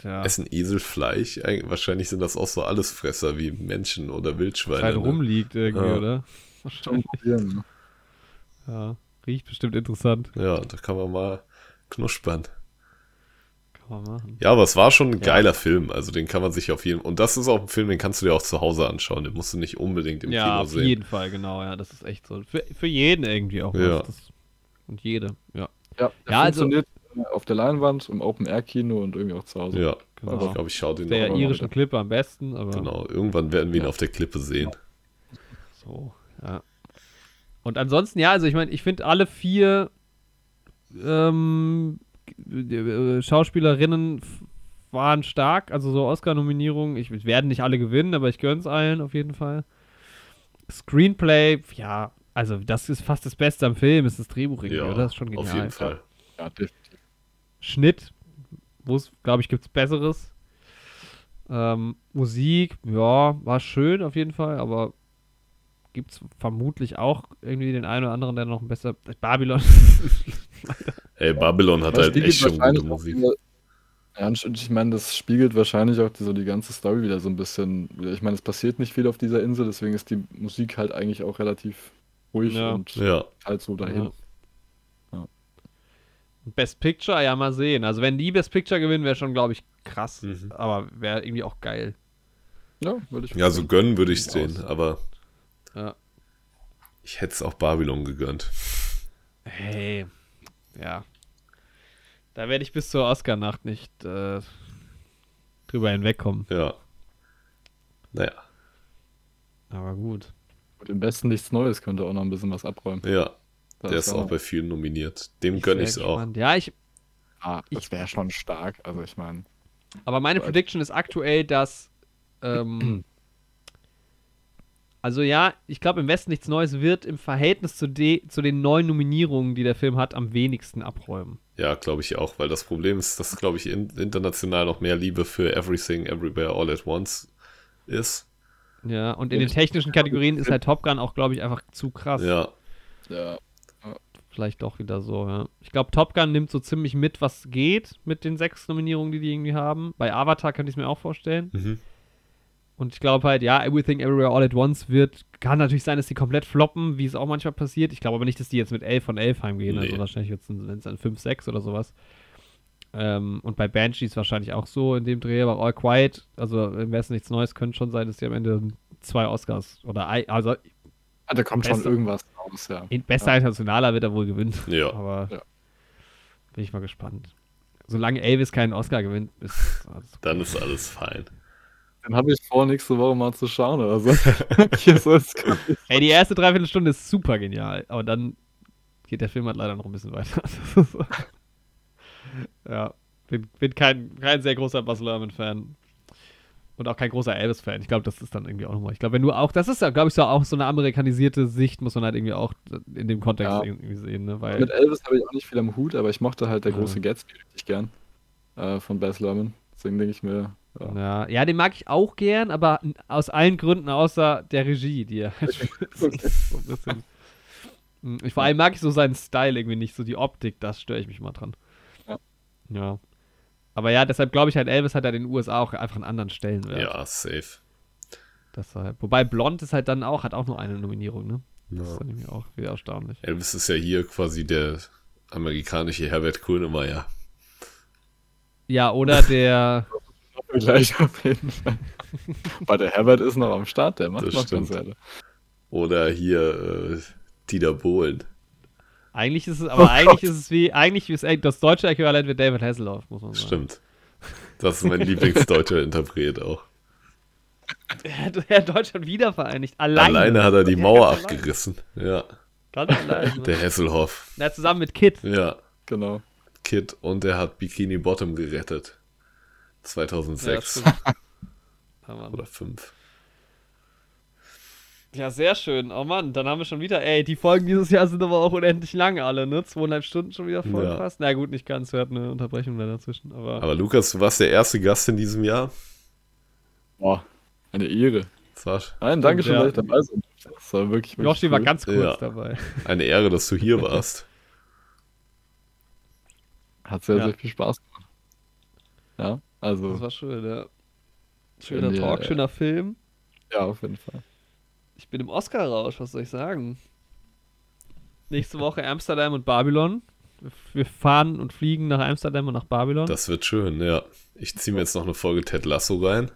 Tja, Essen Esel Fleisch? Eig- Wahrscheinlich sind das auch so Allesfresser wie Menschen oder Wildschweine. halt ne? rumliegt irgendwie, Ja. oder? Wahrscheinlich. probieren. Ja, riecht bestimmt interessant. Ja, da kann man mal knuspern. Kann man machen. Ja, aber es war schon ein geiler Film. Also den kann man sich auf jeden Und das ist auch ein Film, den kannst du dir auch zu Hause anschauen. Den musst du nicht unbedingt im ja, Kino auf sehen. jeden Fall, genau, ja, das ist echt so. Für, für jeden irgendwie auch. Ja. was. Das, und jede, ja. Ja, Ja, also- funktioniert auf der Leinwand, im Open-Air-Kino und irgendwie auch zu Hause. Ja, Genau. ich glaube, ich schaue den Der irischen. Klippe am besten, aber Genau, irgendwann werden wir ihn auf der Klippe sehen. so, ja. Und ansonsten, ja, also ich meine, ich finde alle vier ähm, äh, Schauspielerinnen waren stark, also so Oscar-Nominierungen. Ich werden nicht alle gewinnen, aber ich gönn's allen auf jeden Fall. Screenplay, ja, also das ist fast das Beste am Film, ist das Drehbuch irgendwie, Ja, oder? Das ist schon genial. auf jeden Fall. Ja, definitiv. Schnitt, wo es, glaube ich, gibt's Besseres. Ähm, Musik, ja, war schön auf jeden Fall, aber gibt's vermutlich auch irgendwie den einen oder anderen, der noch ein besser. Babylon. Ey, Babylon hat Das halt echt schon gute Musik. Ja, und ich meine, das spiegelt wahrscheinlich auch die, so die ganze Story wieder so ein bisschen. Ich meine, es passiert nicht viel auf dieser Insel, deswegen ist die Musik halt eigentlich auch relativ ruhig Ja. und Ja, halt so dahin. Ja. Best Picture, ja, mal sehen. Also, wenn die Best Picture gewinnen, wäre schon, glaube ich, krass. Mhm. Aber wäre irgendwie auch geil. Ja, würde ich ja so gönnen würde ich es denen, aber Ja. ich hätte es auch Babylon gegönnt. Hey. Ja. Da werde ich bis zur Oscar-Nacht nicht äh, drüber hinwegkommen. Ja. Naja, Aber gut. Und im besten nichts Neues könnte auch noch ein bisschen was abräumen. ja, Das der ist auch bei vielen nominiert. Dem gönn wär ich es auch. Ja, ich, Ah, das wäre schon stark. Also ich meine. Aber meine. Prediction ist aktuell, dass. Ähm, also ja, ich glaube, im Westen nichts Neues wird im Verhältnis zu, de, zu den neuen Nominierungen, die der Film hat, am wenigsten abräumen. Ja, glaube ich auch, weil das Problem ist, dass, glaube ich, in, international noch mehr Liebe für Everything, Everywhere, All at Once ist. Ja, und in den technischen Kategorien ist halt Top Gun auch, glaube ich, einfach zu krass. Ja, Ja, Vielleicht doch wieder so, ja. Ich glaube, Top Gun nimmt so ziemlich mit, was geht mit den sechs Nominierungen, die die irgendwie haben. Bei Avatar könnte ich es mir auch vorstellen. mhm. Und ich glaube halt, ja, Everything Everywhere All at Once wird, kann natürlich sein, dass die komplett floppen, wie es auch manchmal passiert. Ich glaube aber nicht, dass die jetzt mit 11 von 11 heimgehen. Nee. Also wahrscheinlich wird es dann 5, 6 oder sowas. Ähm, und bei Banshees wahrscheinlich auch so in dem Dreh, aber All Quiet, also im Westen nichts Neues, könnte schon sein, dass die am Ende zwei Oscars oder also Ah, da kommt schon irgendwas raus, ja. in bester Internationaler wird er wohl gewinnen. ja. Aber Ja. bin ich mal gespannt. Solange Elvis keinen Oscar gewinnt, ist alles Dann ist alles fein. Dann habe ich vor, nächste Woche mal zu schauen oder so. Ey, die erste Dreiviertelstunde ist super genial, aber dann geht der Film halt leider noch ein bisschen weiter. ja, bin, bin kein, kein sehr großer Buzz Lerman-Fan. Und auch kein großer Elvis-Fan. Ich glaube, das ist dann irgendwie auch nochmal. Ich glaube, wenn du auch, das ist ja, glaube ich, so auch so eine amerikanisierte Sicht, muss man halt irgendwie auch in dem Kontext Ja. irgendwie sehen, ne? Weil, Mit Elvis habe ich auch nicht viel am Hut, aber ich mochte halt der große Gatsby richtig gern. Äh, von Baz Luhrmann. Deswegen denke ich mir, ja. ja, ja, den mag ich auch gern, aber aus allen Gründen außer der Regie, die er so ein bisschen. Mm, Ich, vor allem mag ich so seinen Style irgendwie nicht, so die Optik, das störe ich mich mal dran. Ja. Ja. Aber ja, deshalb glaube ich halt, Elvis hat ja in den USA auch einfach einen anderen Stellenwert. Ja, safe. Deshalb. Wobei Blond ist halt dann auch, hat auch nur eine Nominierung, ne? Das Ja. ist dann irgendwie auch wieder erstaunlich. Elvis ist ja hier quasi der amerikanische Herbert Grönemeyer. Ja, oder der, Gleich auf jeden Fall. Weil der Herbert ist noch am Start, der macht Das noch stimmt. Konzerte. Oder hier äh, Dieter Bohlen. Eigentlich ist es, aber eigentlich ist es wie, eigentlich ist das deutsche Äquivalent mit David Hasselhoff, muss man sagen. Stimmt. Das ist mein Lieblingsdeutscher Interpret auch. Er hat, er hat Deutschland wieder vereinigt. Alleine. Alleine hat er die Ja, Mauer abgerissen. Ja, Ganz alleine. der Hesselhoff. Na, zusammen mit Kid. Ja, Genau. Kid und er hat Bikini Bottom gerettet. 2006 Ja, oder 5. Ja, sehr schön. Oh Mann, dann haben wir schon wieder, ey, die Folgen dieses Jahr sind aber auch unendlich lang alle, ne? Zweieinhalb Stunden schon wieder voll Ja. fast. Na gut, nicht ganz, wir hatten eine Unterbrechung da dazwischen, aber, Aber Lukas, du warst der erste Gast in diesem Jahr. Boah, eine Ehre. War Nein, danke schön, Ja. dass ich dabei durfte. Das war wirklich, wirklich Yoshi war cool. ganz kurz Ja. dabei. eine Ehre, dass du hier warst. Hat sehr, Ja. sehr viel Spaß gemacht. Ja, Das also, war schön, ja. Schöner Talk, schöner Film. ja, auf jeden Fall. Ich bin im Oscar-Rausch, was soll ich sagen? Nächste Woche Amsterdam und Babylon. Wir fahren und fliegen nach Amsterdam und nach Babylon. Das wird schön, ja. Ich ziehe mir jetzt noch eine Folge Ted Lasso rein.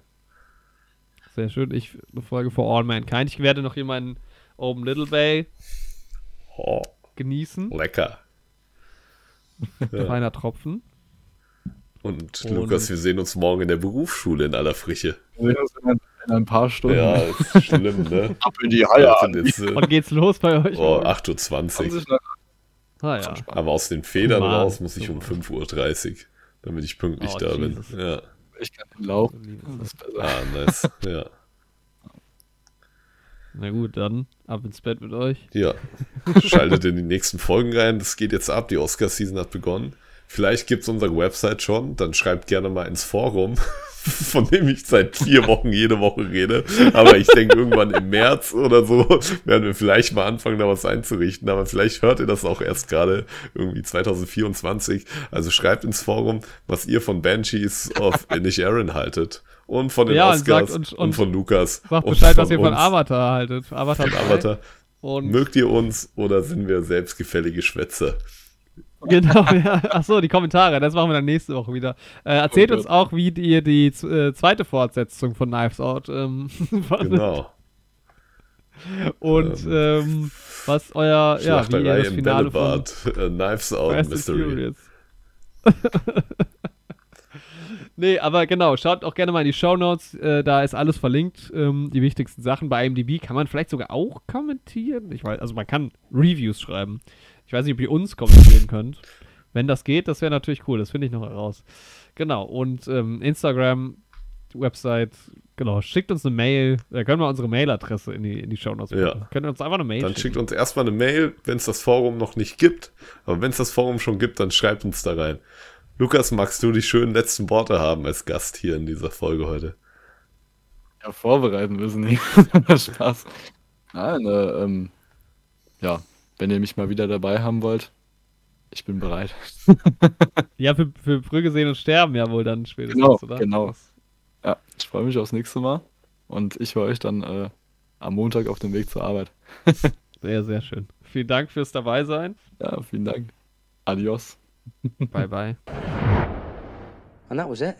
Sehr schön. Ich eine Folge for All Mankind. Ich werde noch hier meinen Open Little Bay Oh, genießen. lecker. Ja. Feiner Tropfen. Und, Und- Lukas, wir sehen uns morgen in der Berufsschule in aller Frische. Wir sehen uns in ein, in ein paar Stunden. Ja, ist schlimm, ne? Ab in die Haie Wann geht's los bei euch? oh, morgen? 8.20 Haben Uhr. Ah ja. Aber aus den Federn Human. raus muss ich um 5.30 Uhr, damit ich pünktlich Oh, da Jesus. bin. Ja. Ich kann nicht laufen. Liebe Das Zeit. ist besser. Ah, nice. Ja. Na gut, dann ab ins Bett mit euch. ja. Schaltet in die nächsten Folgen rein. Das geht jetzt ab. Die Oscar-Season hat begonnen. Vielleicht gibt es unsere Website schon. Dann schreibt gerne mal ins Forum, von dem ich seit vier Wochen jede Woche rede. Aber ich denke, irgendwann im März oder so werden wir vielleicht mal anfangen, da was einzurichten. Aber vielleicht hört ihr das auch erst gerade irgendwie 2024. Also schreibt ins Forum, was ihr von Banshees of Inisherin haltet. Und von den Ja, und Oscars uns- und, und von Lukas. Sagt und Bescheid, was ihr von Avatar haltet. Avatar, Von 3. Avatar. Und Mögt ihr uns oder sind wir selbstgefällige Schwätzer? Genau, ja. Achso, die Kommentare, das machen wir dann nächste Woche wieder. Äh, erzählt Oh uns Gott. auch, wie ihr die äh, zweite Fortsetzung von Knives Out ähm, fandet. Genau. Und ähm, was euer, ja, wie ihr das Finale von Bällebad. Äh, Knives Out Fast Mystery. Nee, aber genau, schaut auch gerne mal in die Shownotes, äh, da ist alles verlinkt, ähm, die wichtigsten Sachen. Bei IMDb kann man vielleicht sogar auch kommentieren. Ich weiß, also man kann Reviews schreiben. Ich weiß nicht, ob ihr uns kommentieren könnt. Wenn das geht, das wäre natürlich cool, das finde ich noch heraus. Genau, und ähm, Instagram, Website, genau, schickt uns eine Mail, da können wir unsere Mailadresse in die, in die Shownotes Ja. packen. Könnt ihr uns einfach eine Mail Dann schicken. schickt uns erstmal eine Mail, wenn es das Forum noch nicht gibt. Aber wenn es das Forum schon gibt, dann schreibt uns da rein. Lukas, magst du die schönen letzten Worte haben als Gast hier in dieser Folge heute? Ja, vorbereiten müssen. Nee. Spaß. Nein, äh, ähm, ja, wenn ihr mich mal wieder dabei haben wollt, ich bin bereit. Ja, für, für Brügge sehen und sterben ja wohl dann spätestens, Genau, oder? genau. Ja, ich freue mich aufs nächste Mal und ich höre euch dann äh, am Montag auf dem Weg zur Arbeit. Sehr, sehr schön. Vielen Dank fürs Dabeisein. Ja, vielen Dank. Adios. Bye, bye. And that was it.